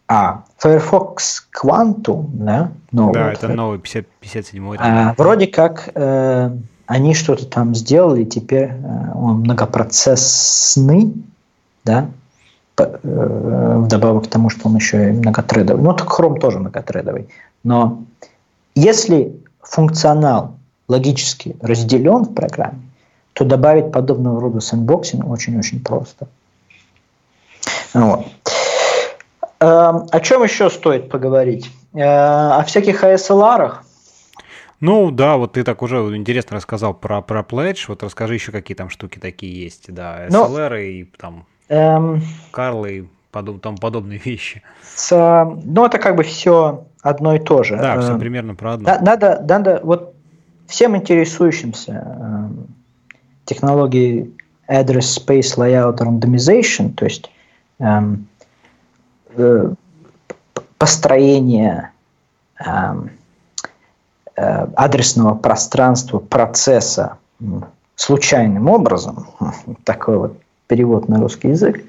а Firefox Quantum, да, новый, да, это новый 50, 57 а, вроде как э, они что-то там сделали, теперь э, он многопроцессный, да, Э, вдобавок к тому, что он еще и многотредовый. Ну, так Chrome тоже многотредовый. Но если функционал логически разделен в программе, то добавить подобного рода sandboxing очень-очень просто. Вот. Эм, о чем еще стоит поговорить? Э, о всяких ASLR. Ну да, вот ты так уже интересно рассказал про, про Pledge. Вот расскажи еще, какие там штуки такие есть. Да, SLR ну, и там эм, Карлы и подоб, там подобные [LAUGHS] вещи. С, ну это как бы все одно и то же. Да, все эм, примерно про одно. Надо, надо вот всем интересующимся эм, технологией Address Space Layout Randomization, то есть эм, э, построение эм, э, адресного пространства процесса случайным образом, [LAUGHS] такой вот перевод на русский язык,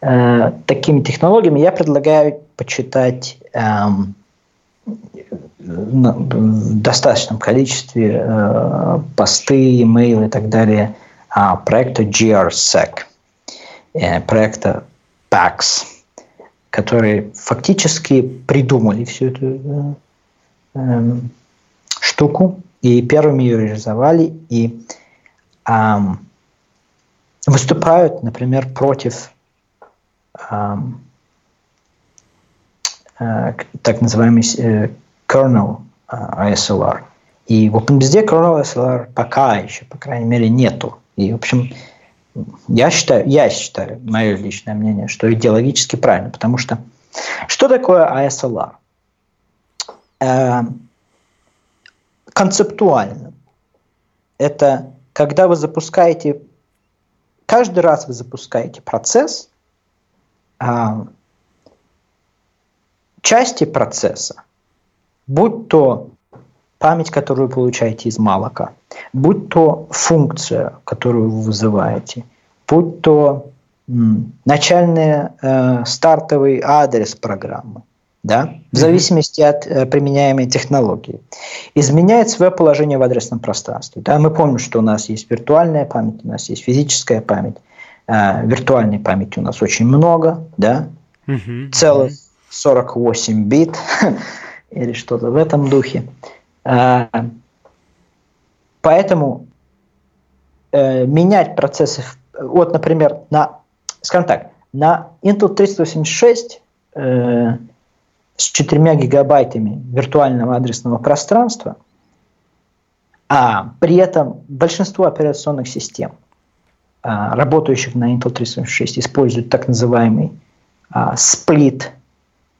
э, такими технологиями я предлагаю почитать эм, в достаточном количестве э, посты, имейлы и так далее а, проекта GRSEC, э, проекта PAX, которые фактически придумали всю эту э, штуку и первыми ее реализовали и выступают, например, против так называемый э, kernel ASLR. И в OpenBSD kernel ASLR пока еще, по крайней мере, нету. И, в общем, я считаю, я считаю, мое личное мнение, что идеологически правильно, потому что что такое ASLR? Э, концептуально. Это когда вы запускаете, каждый раз вы запускаете процесс, э, части процесса, будь то память, которую вы получаете из малока, будь то функция, которую вы вызываете, будь то м, начальный э, стартовый адрес программы, да, в зависимости от э, применяемой технологии, изменяет свое положение в адресном пространстве. Да, мы помним, что у нас есть виртуальная память, у нас есть физическая память. Э, виртуальной памяти у нас очень много, да, угу. целых 48 бит [LAUGHS] или что-то в этом духе. Э, поэтому э, менять процессы, вот, например, на, скажем так, на Intel 386 э, с 4 гигабайтами виртуального адресного пространства, а при этом большинство операционных систем, работающих на Intel 386, используют так называемый сплит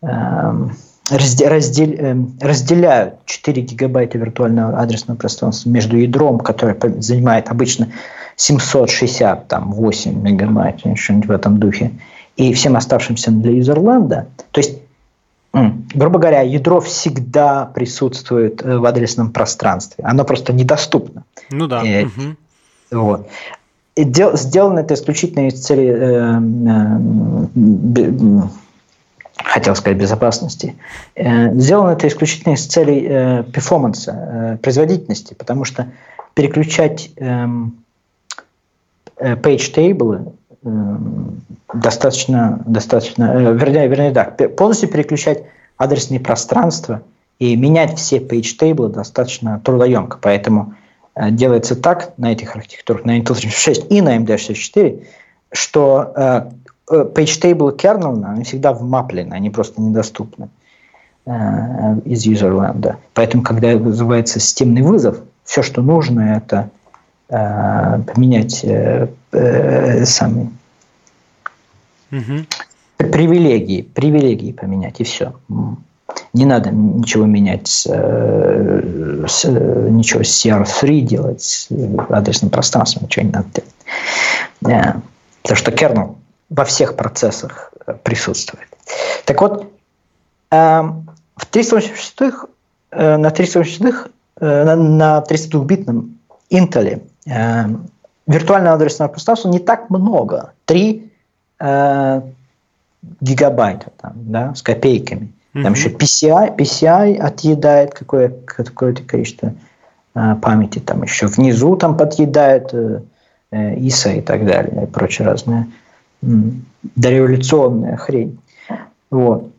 эм, раздел, эм, разделяют 4 гигабайта виртуального адресного пространства между ядром, которое занимает обычно 768 мегабайт, что-нибудь в этом духе, и всем оставшимся для юзерленда. То есть, грубо говоря, ядро всегда присутствует э, в адресном пространстве. Оно просто недоступно. Ну да. Э, угу. Вот. И дел, сделано это исключительно из цели э, э, хотел сказать безопасности, э, сделано это исключительно из целей э, перформанса, э, производительности, потому что переключать эм, page table достаточно, достаточно вернее, вернее, да, полностью переключать адресные пространства и менять все page table достаточно трудоемко, поэтому делается так на этих архитектурах, на Intel 36 и на AMD64, что Э, page table kernel, они всегда вмаплены, они просто недоступны э, из userland. Поэтому, когда вызывается системный вызов, все, что нужно, это э, поменять э, э, самые угу. привилегии, привилегии поменять, и все. Не надо ничего менять, с, э, с, ничего с CR3 делать, с адресным пространством, ничего не надо делать. Потому что kernel во всех процессах э, присутствует. Так вот, эм, в 386 э, на 386 э, на 32-битном Intel эм, виртуального адресного пространства не так много. 3 гигабайта там, да, с копейками. Там mm-hmm. еще PCI, PCI отъедает какое, какое-то количество памяти. Там еще внизу там подъедает ISA и так далее, и прочее разное дореволюционная хрень. Вот.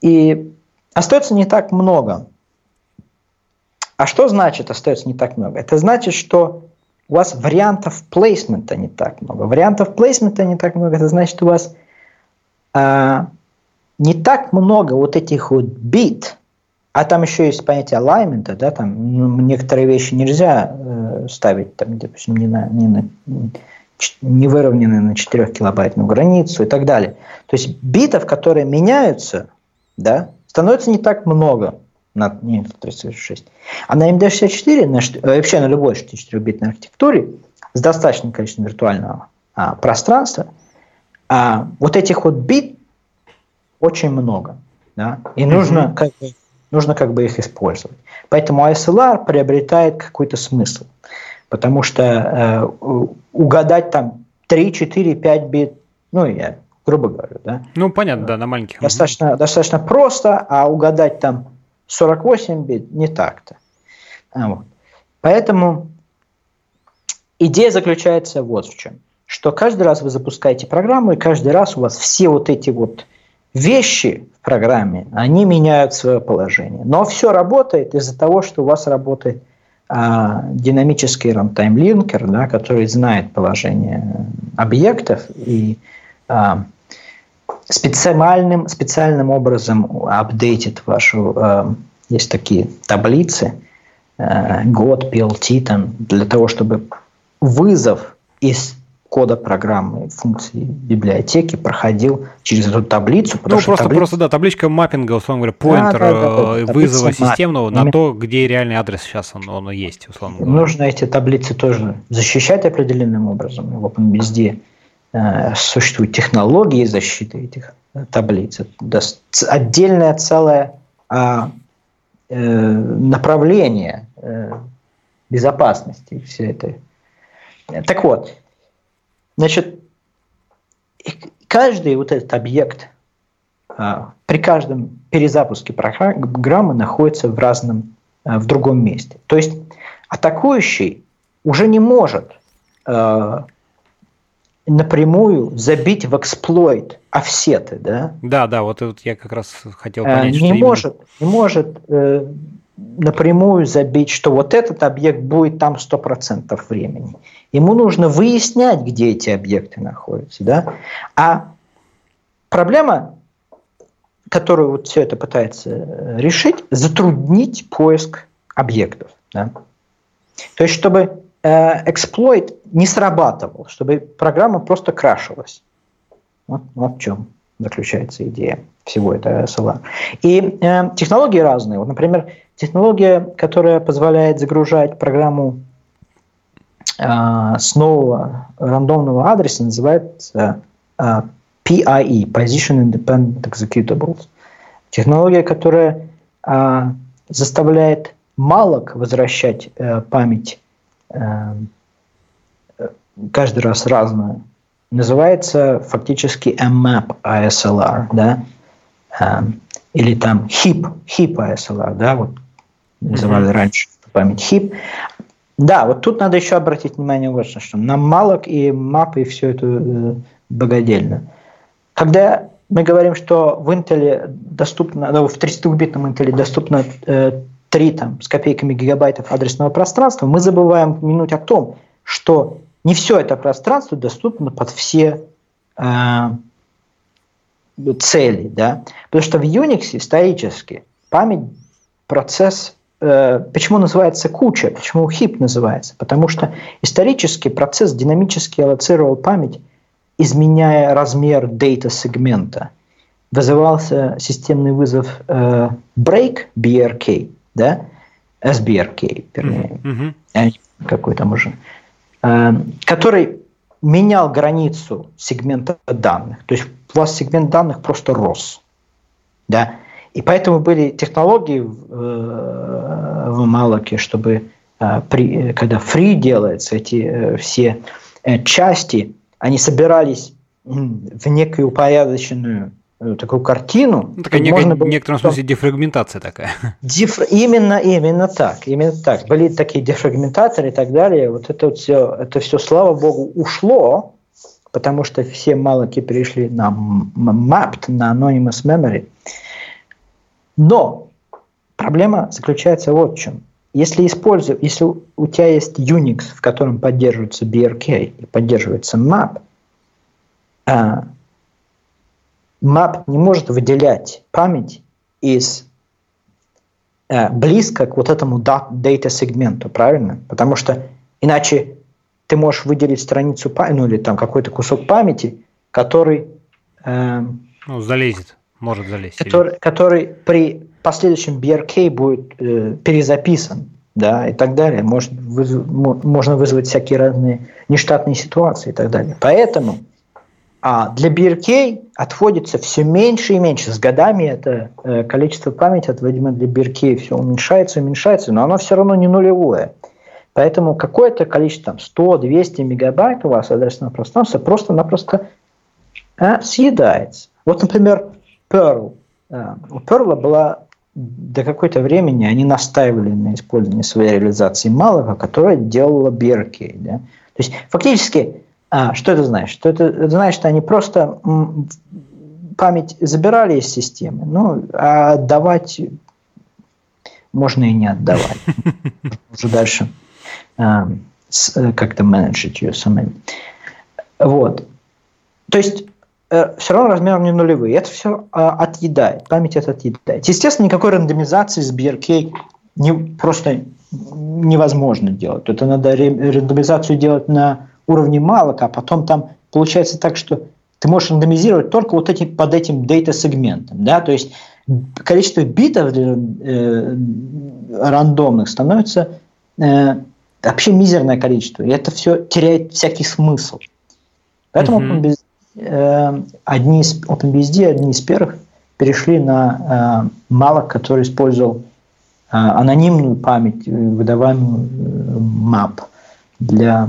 И остается не так много. А что значит остается не так много? Это значит, что у вас вариантов плейсмента не так много. Вариантов плейсмента не так много, это значит, у вас а, не так много вот этих вот бит, а там еще есть понятие alignment, да, там ну, некоторые вещи нельзя э, ставить, там, допустим, не, на, не, на, не выровнены на 4 килобайтную границу и так далее. То есть битов, которые меняются, да, становится не так много на не 36. А на MD64, на, э, вообще на любой 64-битной архитектуре с достаточным количеством виртуального а, пространства, а, вот этих вот бит очень много. Да? И нужно, mm-hmm. как бы, нужно как бы их использовать. Поэтому ASLR приобретает какой-то смысл. Потому что э, угадать там 3, 4, 5 бит, ну, я грубо говорю, да. Ну, понятно, да, на маленьких. Достаточно, достаточно просто, а угадать там 48 бит не так-то. А вот. Поэтому идея заключается вот в чем. Что каждый раз вы запускаете программу, и каждый раз у вас все вот эти вот вещи в программе, они меняют свое положение. Но все работает из-за того, что у вас работает а, динамический runtime линкер, да, который знает положение объектов и а, специальным, специальным образом апдейтит вашу, а, есть такие таблицы, а, год, PLT, там, для того, чтобы вызов из кода программы, функции библиотеки проходил через эту таблицу. Ну, просто, таблица... просто, да, табличка маппинга, условно говоря, поинтер да, да, да, да, вызова системного на то, где реальный адрес сейчас он, он есть, условно говоря. Нужно эти таблицы тоже защищать определенным образом. В OpenBSD э, существуют технологии защиты этих э, таблиц. Это отдельное целое э, э, направление э, безопасности все это. Так вот, Значит, каждый вот этот объект а, при каждом перезапуске программы находится в разном, а, в другом месте. То есть атакующий уже не может а, напрямую забить в эксплойт офсеты, да? Да, да, вот, вот я как раз хотел понять, не что может, именно... не может э, напрямую забить, что вот этот объект будет там 100% времени. Ему нужно выяснять, где эти объекты находятся. Да? А проблема, которую вот все это пытается э, решить, затруднить поиск объектов. Да? То есть, чтобы э, эксплойт не срабатывал, чтобы программа просто крашилась. Вот, вот в чем заключается идея всего этого SLR. И э, технологии разные. Вот, например, технология, которая позволяет загружать программу э, с нового рандомного адреса, называется э, PIE, Position Independent Executables. Технология, которая э, заставляет малок возвращать э, память э, каждый раз разную, называется фактически mmap ASLR, да, Эм, или там HIP, HIP ASLR, да, вот называли mm-hmm. раньше память HIP. Да, вот тут надо еще обратить внимание вот на что. На малок и мапы и все это э, богодельно. Когда мы говорим, что в Intel доступно, ну, в 32-битном Intel доступно э, 3 там, с копейками гигабайтов адресного пространства, мы забываем упомянуть о том, что не все это пространство доступно под все э, цели, да, потому что в Unix исторически память процесс э, Почему называется куча? Почему хип называется? Потому что исторически процесс динамически аллоцировал память, изменяя размер дейта сегмента. Вызывался системный вызов э, break BRK, да, SBRK, вернее, mm-hmm. какой там уже, э, который менял границу сегмента данных. То есть у вас сегмент данных просто рос. Да? И поэтому были технологии в, э, в Малаке, чтобы э, при, когда free делается, эти э, все части, они собирались в некую упорядоченную такую картину. Ну, такая нек- можно было... в некотором смысле дефрагментация такая. [LAUGHS] Деф... Именно, именно так, именно так. Были такие дефрагментаторы и так далее. Вот это вот все, это все, слава богу, ушло, потому что все малоки перешли на mapped, на anonymous memory. Но проблема заключается вот в чем. если использую, если у тебя есть Unix, в котором поддерживается BRK и поддерживается map, map не может выделять память из а, близко к вот этому data сегменту, правильно? Потому что иначе ты можешь выделить страницу ну или там какой-то кусок памяти, который э, ну, залезет, может залезть. Который, или... который при последующем BRK будет э, перезаписан, да, и так далее. Может, вызв, можно вызвать всякие разные нештатные ситуации и так далее. Поэтому а для BRK отводится все меньше и меньше. С годами это э, количество памяти, отводимое для BRK, все уменьшается и уменьшается, но оно все равно не нулевое. Поэтому какое-то количество, там, 100-200 мегабайт у вас адресного пространства просто-напросто э, съедается. Вот, например, Perl. Э, у Perl была до какой-то времени они настаивали на использовании своей реализации малого, которая делала BRK. Да? То есть фактически, а, что это значит? Что это, это значит, что они просто память забирали из системы, ну, а отдавать можно и не отдавать. [LAUGHS] Уже дальше а, э, как-то менеджить ее самим. Вот. То есть Э, все равно размер не нулевые. Это все а, отъедает, память это отъедает. Естественно, никакой рандомизации с BRK не, просто невозможно делать. Это надо рандомизацию делать на уровне малок, а потом там получается так, что ты можешь рандомизировать только вот эти, под этим дейта-сегментом. Да? То есть количество битов э, рандомных становится э, вообще мизерное количество. И это все теряет всякий смысл. Поэтому mm-hmm. Э, одни из OpenBSD, одни из первых перешли на э, Malloc, который использовал э, анонимную память, выдаваемую map для,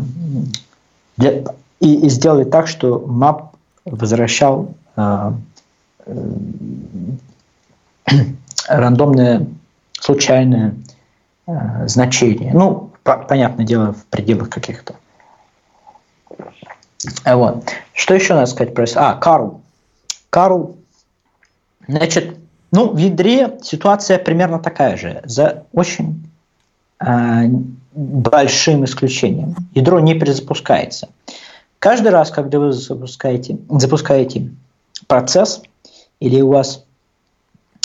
для и, и сделали так, что map возвращал [CLEARS THROAT] рандомное случайное значение. Ну, по, понятное дело, в пределах каких-то вот. Что еще надо сказать про... А, Карл. Карл, значит, ну, в ядре ситуация примерно такая же, за очень э, большим исключением. Ядро не перезапускается. Каждый раз, когда вы запускаете, запускаете процесс, или у вас...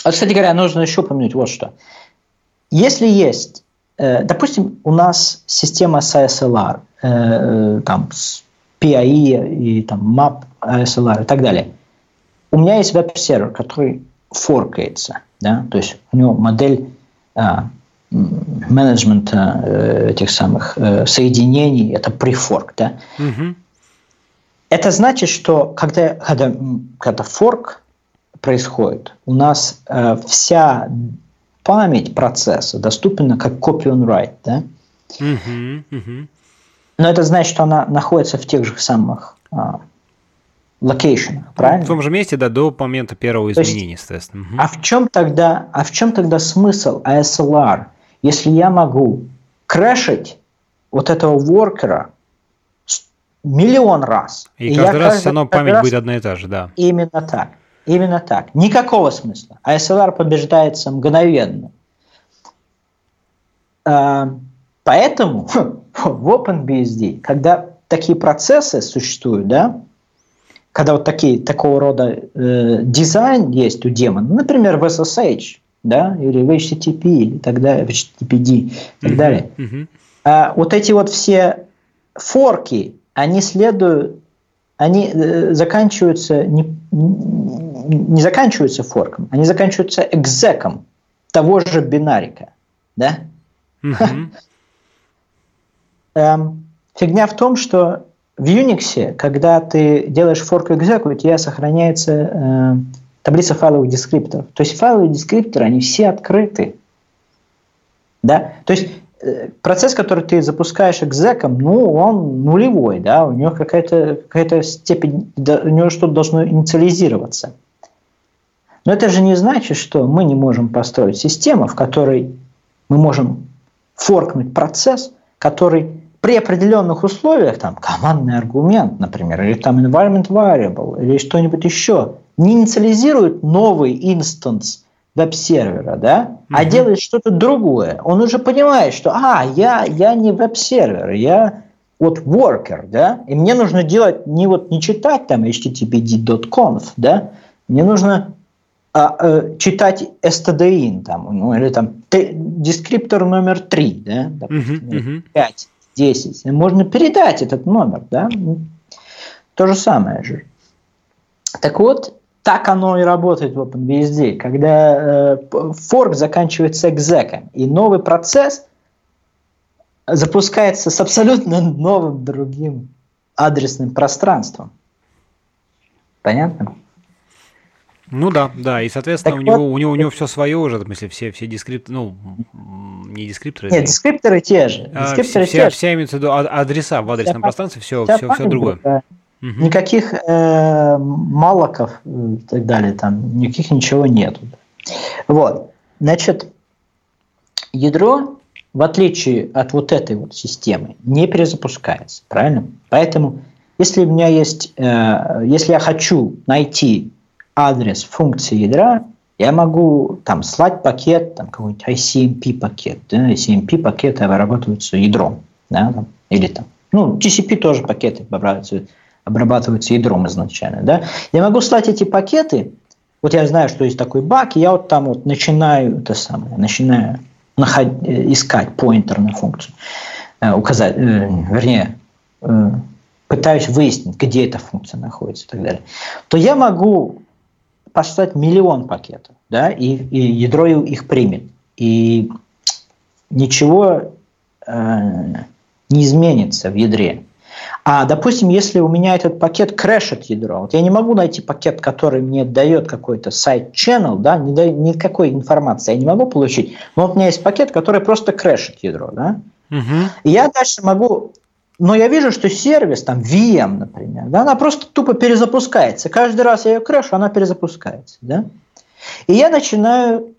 А, кстати говоря, нужно еще упомянуть вот что. Если есть, э, допустим, у нас система с ASLR, э, э, там, с PIE и там MAP, ASLR и так далее. У меня есть веб-сервер, который форкается, да, то есть у него модель а, менеджмента э, этих самых э, соединений, это префорк, да. Угу. Это значит, что когда, когда, когда форк происходит, у нас э, вся память процесса доступна как copy on write, да. Угу, угу. Но это значит, что она находится в тех же самых а, локейшенах, правильно? В том же месте, да, до момента первого изменения, есть, естественно. Угу. А в чем тогда, а в чем тогда смысл ASLR, если я могу крэшить вот этого воркера миллион раз? И, и каждый раз все равно память раз... будет одна и та же, да. Именно так. Именно так. Никакого смысла. ASLR побеждается мгновенно. А, поэтому [LAUGHS] в OpenBSD, когда такие процессы существуют, да, когда вот такие, такого рода э, дизайн есть у демона, например, в SSH, да, или в HTTP, или так далее, в HTTPD и так далее, uh-huh. а вот эти вот все форки, они следуют, они э, заканчиваются не, не заканчиваются форком, они заканчиваются экзеком того же бинарика, да? Uh-huh. [LAUGHS] Эм, фигня в том, что в Unix, когда ты делаешь fork exec, у тебя сохраняется э, таблица файловых дескрипторов. То есть файловые дескрипторы, они все открыты. Да? То есть э, процесс, который ты запускаешь экзеком, ну, он нулевой, да, у него какая-то какая степень, у него что-то должно инициализироваться. Но это же не значит, что мы не можем построить систему, в которой мы можем форкнуть процесс, который при определенных условиях, там, командный аргумент, например, или там environment variable, или что-нибудь еще, не инициализирует новый инстанс веб-сервера, да, mm-hmm. а делает что-то другое, он уже понимает, что, а, я, я не веб-сервер, я вот worker, да, и мне нужно делать не вот не читать там httpd.conf, да, мне нужно а, а, читать stdin там, ну, или там дескриптор номер 3, да, допустим, uh-huh, uh-huh. 5, 10, можно передать этот номер, да, то же самое же. Так вот, так оно и работает в OpenBSD, когда э, форк заканчивается экзеком, и новый процесс запускается с абсолютно новым другим адресным пространством. Понятно? Ну да, да, и соответственно так у, вот, него, у него у него все свое уже, в смысле все все дескрипторы, ну не дескрипторы. Нет, дескрипторы те же. А, дескрипторы вся, те вся, имеется в виду адреса в адресном вся пространстве, все все все другое. Да. Угу. Никаких э, малоков и так далее, там никаких ничего нету. Вот, значит, ядро в отличие от вот этой вот системы, не перезапускается, правильно? Поэтому, если у меня есть, э, если я хочу найти адрес функции ядра, я могу там слать пакет, там какой-нибудь ICMP пакет, да, ICMP пакеты обрабатываются ядром, да, там, или там, ну, TCP тоже пакеты обрабатываются, обрабатываются ядром изначально, да. Я могу слать эти пакеты, вот я знаю, что есть такой баг, и я вот там вот начинаю это самое, начинаю наход... Э, искать поинтер на функцию, э, указать, э, вернее, пытаюсь выяснить, где эта функция находится и так далее, то я могу послать миллион пакетов, да, и, и ядро их примет. И ничего э, не изменится в ядре. А, допустим, если у меня этот пакет крэшит ядро, вот я не могу найти пакет, который мне дает какой-то side-channel, да, не дает никакой информации, я не могу получить, но вот у меня есть пакет, который просто крэшит ядро, да, угу. и я дальше могу но я вижу, что сервис, там VM, например, да, она просто тупо перезапускается. Каждый раз я ее крэшу, она перезапускается. Да? И я начинаю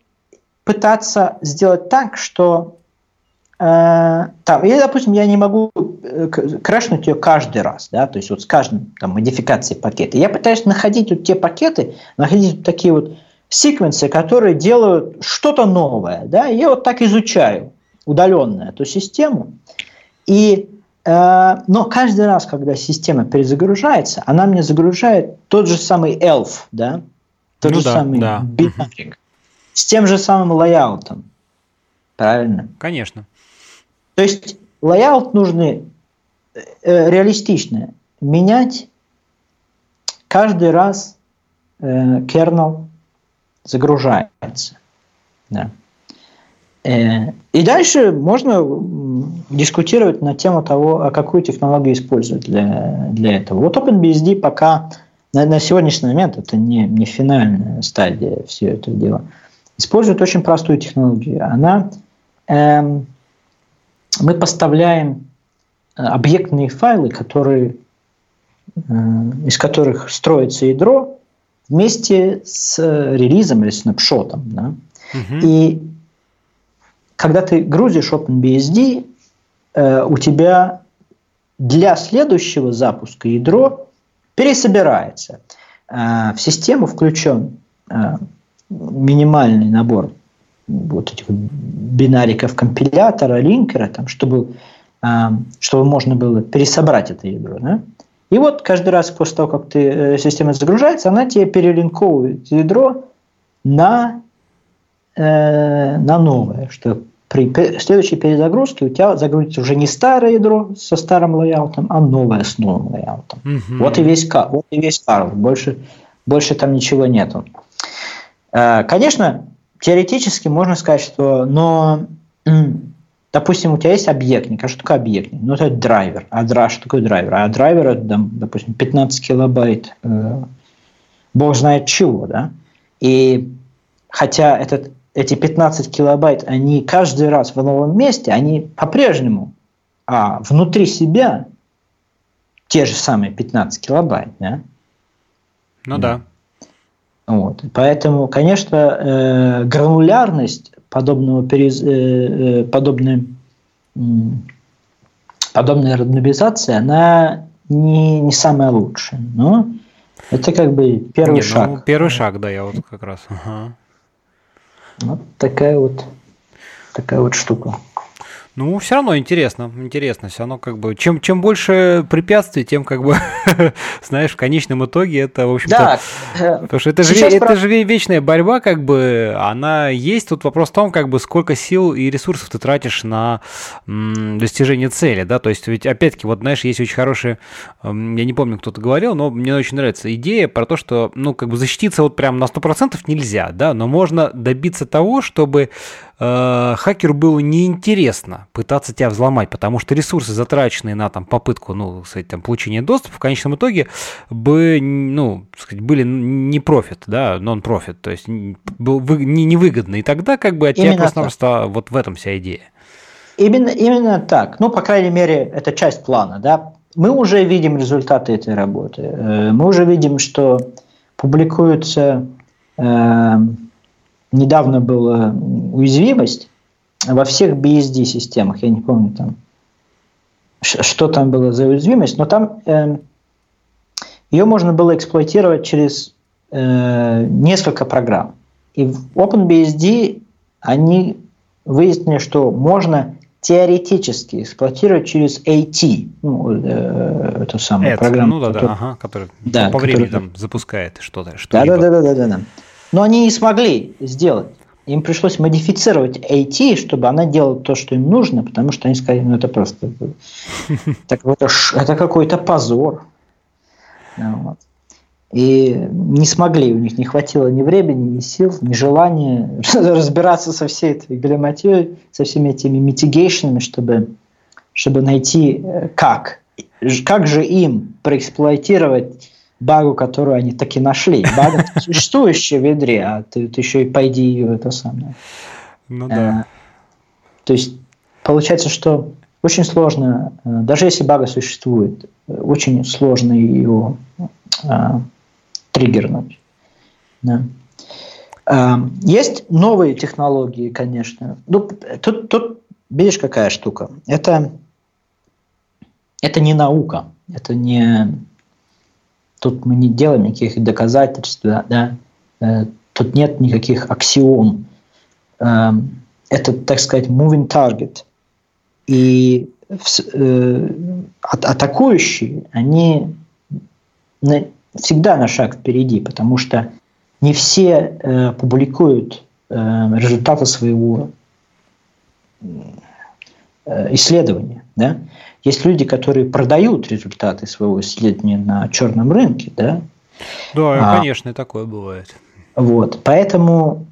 пытаться сделать так, что там, я, допустим, я не могу э, крэшнуть ее каждый раз, да, то есть вот с каждым там, модификацией пакета. Я пытаюсь находить вот те пакеты, находить вот такие вот секвенсы, которые делают что-то новое, да, и я вот так изучаю удаленно эту систему, и Э, но каждый раз, когда система перезагружается, она мне загружает тот же самый elf, да, тот ну же да, самый да. бинарик, с тем же самым layout ом. Правильно? Конечно. То есть layout нужно э, реалистично менять каждый раз э, kernel загружается. Да. Э, и дальше можно дискутировать на тему того, а какую технологию использовать для, для этого. Вот OpenBSD пока на, на сегодняшний момент, это не, не финальная стадия всего этого дела, использует очень простую технологию. Она, эм, мы поставляем э, объектные файлы, которые, э, из которых строится ядро, вместе с релизом или снапшотом. Да? Угу. И когда ты грузишь OpenBSD, э, у тебя для следующего запуска ядро пересобирается. Э, в систему включен э, минимальный набор вот этих бинариков компилятора, линкера, там, чтобы, э, чтобы можно было пересобрать это ядро. Да? И вот каждый раз после того, как ты, э, система загружается, она тебе перелинковывает ядро на, э, на новое, что при следующей перезагрузке у тебя загрузится уже не старое ядро со старым лайаутом, а новое с новым лайаутом. Угу. Вот и весь вот и весь Карл. Больше, больше там ничего нету. Э, конечно, теоретически можно сказать, что, но, допустим, у тебя есть объектник. А что такое объектник? Ну, это драйвер. А дра, что такое драйвер? А драйвер, это, допустим, 15 килобайт, э, бог знает чего, да? И хотя этот эти 15 килобайт, они каждый раз в новом месте, они по-прежнему, а внутри себя те же самые 15 килобайт, да? Ну да. Вот. Поэтому, конечно, э, гранулярность подобного перез, э, э, подобной, э, подобной рандомизации, она не, не самая лучшая. Но это как бы первый не, ну, шаг. Ну, первый шаг, да, я вот как раз. Ага. Вот такая вот такая вот штука. Ну, все равно интересно, интересно, все равно как бы, чем, чем больше препятствий, тем как бы, [LAUGHS] знаешь, в конечном итоге это, в общем-то, да. Потому что это же, это про... же вечная борьба, как бы, она есть, тут вопрос в том, как бы, сколько сил и ресурсов ты тратишь на м, достижение цели, да, то есть, ведь, опять-таки, вот, знаешь, есть очень хорошая, я не помню, кто-то говорил, но мне очень нравится идея про то, что, ну, как бы, защититься вот прям на 100% нельзя, да, но можно добиться того, чтобы э, хакеру было неинтересно пытаться тебя взломать, потому что ресурсы, затраченные на там, попытку ну, сказать, там, получения доступа, в конечном итоге бы, ну, сказать, были не профит, да, нон-профит, то есть был вы, не, невыгодно. И тогда как бы от тебя просто-напросто вот в этом вся идея. Именно, именно так. Ну, по крайней мере, это часть плана, да. Мы уже видим результаты этой работы. Э, мы уже видим, что публикуются э, недавно была уязвимость во всех BSD-системах, я не помню там, что там было за уязвимость, но там э, эм, ее можно было эксплуатировать через э, несколько программ. И в OpenBSD они выяснили, что можно теоретически эксплуатировать через AT, ну, э, эту самую Это, программу. Ну да, которая, да, ага, который да, по времени там запускает что-то. Что да, да, да, да, да, да. Но они не смогли сделать. Им пришлось модифицировать AT, чтобы она делала то, что им нужно, потому что они сказали, ну это просто это, какой-то позор. И не смогли, у них не хватило ни времени, ни сил, ни желания [LAUGHS] разбираться со всей этой галиматьей, со всеми этими митигейшнами, чтобы, чтобы найти э, как. Как же им проэксплуатировать багу, которую они таки нашли. Бага [LAUGHS] существующая в ядре, а ты, ты еще и пойди ее это самое. Ну да. А, то есть получается, что очень сложно, э, даже если бага существует, очень сложно ее а, триггернуть. Да. А, есть новые технологии, конечно. Ну, тут, тут видишь, какая штука. Это, это не наука, это не Тут мы не делаем никаких доказательств, да? Э, тут нет никаких аксиом. Э, это, так сказать, moving target. И э, атакующие, они всегда на шаг впереди, потому что не все э, публикуют э, результаты своего исследования. Да? Есть люди, которые продают результаты своего исследования на черном рынке, да? Да, а, конечно, такое бывает. Вот, поэтому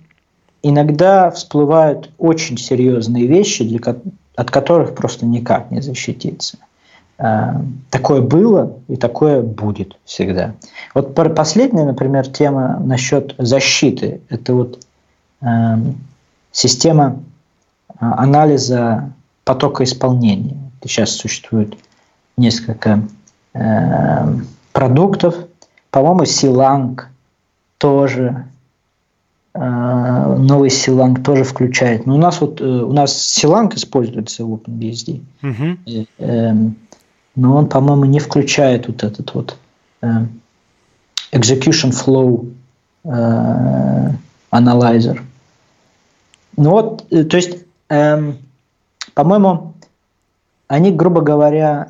иногда всплывают очень серьезные вещи, для, от которых просто никак не защититься. А, такое было и такое будет всегда. Вот последняя, например, тема насчет защиты. Это вот э, система а, анализа потока исполнения. Сейчас существует несколько э, продуктов. По-моему, Силанг тоже э, новый Силанг тоже включает. Но у нас вот э, у нас Силанг используется в OpenBSD, угу. э, э, но он, по-моему, не включает вот этот вот э, execution flow э, analyzer. Ну вот, э, то есть, э, по-моему, они, грубо говоря,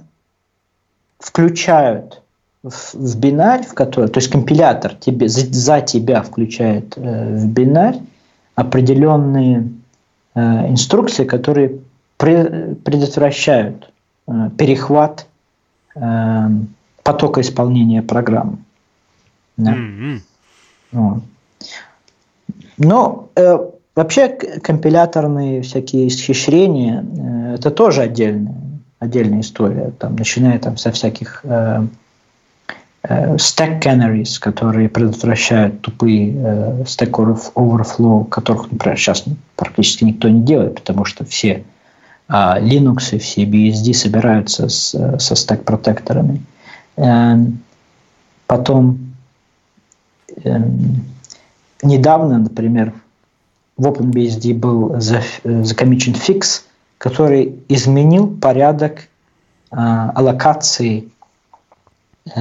включают в, бинарь, в который, то есть компилятор тебе, за, за тебя включает э, в бинарь определенные э, инструкции, которые pre, предотвращают э, перехват э, потока исполнения программы. Да. Mm-hmm. Вот. Но э, вообще компиляторные всякие исхищрения э, это тоже отдельная отдельная история, там, начиная там, со всяких э, э, stack canaries, которые предотвращают тупые э, stack overflow, которых, например, сейчас практически никто не делает, потому что все э, Linux и все BSD собираются с, со stack протекторами. Э, потом э, недавно, например, в OpenBSD был закомичен фикс, который изменил порядок э, аллокации э,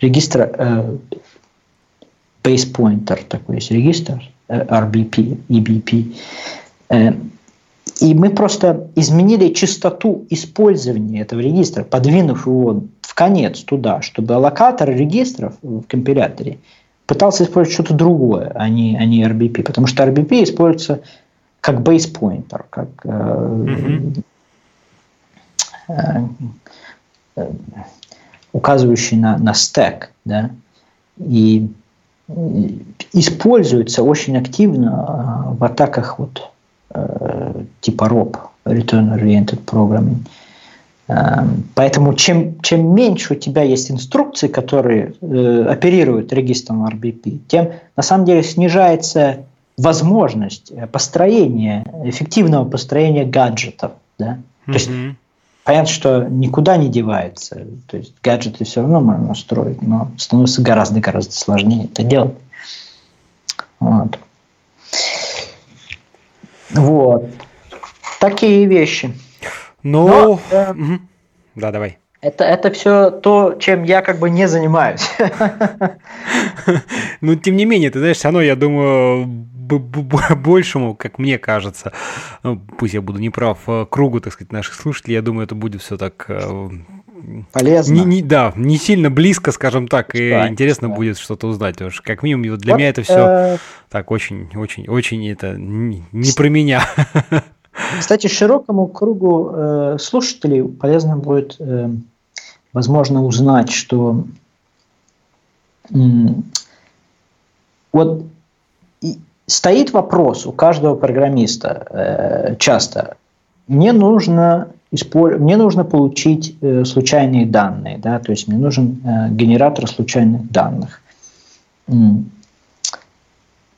регистра э, base pointer, такой есть регистр, RBP, EBP. И мы просто изменили частоту использования этого регистра, подвинув его в конец туда, чтобы аллокатор регистров в компиляторе пытался использовать что-то другое, а не, а не RBP. Потому что RBP используется как pointer, как mm-hmm. э, указывающий на, на стек. Да? И используется очень активно в атаках вот, Э, типа ROP, Return Oriented Programming. Поэтому чем, чем меньше у тебя есть инструкций, которые э, оперируют регистром RBP, тем на самом деле снижается возможность построения, эффективного построения гаджетов. Да? Mm-hmm. То есть понятно, что никуда не девается. То есть гаджеты все равно можно строить, но становится гораздо-гораздо сложнее это делать. Вот. Вот. Такие вещи. Ну, Но, э, угу. да, давай. Это, это все то, чем я как бы не занимаюсь. [LAUGHS] Ну, тем не менее, ты знаешь, все равно, я думаю, [LAUGHS] большему, как мне кажется, ну, пусть я буду неправ, э, кругу, так сказать, наших слушателей, я думаю, это будет все так э, полезно. Не, не, да, не сильно близко, скажем так, и да, интересно да. будет что-то узнать. Потому что, как минимум, для вот, меня это все э... так очень, очень, очень это не, не про меня. [LAUGHS] Кстати, широкому кругу э, слушателей полезно будет, э, возможно, узнать, что э, вот стоит вопрос у каждого программиста э, часто. Мне нужно мне нужно получить э, случайные данные, да, то есть мне нужен э, генератор случайных данных.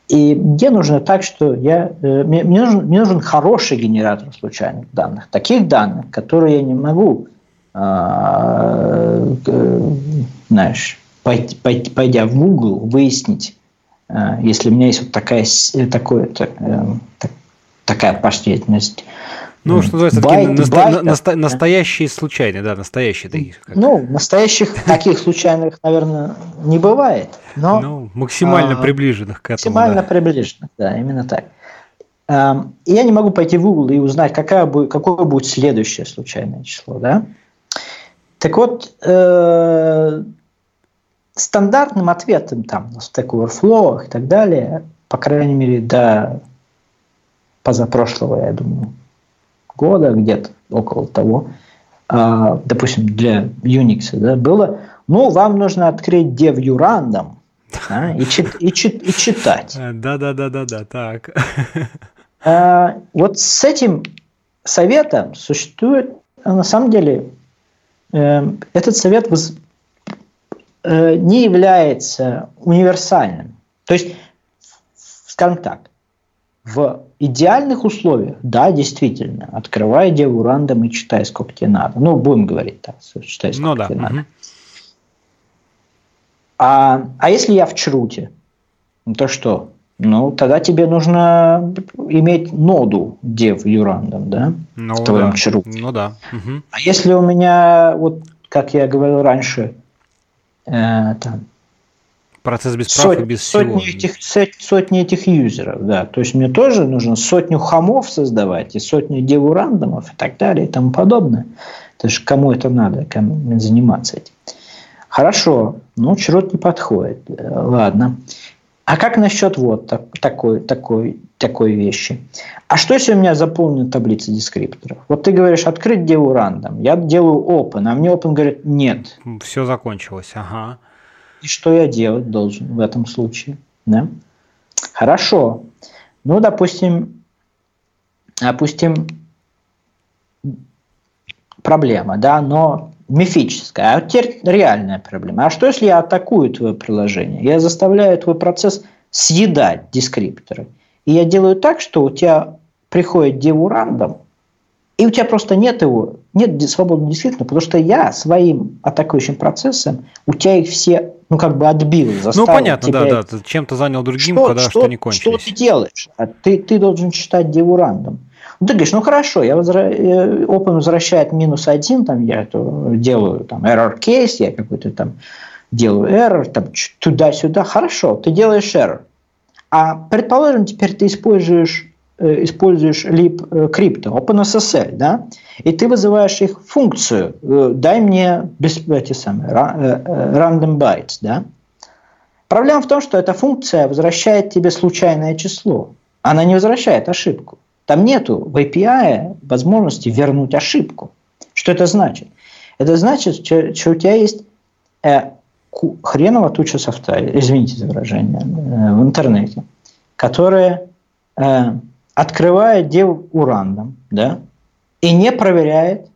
И мне нужно так, что я, э, мне, мне, нужен, мне нужен хороший генератор случайных данных, таких данных, которые я не могу, э, э, знаешь, пойти, пойдя в Google, выяснить, если у меня есть вот такая, такое, так, э, так, такая последовательность ну, что называется, байт, наста- байт, наста- настоящие случайные, да, настоящие такие. Ну, настоящих таких случайных, наверное, не бывает. Но, ну, максимально а, приближенных к этому. Максимально да. приближенных, да, именно так. И я не могу пойти в Google и узнать, какая будет, какое будет следующее случайное число, да? Так вот, э, стандартным ответом там на Stack Overflow и так далее, по крайней мере, до позапрошлого, я думаю, года, где-то около того, а, допустим, для Unix да, было, ну, вам нужно открыть dev random да, и, чит, и, чит, и читать. Да-да-да-да-да, так. [LAUGHS] А, вот с этим советом существует, на самом деле, э, этот совет э, не является универсальным. То есть, скажем так, в идеальных условиях, да, действительно, открывай деву рандом и читай, сколько тебе надо. Ну, будем говорить так, читай, сколько ну, да. тебе угу. надо. А, а если я в чруте, то что? Ну, тогда тебе нужно иметь ноду dev юрандом, да? Ну, в твоем да. чруте. Ну да. Угу. А если у меня, вот как я говорил раньше, э, там, Процесс без прав Сот, и без сотни всего. Этих, сотни этих юзеров, да. То есть мне тоже нужно сотню хамов создавать, и сотню девурандомов и так далее и тому подобное. То есть кому это надо, кому заниматься этим. Хорошо, ну, чрот не подходит. Ладно. А как насчет вот так, такой, такой, такой вещи? А что, если у меня заполнена таблица дескрипторов? Вот ты говоришь, открыть деву рандом. Я делаю open, а мне open говорит, нет. Все закончилось, ага. И что я делать должен в этом случае? Да? Хорошо. Ну, допустим, допустим, проблема, да, но мифическая. А теперь реальная проблема. А что, если я атакую твое приложение? Я заставляю твой процесс съедать дескрипторы. И я делаю так, что у тебя приходит девурандом, и у тебя просто нет его, нет свободного дискретного, потому что я своим атакующим процессом у тебя их все ну, как бы отбил, заставил Ну, понятно, тебя... да, да, ты чем-то занял другим, что, когда что, что не кончились. Что ты делаешь? А ты, ты должен читать девурандом. Ну, ты говоришь, ну хорошо, я возра... Э, open возвращает минус один, там я это делаю там error case, я какой-то там делаю error, там туда-сюда, хорошо, ты делаешь error. А предположим, теперь ты используешь Э, используешь lib э, crypto, OpenSSL, да, и ты вызываешь их функцию, э, дай мне без, эти самые, random bytes, да. Проблема в том, что эта функция возвращает тебе случайное число. Она не возвращает ошибку. Там нету в API возможности вернуть ошибку. Что это значит? Это значит, что у тебя есть э, хреново туча софта, извините за выражение, э, в интернете, которая э, открывает дел урандом, да, и не проверяет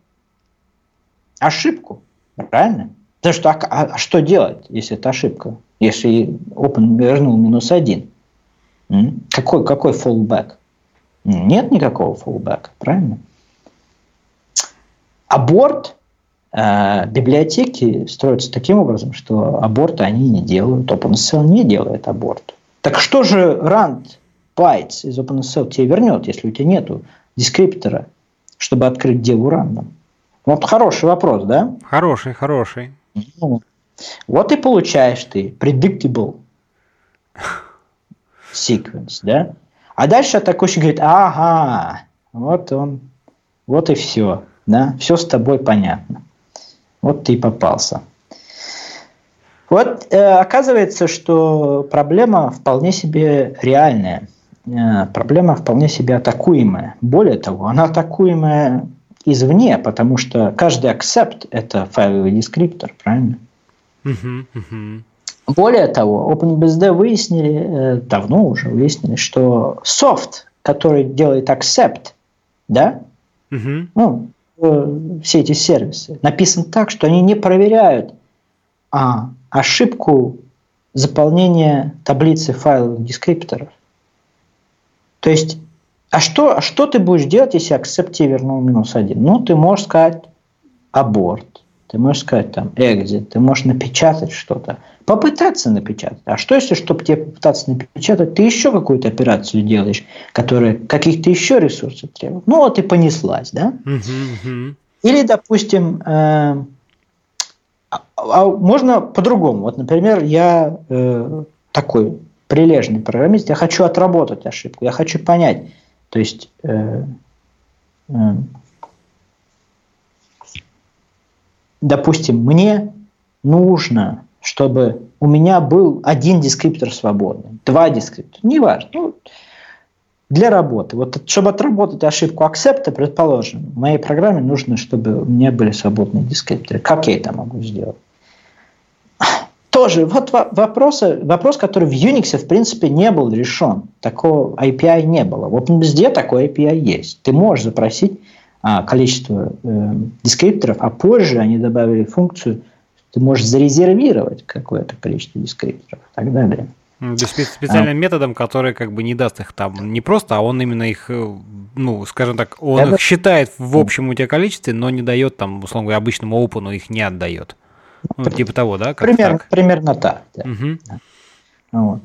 ошибку, правильно? Потому что а, а, а что делать, если это ошибка? Если Open вернул минус один? Какой, какой fallback? Нет никакого fallback, правильно? Аборт э, библиотеки строятся таким образом, что аборты они не делают, OpenSL не делает аборт. Так что же Ранд bytes из OpenSL тебе вернет, если у тебя нету дескриптора, чтобы открыть деву рандом? Вот хороший вопрос, да? Хороший, хороший. Ну, вот и получаешь ты predictable [LAUGHS] sequence, да? А дальше атакующий говорит, ага, вот он, вот и все, да, все с тобой понятно. Вот ты и попался. Вот э, оказывается, что проблема вполне себе реальная. Э, проблема вполне себе атакуемая. Более того, она атакуемая извне, потому что каждый accept – это файловый дескриптор, правильно? Uh-huh. Более того, OpenBSD выяснили, э, давно уже выяснили, что софт, который делает accept, да, uh-huh. ну, э, все эти сервисы, написан так, что они не проверяют а, ошибку заполнения таблицы файловых дескрипторов. То есть, а что, а что ты будешь делать, если accept тебе вернул минус один? Ну, ты можешь сказать аборт, ты можешь сказать там exit, ты можешь напечатать что-то, попытаться напечатать. А что если, чтобы тебе попытаться напечатать, ты еще какую-то операцию делаешь, которая каких-то еще ресурсов требует? Ну, вот и понеслась, да? Или, допустим, э, а, а можно по-другому. Вот, например, я э, такой прилежный программист, я хочу отработать ошибку, я хочу понять, то есть э, э, допустим, мне нужно, чтобы у меня был один дескриптор свободный, два дескриптора, неважно, ну, для работы. Вот чтобы отработать ошибку accept, предположим, в моей программе нужно, чтобы у меня были свободные дескрипторы. Как я это могу сделать? тоже вот вопрос, вопрос, который в Unix в принципе не был решен. Такого API не было. Вот везде такой API есть. Ты можешь запросить а, количество э, дескрипторов, а позже они добавили функцию, ты можешь зарезервировать какое-то количество дескрипторов и так далее. Ну, специальным а. методом, который как бы не даст их там не просто, а он именно их, э, ну, скажем так, он Это... их считает в общем у тебя количестве, но не дает там, условно говоря, обычному опену их не отдает. Ну, типа того, да? Как примерно, так? примерно так. Да. Угу. Вот.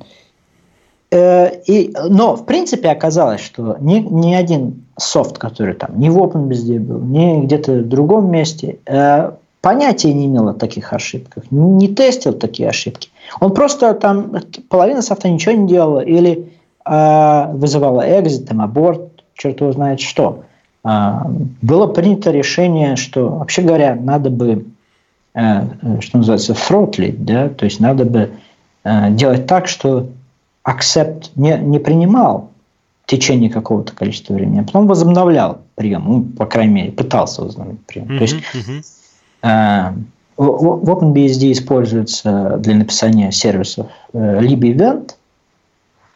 Э, и, но, в принципе, оказалось, что ни, ни один софт, который там ни в OpenBSD был, ни где-то в другом месте, э, понятия не имел о таких ошибках, не тестил такие ошибки. Он просто там, половина софта ничего не делала или э, вызывала экзит, там, аборт, черт его знает что. Э, было принято решение, что, вообще говоря, надо бы Э, э, что называется, throttling, да, то есть надо бы э, делать так, что accept не, не принимал в течение какого-то количества времени, а потом возобновлял прием, ну, по крайней мере, пытался возобновить прием. Mm-hmm, то есть mm-hmm. В OpenBSD используется для написания сервисов libEvent,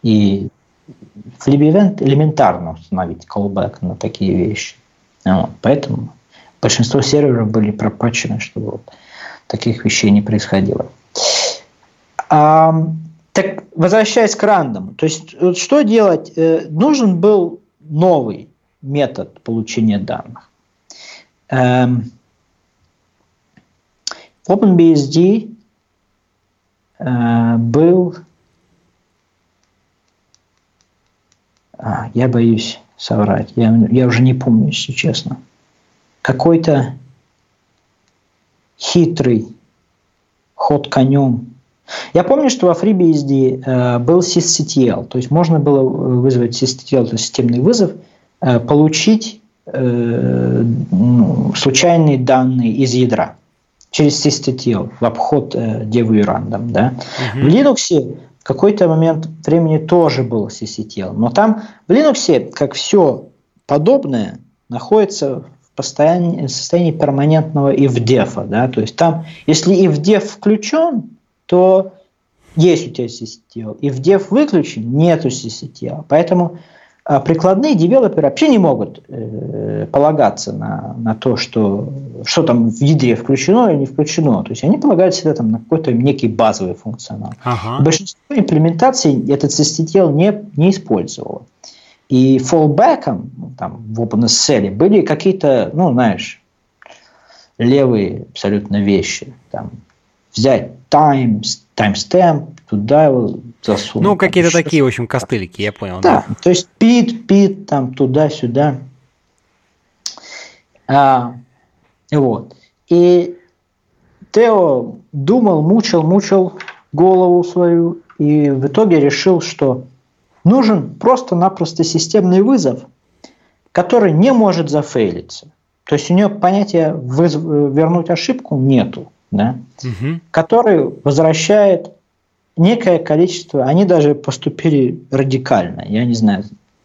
и в libEvent элементарно установить callback на такие вещи. Вот, поэтому большинство серверов были пропачены, чтобы вот таких вещей не происходило. А, так, возвращаясь к рандому, то есть вот что делать? Э, нужен был новый метод получения данных. OpenBSD э, был, а, я боюсь соврать, я, я уже не помню, если честно, какой-то хитрый ход конем. Я помню, что во FreeBSD э, был sysctl, то есть можно было вызвать sysctl, то есть системный вызов, э, получить э, случайные данные из ядра через sysctl в обход э, dev random. Да? Угу. В Linux какой-то момент времени тоже был sysctl, но там в Linux, как все подобное, находится в состоянии, состоянии перманентного if-def. Да? То есть там, если if-def включен, то есть у тебя. И в dev выключен, нету CCTL. Поэтому а, прикладные девелоперы вообще не могут э, полагаться на, на то, что, что там в ядре включено или не включено. То есть они полагают всегда там, на какой-то некий базовый функционал. Ага. Большинство имплементаций этот CCTL не, не использовало. И фоллбеком там, в OpenSSL были какие-то, ну, знаешь, левые абсолютно вещи. Там, взять time, timestamp, туда его засунуть. Ну, какие-то такие, в общем, костылики, я понял. Да, да. то есть пит, пит, там туда-сюда. А, вот. И Тео думал, мучил, мучил голову свою, и в итоге решил, что нужен просто-напросто системный вызов, который не может зафейлиться. То есть у него понятия вызов, вернуть ошибку нету да, угу. который возвращает некое количество, они даже поступили радикально, я не знаю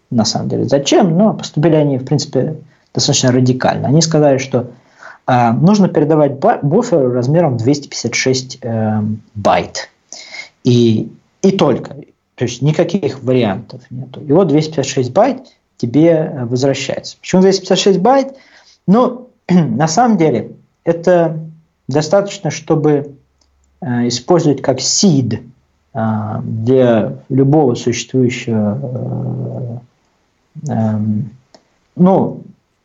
на самом деле зачем, но поступили они, в принципе, достаточно радикально. Они сказали, что нужно передавать буфер размером 256 э, байт. И, и только. То есть никаких вариантов нету. И вот 256 байт тебе возвращается. Почему 256 байт? Ну, [CLEARS THROAT] на самом деле, это достаточно, чтобы э, использовать как seed э, для любого существующего, э, эм, ну,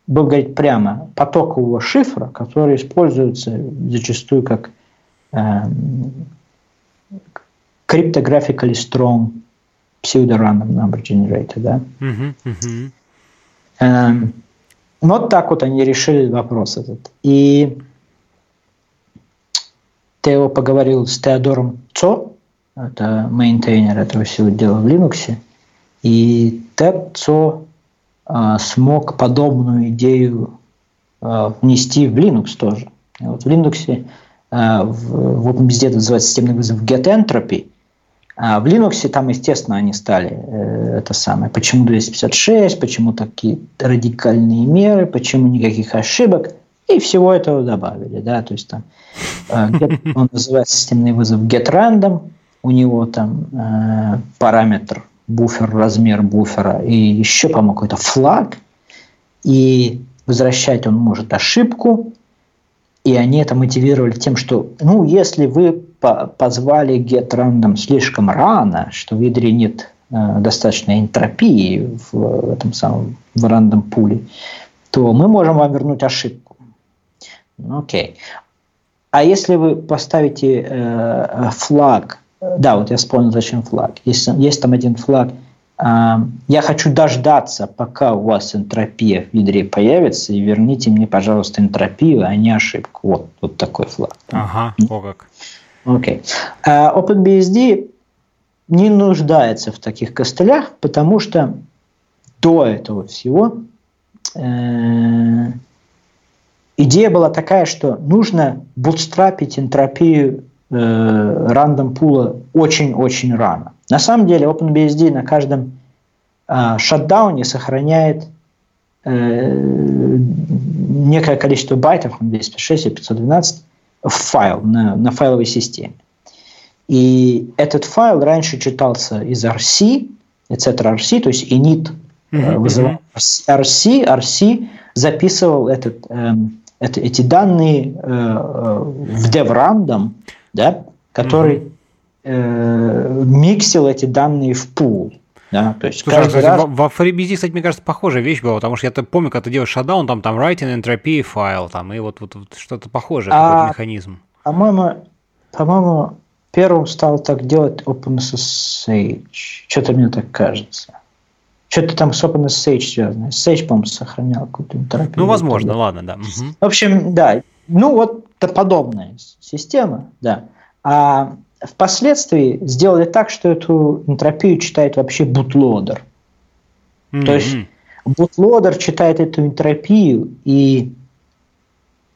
будем говорить прямо, потокового шифра, который используется зачастую как cryptographically strong pseudo-random number generator, да? Uh-huh, uh-huh. Эм, вот так вот они решили вопрос этот. И Тео поговорил с Теодором Цо, это мейнтейнер этого всего дела в Linux, и Тед Цо смог подобную идею а, внести в Linux тоже. Вот в Linux а, в, OpenBSD это называется системный вызов getEntropy, а в Linux там, естественно, они стали э, это самое. Почему 256, почему такие радикальные меры, почему никаких ошибок – и всего этого добавили, да, то есть там get, он называется системный вызов getRandom, у него там э, параметр буфер, размер буфера и еще, по-моему, какой-то флаг, и возвращать он может ошибку, и они это мотивировали тем, что, ну, если вы по позвали getRandom слишком рано, что в ядре нет э, достаточно энтропии в, этом самом в рандом пуле, то мы можем вам вернуть ошибку. Окей. А если вы поставите э, флаг, да, вот я вспомнил, зачем флаг. Есть, есть там один флаг. Э, я хочу дождаться, пока у вас энтропия в ядре появится, и верните мне, пожалуйста, энтропию, а не ошибку. Вот, вот такой флаг. Ага, о как. Окей. Okay. Uh, OpenBSD не нуждается в таких костылях, потому что до этого всего э, идея была такая, что нужно бутстрапить энтропию рандом пула очень-очень рано. На самом деле OpenBSD на каждом э, шатдауне сохраняет э, некое количество байтов, 256 и 512, в файл на, на файловой системе. И этот файл раньше читался из RC, etc. RC, то есть init mm-hmm. вызывал RC, RC записывал этот эм, это, эти данные э, э в DevRandom, да, который mm-hmm. э, миксил эти данные в пул. Да, то есть Слушай, каждый кстати, раз... во FreeBSD, кстати, мне кажется, похожая вещь была, потому что я помню, когда ты делаешь шатдаун, там, там writing entropy файл, там, и вот, вот, вот что-то похожее, а, механизм. По-моему, по-моему, первым стал так делать OpenSSH. Что-то мне так кажется. Что-то там с OpenSH связано. SH, по-моему, сохранял какую-то энтропию. Ну, возможно, ладно, да. Угу. В общем, да. Ну, вот это подобная система, да. А впоследствии сделали так, что эту энтропию читает вообще бутлодер. Mm-hmm. То есть бутлодер читает эту энтропию, и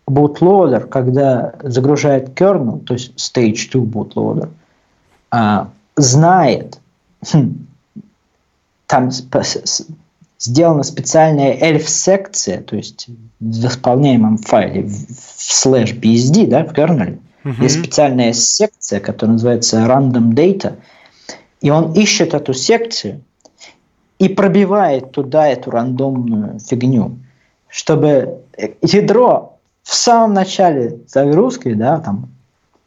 bootloader, когда загружает kernel, то есть stage 2 bootloader, а, знает, хм, там сделана специальная elf-секция, то есть в исполняемом файле в slash bsd, да, в kernel, uh-huh. есть специальная секция, которая называется random data, и он ищет эту секцию и пробивает туда эту рандомную фигню, чтобы ядро в самом начале загрузки, да, там,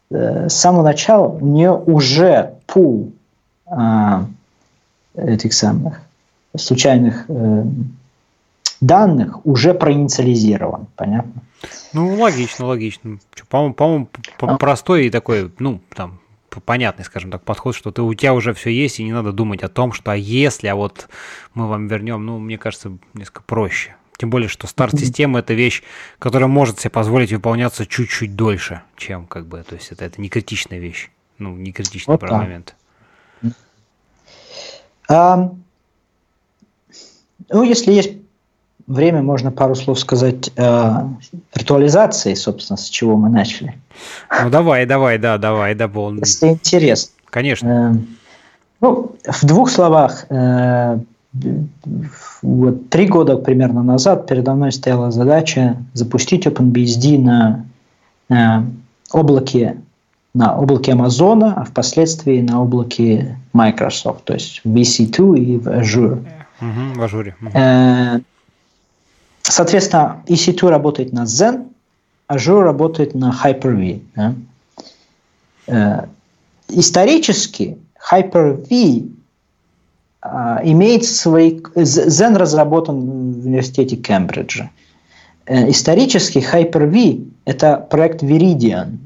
э, с самого начала у нее уже пул э, этих самых случайных э, данных уже проинициализирован, понятно? Ну, логично, логично. По-моему, по-моему, а. простой и такой, ну, там, понятный, скажем так, подход, что ты, у тебя уже все есть, и не надо думать о том, что а если, а вот мы вам вернем, ну, мне кажется, несколько проще. Тем более, что старт-система это вещь, которая может себе позволить выполняться чуть-чуть дольше, чем как бы, то есть это, это не критичная вещь, ну, не критичный вот момент. А, ну, если есть время, можно пару слов сказать о виртуализации, собственно, с чего мы начали. Ну, давай, давай, да, давай, да, был. Если интересно. Конечно. Э, ну, в двух словах, э, вот три года примерно назад передо мной стояла задача запустить OpenBSD на э, облаке на облаке Амазона, а впоследствии на облаке Microsoft, то есть в EC2 и в Azure. Угу, в Azure. Угу. Соответственно, EC2 работает на Zen, Azure работает на Hyper-V. Да? Э, исторически Hyper-V а, имеет свои... Zen разработан в университете Кембриджа. Э, исторически Hyper-V – это проект Viridian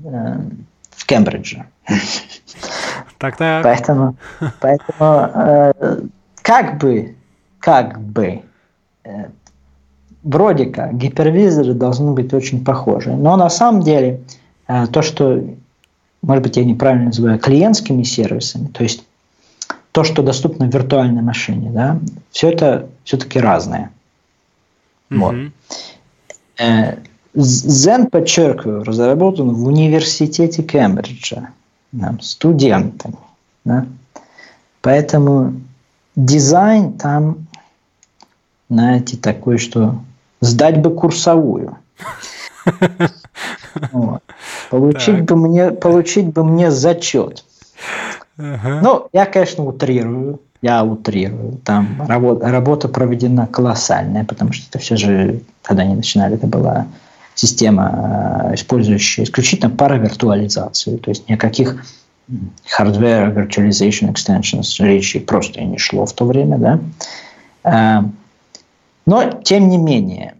в Кембридже. Так-так. Поэтому, поэтому э, как бы, как бы, вроде как гипервизоры должны быть очень похожи. Но на самом деле то, что, может быть, я неправильно называю клиентскими сервисами, то есть то, что доступно в виртуальной машине, да, все это все-таки разное. Mm-hmm. Вот. Э, Zen, подчеркиваю, разработан в университете Кембриджа да, студентами. Да. Поэтому дизайн там, знаете, такой, что сдать бы курсовую. [LAUGHS] Получить, бы мне, получить бы мне зачет. Ага. Ну, я, конечно, утрирую. Я утрирую. Там работа, работа проведена колоссальная, потому что это все же, когда они начинали, это была система, э, использующая исключительно паравиртуализацию, то есть никаких hardware virtualization extensions речи просто и не шло в то время, да. Э, но, тем не менее,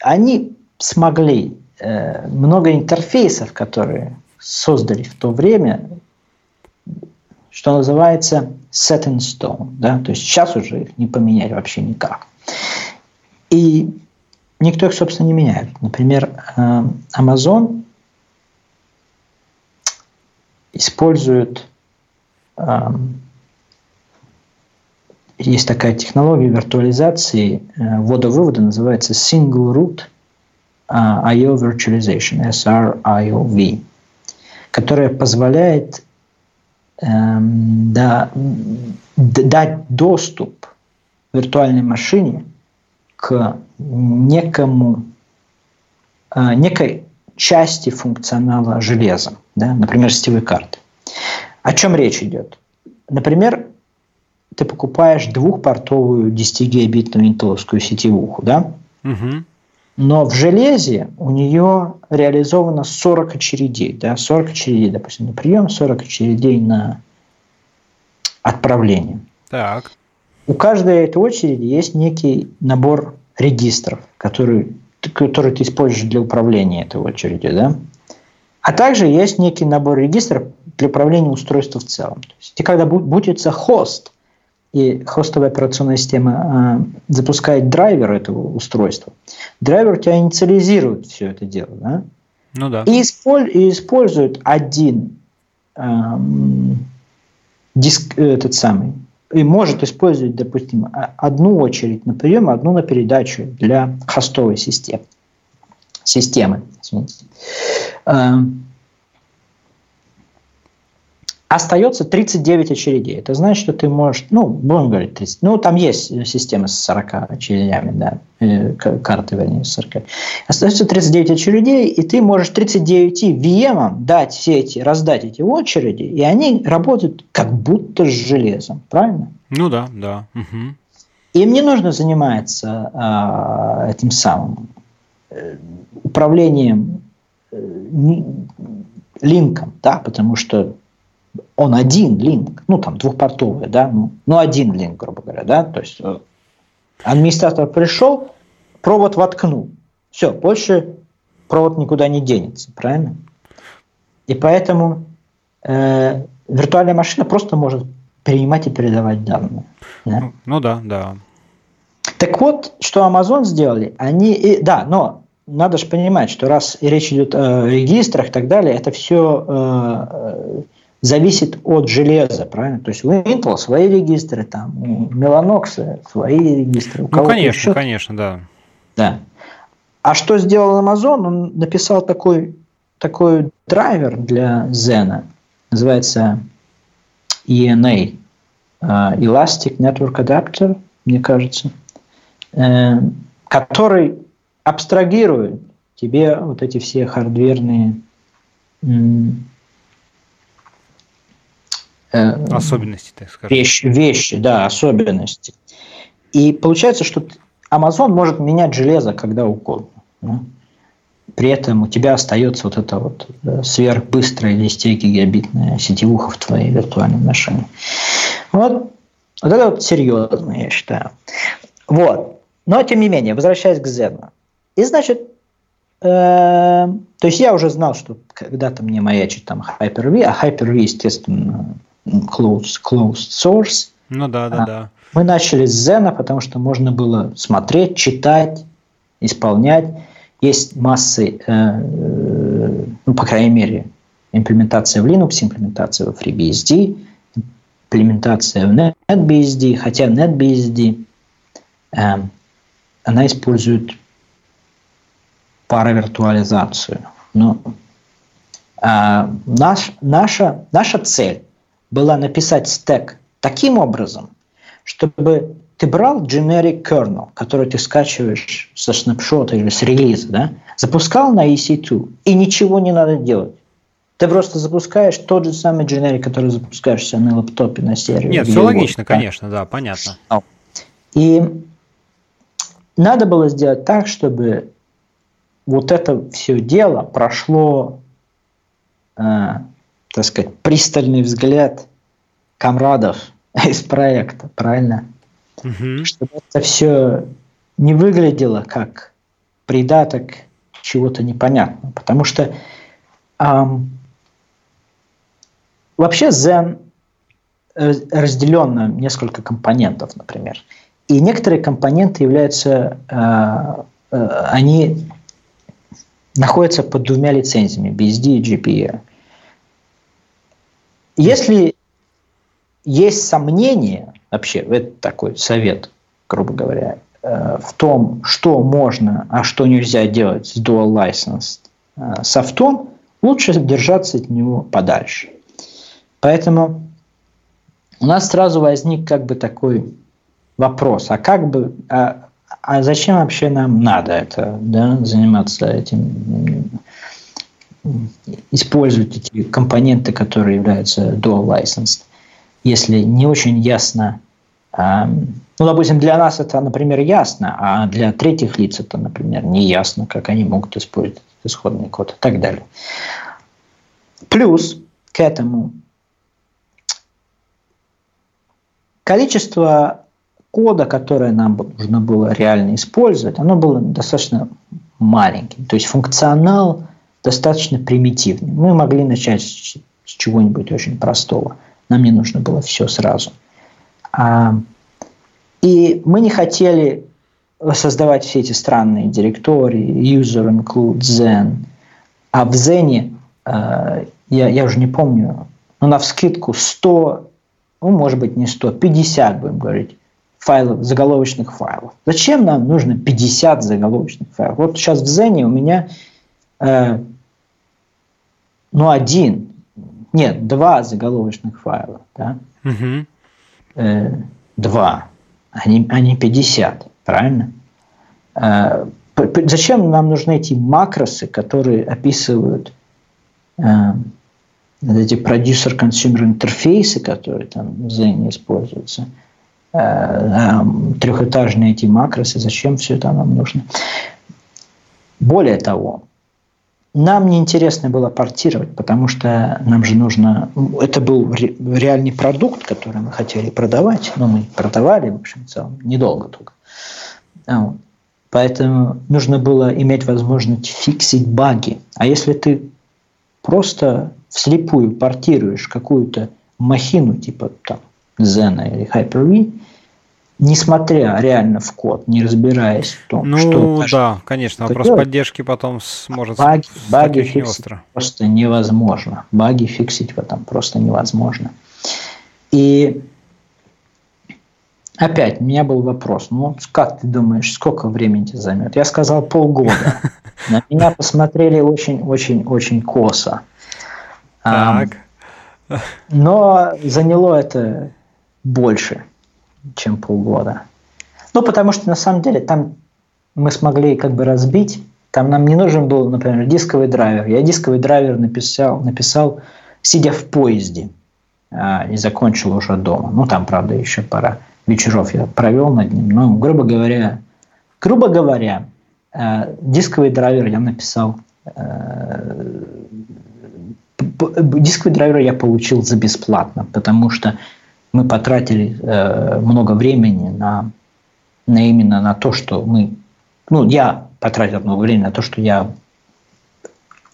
они смогли э, много интерфейсов, которые создали в то время, что называется set in stone. Да? То есть сейчас уже их не поменять вообще никак. И никто их, собственно, не меняет. Например, э, Amazon использует эм, есть такая технология виртуализации э, ввода-вывода, называется Single Root э, IO Virtualization, SRIOV которая позволяет эм, да, дать доступ виртуальной машине к некому, э, некой части функционала железа, да, например, сетевой карты. О чем речь идет? Например, ты покупаешь двухпортовую 10-гигабитную интеловскую сетевуху, да? Угу. Но в железе у нее реализовано 40 очередей. Да? 40 очередей, допустим, на прием, 40 очередей на отправление. Так. У каждой этой очереди есть некий набор регистров, который, который ты используешь для управления этой очередью. Да? А также есть некий набор регистров для управления устройством в целом. То есть, когда будется хост, и хостовая операционная система э, запускает драйвер этого устройства, драйвер у тебя инициализирует все это дело. Да? Ну да. И, исполь, и используют один эм, диск, этот самый, и может использовать, допустим, одну очередь на прием, одну на передачу для хостовой системы. Системы. Извините. Эм, Остается 39 очередей. Это значит, что ты можешь, ну, будем говорить 30. Ну, там есть система с 40 очередями, да, или карты, вернее, с 40. Остается 39 очередей, и ты можешь 39 VM дать все эти, раздать эти очереди, и они работают как будто с железом, правильно? Ну да, да. Угу. Им не нужно заниматься а, этим самым э, управлением э, линком, да, потому что он один линк, ну там двухпортовый, да, ну, ну один линк, грубо говоря, да, то есть э, администратор пришел, провод воткнул, все, больше провод никуда не денется, правильно? И поэтому э, виртуальная машина просто может принимать и передавать данные. Да? Ну, ну да, да. Так вот, что Amazon сделали, они, и, да, но надо же понимать, что раз речь идет о регистрах и так далее, это все э, зависит от железа, правильно? То есть у Intel свои регистры, там, у Mellanox свои регистры. У ну, конечно, еще... конечно, да. Да. А что сделал Amazon? Он написал такой, такой драйвер для Zen, называется ENA, э, Elastic Network Adapter, мне кажется, э, который абстрагирует тебе вот эти все хардверные особенности, так скажем. Вещи, вещи, да, особенности. И получается, что Amazon может менять железо когда угодно. Да? При этом у тебя остается вот эта вот э, сверхбыстрая 10 гигабитная сетевуха в твоей виртуальной машине. Вот, вот это вот серьезно, я считаю. Вот. Но, тем не менее, возвращаясь к Zen. И, значит, э, то есть я уже знал, что когда-то мне маячит там Hyper-V, а Hyper-V, естественно, closed, closed source. Ну да, да, а, да. Мы начали с Zen, потому что можно было смотреть, читать, исполнять. Есть массы, э, э, ну, по крайней мере, имплементация в Linux, имплементация в FreeBSD, имплементация в NetBSD, хотя NetBSD э, она использует паравиртуализацию. Но э, наш, наша, наша цель была написать стек таким образом, чтобы ты брал generic kernel, который ты скачиваешь со снапшота или с релиза, да, запускал на EC2, и ничего не надо делать. Ты просто запускаешь тот же самый generic, который запускаешься на лаптопе, на сервере. Нет, все логично, да? конечно, да, понятно. И надо было сделать так, чтобы вот это все дело прошло э, так сказать, пристальный взгляд комрадов [LAUGHS] из проекта, правильно? Угу. Чтобы это все не выглядело как придаток чего-то непонятного. Потому что эм, вообще Zen э, разделен на несколько компонентов, например. И некоторые компоненты являются, э, э, они находятся под двумя лицензиями, BSD и GPA. Если есть сомнения, вообще, это такой совет, грубо говоря, э, в том, что можно, а что нельзя делать с dual license э, софтом, лучше держаться от него подальше. Поэтому у нас сразу возник как бы такой вопрос, а как бы, а, а зачем вообще нам надо это, да, заниматься этим использовать эти компоненты, которые являются dual licensed, если не очень ясно, ну, допустим, для нас это, например, ясно, а для третьих лиц это, например, не ясно, как они могут использовать исходный код и так далее. Плюс к этому количество кода, которое нам нужно было реально использовать, оно было достаточно маленьким. То есть функционал – достаточно примитивный. Мы могли начать с чего-нибудь очень простого. Нам не нужно было все сразу. А, и мы не хотели создавать все эти странные директории, user include Zen. А в Зене, э, я, я уже не помню, но на вскидку 100, ну, может быть, не 100, 50, будем говорить, файлов, заголовочных файлов. Зачем нам нужно 50 заголовочных файлов? Вот сейчас в Зене у меня э, ну, один, нет, два заголовочных файла. Да? Угу. Э, два, а не, а не 50, правильно? Э, зачем нам нужны эти макросы, которые описывают э, эти продюсер-консюмер интерфейсы, которые там в Zen используются? Э, трехэтажные эти макросы, зачем все это нам нужно? Более того, нам неинтересно было портировать, потому что нам же нужно... Это был реальный продукт, который мы хотели продавать, но мы продавали, в общем, в целом, недолго только. Поэтому нужно было иметь возможность фиксить баги. А если ты просто вслепую портируешь какую-то махину, типа там Zen или Hyper-V, несмотря реально в код, не разбираясь в том, ну, что... Ну да, конечно, вопрос делать. поддержки потом сможет баги, баги фиксить остро. просто невозможно. Баги фиксить в этом просто невозможно. И опять, у меня был вопрос, ну как ты думаешь, сколько времени тебе займет? Я сказал полгода. [LAUGHS] На меня посмотрели очень-очень-очень косо. Так. Но заняло это больше чем полгода. Ну, потому что на самом деле там мы смогли как бы разбить. Там нам не нужен был, например, дисковый драйвер. Я дисковый драйвер написал, написал сидя в поезде а, и закончил уже дома. Ну, там, правда, еще пара вечеров я провел над ним. Но, грубо говоря, грубо говоря, э, дисковый драйвер я написал э, дисковый драйвер я получил за бесплатно, потому что мы потратили э, много времени на, на именно на то, что мы, ну, я потратил много времени на то, что я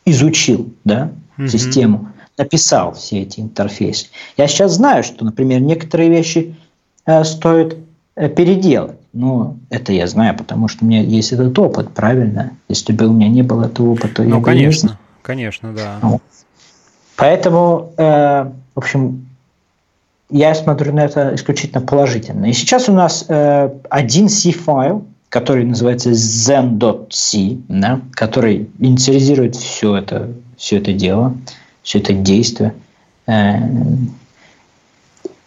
изучил, да, mm-hmm. систему, написал все эти интерфейсы. Я сейчас знаю, что, например, некоторые вещи э, стоит э, переделать. Но это я знаю, потому что у меня есть этот опыт, правильно? Если бы у меня не было этого опыта, ну, я конечно, бы не конечно, да. Ну, поэтому, э, в общем, я смотрю на это исключительно положительно. И сейчас у нас э, один C-файл, который называется zen.c, да, который инициализирует все это, все это дело, все это действие, э,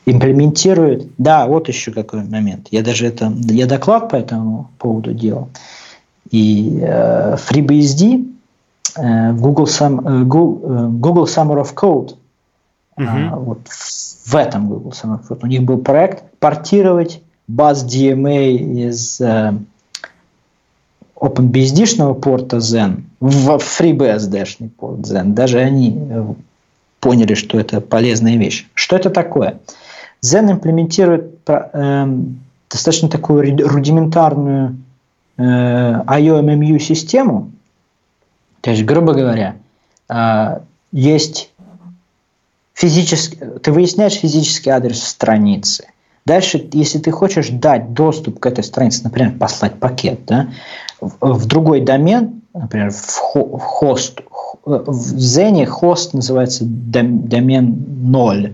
имплементирует. Да, вот еще какой момент. Я даже это, я доклад по этому поводу делал. И э, FreeBSD, э, Google, Sum, э, э, Google Summer of Code, угу. э, вот в этом Google Summer of Code. У них был проект портировать баз DMA из э, OpenBSD-шного порта Zen в FreeBSD-шный порт Zen. Даже они э, поняли, что это полезная вещь. Что это такое? Zen имплементирует э, достаточно такую рудиментарную э, IOMMU систему. То есть, грубо говоря, э, есть физически, ты выясняешь физический адрес страницы. Дальше, если ты хочешь дать доступ к этой странице, например, послать пакет, да, в, другой домен, например, в, в хост, в Зене хост называется домен 0,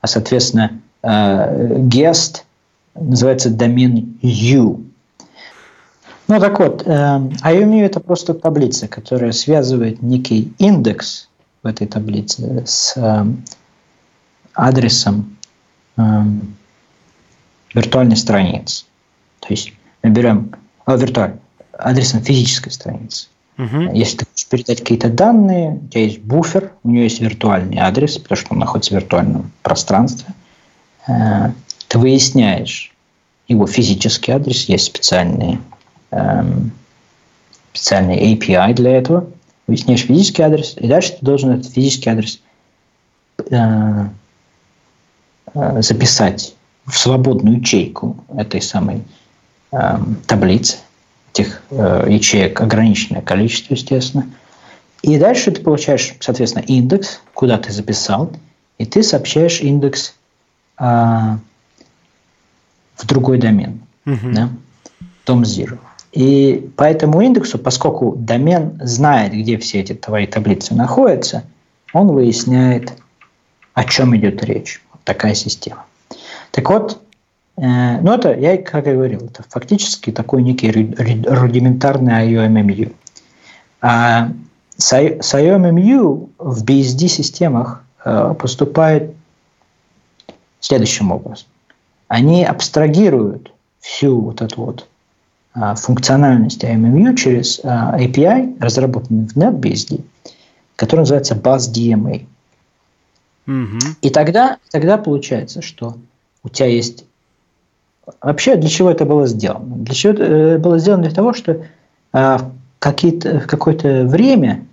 а, соответственно, э, guest называется домен U. Ну так вот, э, IOMU это просто таблица, которая связывает некий индекс в этой таблице с э, адресом э, виртуальной страницы. То есть мы берем а, виртуаль, адресом физической страницы. Угу. Если ты хочешь передать какие-то данные, у тебя есть буфер, у него есть виртуальный адрес, потому что он находится в виртуальном пространстве. Э, ты выясняешь его физический адрес, есть специальные, эм, специальные API для этого. Выясняешь физический адрес, и дальше ты должен этот физический адрес Э, записать в свободную ячейку этой самой э, таблицы, этих э, ячеек ограниченное количество, естественно. И дальше ты получаешь, соответственно, индекс, куда ты записал, и ты сообщаешь индекс э, в другой домен, угу. да, Tom Zero. И по этому индексу, поскольку домен знает, где все эти твои таблицы находятся, он выясняет, о чем идет речь. Такая система. Так вот, э, ну это, я как и говорил, это фактически такой некий рудиментарный IOMMU. А с IOMMU в BSD-системах э, поступает следующим образом. Они абстрагируют всю вот эту вот а, функциональность IMMU через API, разработанный в NetBSD, который называется BuzzDMA. И тогда, тогда получается, что у тебя есть... Вообще, для чего это было сделано? Для чего это э, было сделано? Для того, что а, в, какое-то время,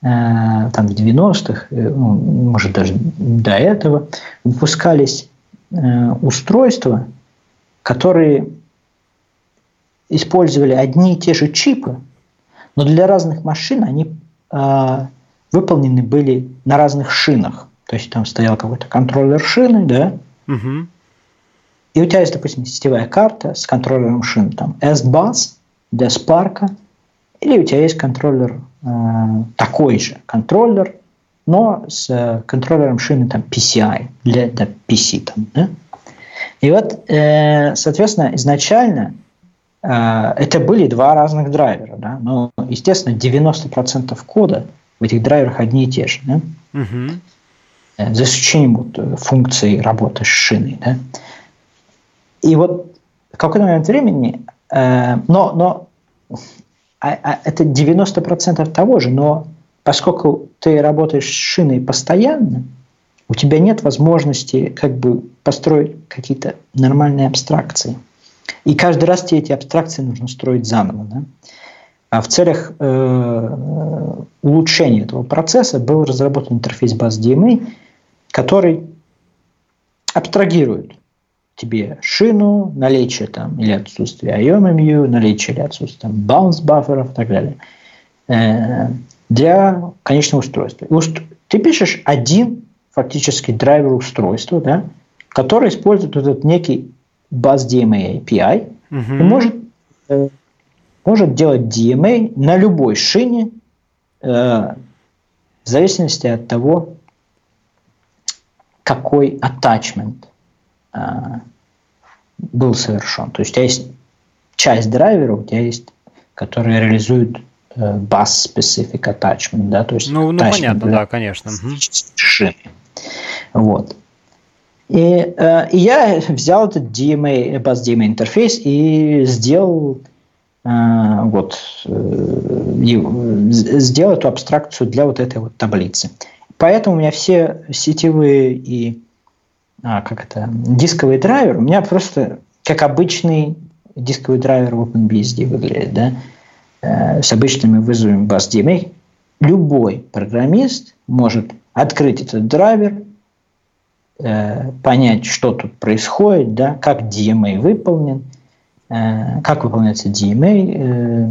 там в 90-х, э, ну, может даже до этого, выпускались э, устройства, которые использовали одни и те же чипы, но для разных машин они э, выполнены были на разных шинах. То есть там стоял какой-то контроллер шины, да? Угу. И у тебя есть, допустим, сетевая карта с контроллером шин, там S-Bus для Spark, или у тебя есть контроллер э, такой же контроллер, но с э, контроллером шины там PCI для, для PC там, да? И вот, э, соответственно, изначально э, это были два разных драйвера, да? но, естественно, 90% кода в этих драйверах одни и те же, да? угу. За исключением вот функции работы с шиной. Да? И вот в какой-то момент времени, но, но а, а это 90% того же, но поскольку ты работаешь с шиной постоянно, у тебя нет возможности как бы построить какие-то нормальные абстракции. И каждый раз тебе эти абстракции нужно строить заново. Да? А в целях э, улучшения этого процесса был разработан интерфейс баз DMA, который абстрагирует тебе шину, наличие там или отсутствие IOMMU, наличие или отсутствие там, bounce буферов и так далее э, для конечного устройства. Ты пишешь один фактически драйвер устройства, да, который использует этот некий bus DMA API угу. и может, э, может делать DMA на любой шине э, в зависимости от того, какой attachment э, был совершен. То есть у тебя есть часть драйвера, у тебя есть, которые реализуют э, bus specific attachment, да, то есть ну, ну понятно, да, конечно. Шины. Вот. И, э, и я взял этот DMA, Bus DMA интерфейс и сделал вот, э, сделал эту абстракцию для вот этой вот таблицы. Поэтому у меня все сетевые и а, как это, дисковый драйвер, у меня просто как обычный дисковый драйвер OpenBSD выглядит, да, э, с обычными вызовами BusDMA. Любой программист может открыть этот драйвер, Э, понять, что тут происходит, да, как DMA выполнен, э, как выполняется DMA, э,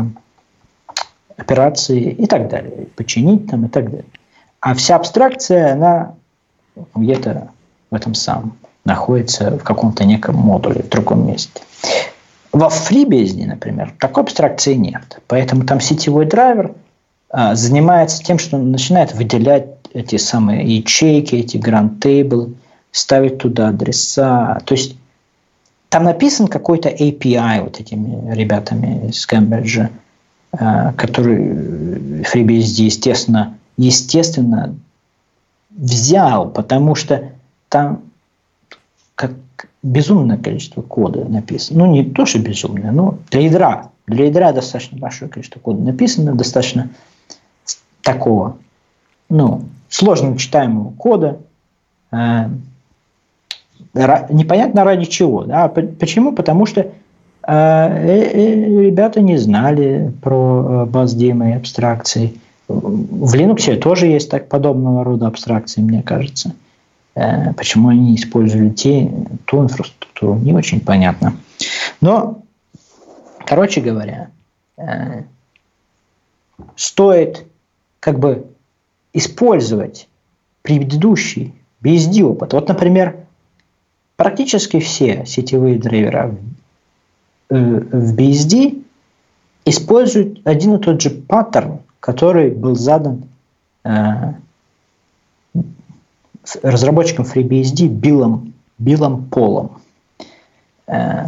операции и так далее, починить там и так далее. А вся абстракция, она где-то в этом самом находится в каком-то неком модуле в другом месте. Во FreeBSD, например, такой абстракции нет. Поэтому там сетевой драйвер а, занимается тем, что он начинает выделять эти самые ячейки, эти table, ставить туда адреса. То есть там написан какой-то API вот этими ребятами из Кембриджа, э, который FreeBSD, естественно, естественно, взял, потому что там как безумное количество кода написано. Ну, не то, что безумное, но для ядра. Для ядра достаточно большое количество кода написано, достаточно такого, ну, сложно читаемого кода, э, непонятно ради чего. Да? Почему? Потому что э, э, ребята не знали про э, BuzzDM и абстракции. В Linux тоже есть так подобного рода абстракции, мне кажется. Э, почему они использовали те, ту инфраструктуру, не очень понятно. Но, короче говоря, э, стоит как бы использовать предыдущий BSD опыт. Вот, например, Практически все сетевые драйвера в BSD используют один и тот же паттерн, который был задан э, разработчиком FreeBSD Биллом, Биллом Полом э,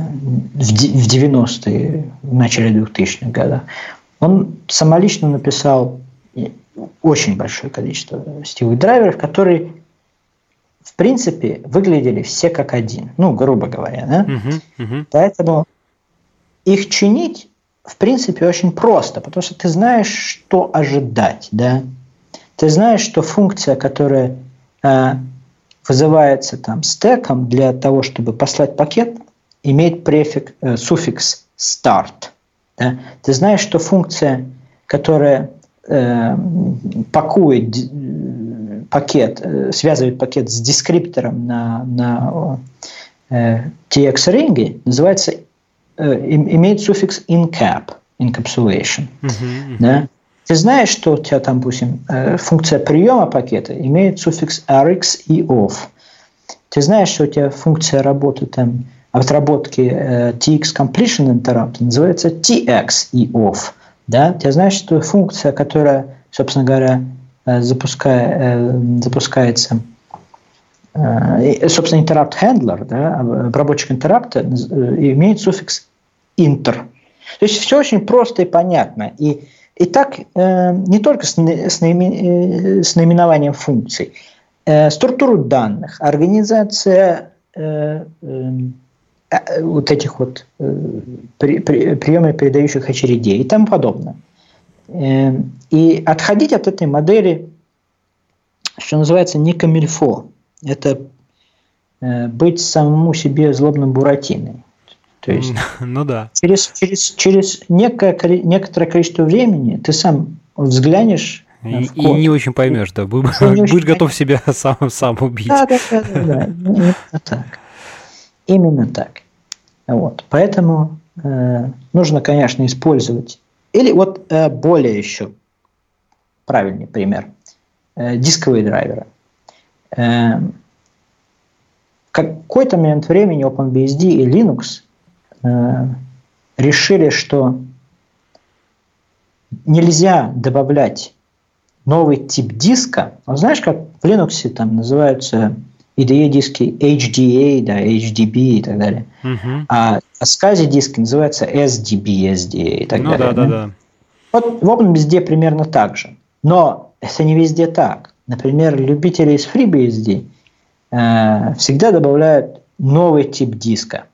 в 90-е, в начале 2000-х годов. Он самолично написал очень большое количество сетевых драйверов, которые в принципе выглядели все как один, ну, грубо говоря. Да? Uh-huh, uh-huh. Поэтому их чинить в принципе очень просто, потому что ты знаешь, что ожидать. Да? Ты знаешь, что функция, которая э, вызывается там стеком для того, чтобы послать пакет, имеет префикс, э, суффикс start. Да? Ты знаешь, что функция, которая э, пакует пакет, э, связывает пакет с дескриптором на, на э, TX-ринге, называется, э, имеет суффикс incap, encapsulation. Uh-huh, Да? Ты знаешь, что у тебя там, допустим, э, функция приема пакета имеет суффикс rx и off. Ты знаешь, что у тебя функция работы там, отработки э, tx completion interrupt называется tx и off. Да? Ты знаешь, что функция, которая, собственно говоря, запуская, запускается собственно, interrupt handler, да, обработчик интеррапта имеет суффикс inter. То есть все очень просто и понятно. И и так э, не только с, с, наимен, э, с наименованием функций, э, структуру данных, организация э, э, э вот этих вот э, при, при, приемов передающих очередей и тому подобное. Э, и отходить от этой модели, что называется, не камильфо. Это э, быть самому себе злобным буратиной. То есть, [LAUGHS] ну да. Через, через, через некое, некоторое количество времени ты сам взглянешь и, и не очень поймешь, да, будешь, будешь готов себя [LAUGHS] сам, сам убить. Да, да, да, да, да. [LAUGHS] именно так. Именно так. Вот. Поэтому э, нужно, конечно, использовать. Или вот э, более еще правильный пример. Э, дисковые драйверы. Э, какой-то момент времени OpenBSD и Linux Э, решили, что нельзя добавлять новый тип диска. Ну, знаешь, как в Linux там называются IDE диски HDA, да, HDB и так далее. Uh-huh. А, а SCSI диски называются SDB, SDA и так ну, далее. Да, да, да. Вот в OpenBSD примерно так же. Но это не везде так. Например, любители из FreeBSD э, всегда добавляют новый тип диска.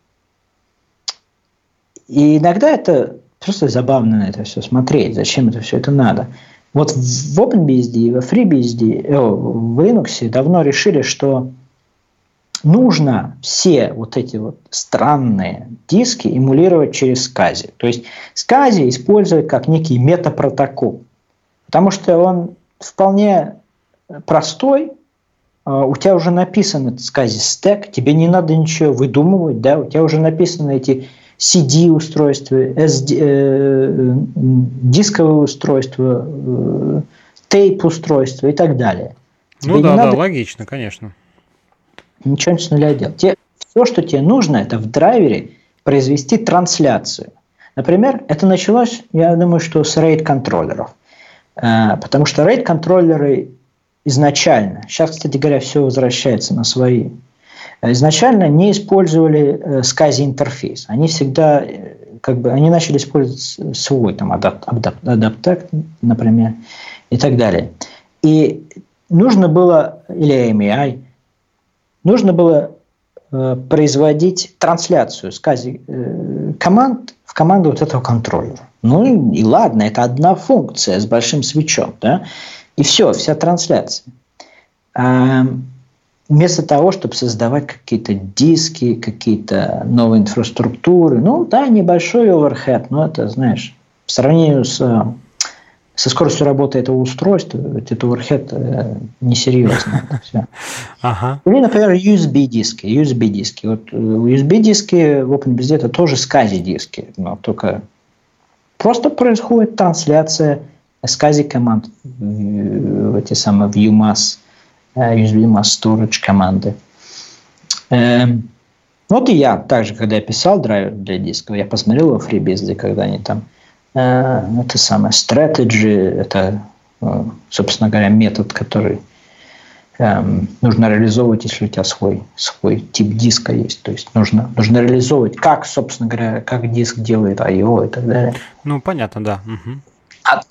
И иногда это просто забавно на это все смотреть, зачем это все это надо. Вот в OpenBSD, во FreeBSD, э, в Linux давно решили, что нужно все вот эти вот странные диски эмулировать через SCSI. То есть SCSI использовать как некий метапротокол, потому что он вполне простой, а, у тебя уже написан этот SCSI стек, тебе не надо ничего выдумывать, да, у тебя уже написаны эти CD-устройства, SD, э, дисковое устройство, э, тейп-устройство и так далее. Ну тебе да, да, логично, конечно. Ничего не с нуля делать. Тебе, все, что тебе нужно, это в драйвере произвести трансляцию. Например, это началось, я думаю, что с RAID-контроллеров. Э, потому что RAID-контроллеры изначально, сейчас, кстати говоря, все возвращается на свои изначально не использовали э, SCSI интерфейс. Они всегда, э, как бы, они начали использовать свой там адапт, адапт, адаптек, например, и так далее. И нужно было, или AMI, нужно было э, производить трансляцию SCSI э, команд в команду вот этого контроллера. Ну и ладно, это одна функция с большим свечом, да, и все, вся трансляция вместо того, чтобы создавать какие-то диски, какие-то новые инфраструктуры. Ну да, небольшой оверхед, но это, знаешь, в сравнении с, со скоростью работы этого устройства, этот оверхед э, несерьезно. [LAUGHS] Ага. Или, например, USB-диски. USB-диски. Вот USB-диски э, в OpenBSD это тоже SCSI-диски, но только просто происходит трансляция SCSI команд в эти самые в UMass уязвима storage команды. Эм, вот и я также, когда я писал драйвер для дисков, я посмотрел во FreeBSD, когда они там э, это самое strategy, это, э, собственно говоря, метод, который эм, нужно реализовывать, если у тебя свой, свой тип диска есть. То есть нужно, нужно реализовывать, как, собственно говоря, как диск делает I.O. и так далее. Ну, понятно, да. Угу. А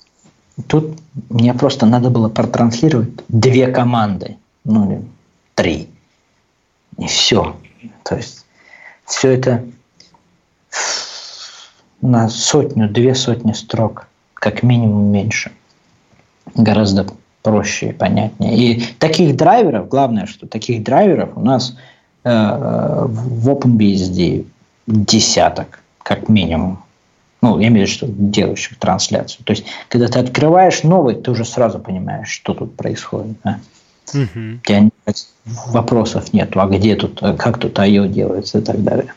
тут мне просто надо было протранслировать две команды, ну, три. И все. То есть все это на сотню, две сотни строк, как минимум меньше. Гораздо проще и понятнее. И таких драйверов, главное, что таких драйверов у нас э, в OpenBSD десяток, как минимум. Ну, я имею в виду, что делающих трансляцию. То есть, когда ты открываешь новый, ты уже сразу понимаешь, что тут происходит. Да? Угу. У тебя вопросов нету, а где тут, как тут IO делается и так далее.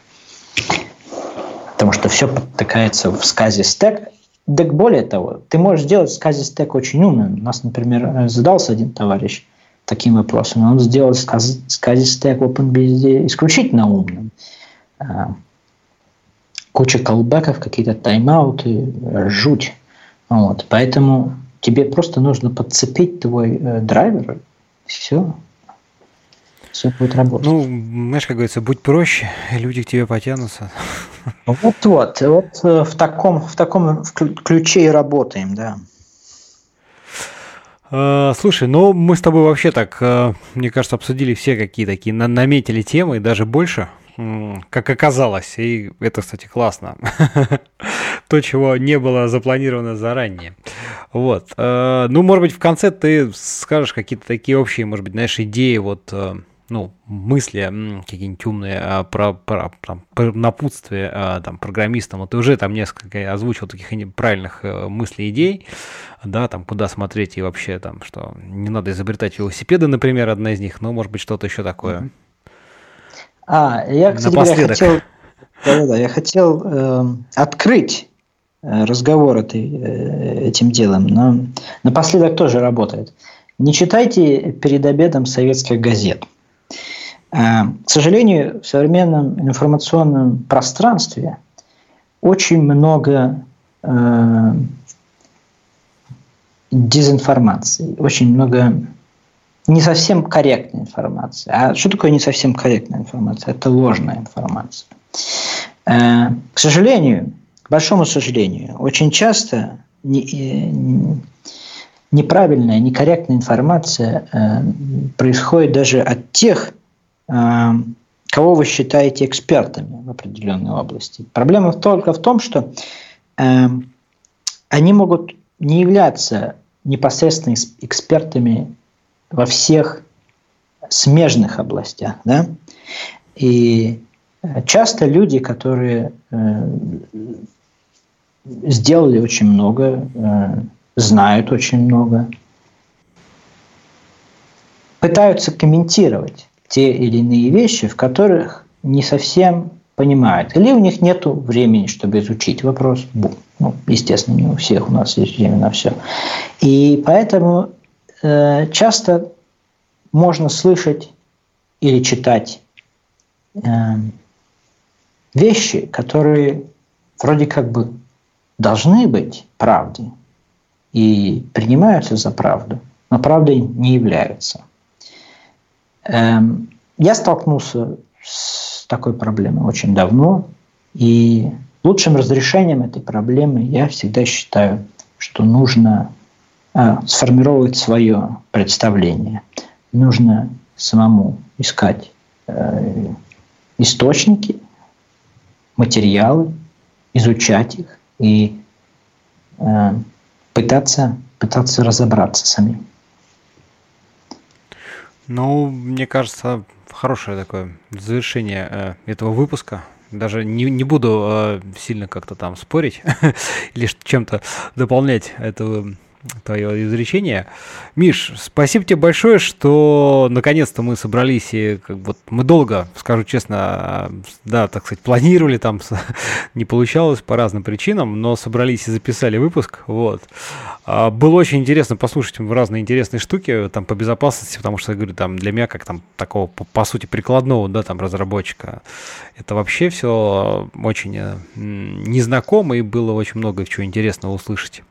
Потому что все подтыкается в сказе стек, так более того, ты можешь сделать сказе стек очень умным. У нас, например, задался один товарищ таким вопросом. Он сделал сказе стек OpenBSD исключительно умным. А, куча колбеков, какие-то тайм-ауты, жуть. Вот. Поэтому тебе просто нужно подцепить твой э, драйвер, все. Все будет работать. Ну, знаешь, как говорится, будь проще, люди к тебе потянутся. Вот-вот, вот э, в таком, в таком ключе и работаем, да. А, слушай, ну мы с тобой вообще так, э, мне кажется, обсудили все какие такие, наметили темы, и даже больше, как оказалось. И это, кстати, классно. [LAUGHS] То, чего не было запланировано заранее. Вот. Э, ну, может быть, в конце ты скажешь какие-то такие общие, может быть, знаешь, идеи, вот ну, мысли какие-нибудь умные а, про, про там, напутствие а, там, программистам. Вот ты уже там несколько озвучил таких правильных э, мыслей, идей, да, там, куда смотреть и вообще там, что не надо изобретать велосипеды, например, одна из них, но, может быть, что-то еще такое. А, я, кстати говоря, хотел, да, да, я хотел э, открыть разговор этой, э, этим делом, но напоследок тоже работает. Не читайте перед обедом советских газет. Э, к сожалению, в современном информационном пространстве очень много э, дезинформации, очень много не совсем корректной информации. А что такое не совсем корректная информация? Это ложная информация. Э, к сожалению, к большому сожалению, очень часто неправильная, некорректная информация происходит даже от тех, Э, кого вы считаете экспертами в определенной области. Проблема только в том, что э, они могут не являться непосредственно экспертами во всех смежных областях. Да? И э, часто люди, которые э, сделали очень много, э, знают очень много, пытаются комментировать те или иные вещи, в которых не совсем понимают. Или у них нет времени, чтобы изучить вопрос. Ну, естественно, не у всех у нас есть время на все. И поэтому э, часто можно слышать или читать э, вещи, которые вроде как бы должны быть правдой и принимаются за правду, но правдой не являются. Эм, я столкнулся с такой проблемой очень давно, и лучшим разрешением этой проблемы я всегда считаю, что нужно э, сформировать свое представление. Нужно самому искать э, источники, материалы, изучать их и э, пытаться, пытаться разобраться самим. Ну, мне кажется, хорошее такое завершение э, этого выпуска. Даже не, не буду э, сильно как-то там спорить [LAUGHS] или чем-то дополнять эту твое изречение. Миш, спасибо тебе большое, что наконец-то мы собрались и как вот мы долго, скажу честно, да, так сказать, планировали там, [LAUGHS] не получалось по разным причинам, но собрались и записали выпуск. Вот. А, было очень интересно послушать разные интересные штуки там по безопасности, потому что, я говорю, там для меня как там такого, по, по сути, прикладного, да, там разработчика, это вообще все очень э, незнакомо и было очень много чего интересного услышать.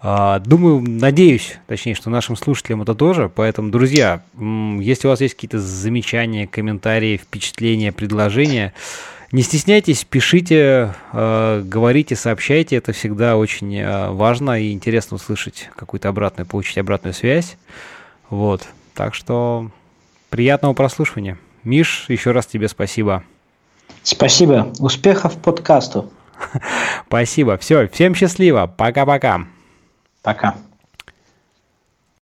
А, думаю, надеюсь, точнее, что нашим слушателям это тоже. Поэтому, друзья, если у вас есть какие-то замечания, комментарии, впечатления, предложения, не стесняйтесь, пишите, э, говорите, сообщайте. Это всегда очень э, важно и интересно услышать какую-то обратную, получить обратную связь. Вот. Так что приятного прослушивания. Миш, еще раз тебе спасибо. Спасибо. Успехов подкасту. [LAUGHS] Спасибо. Все, всем счастливо. Пока-пока. Пока.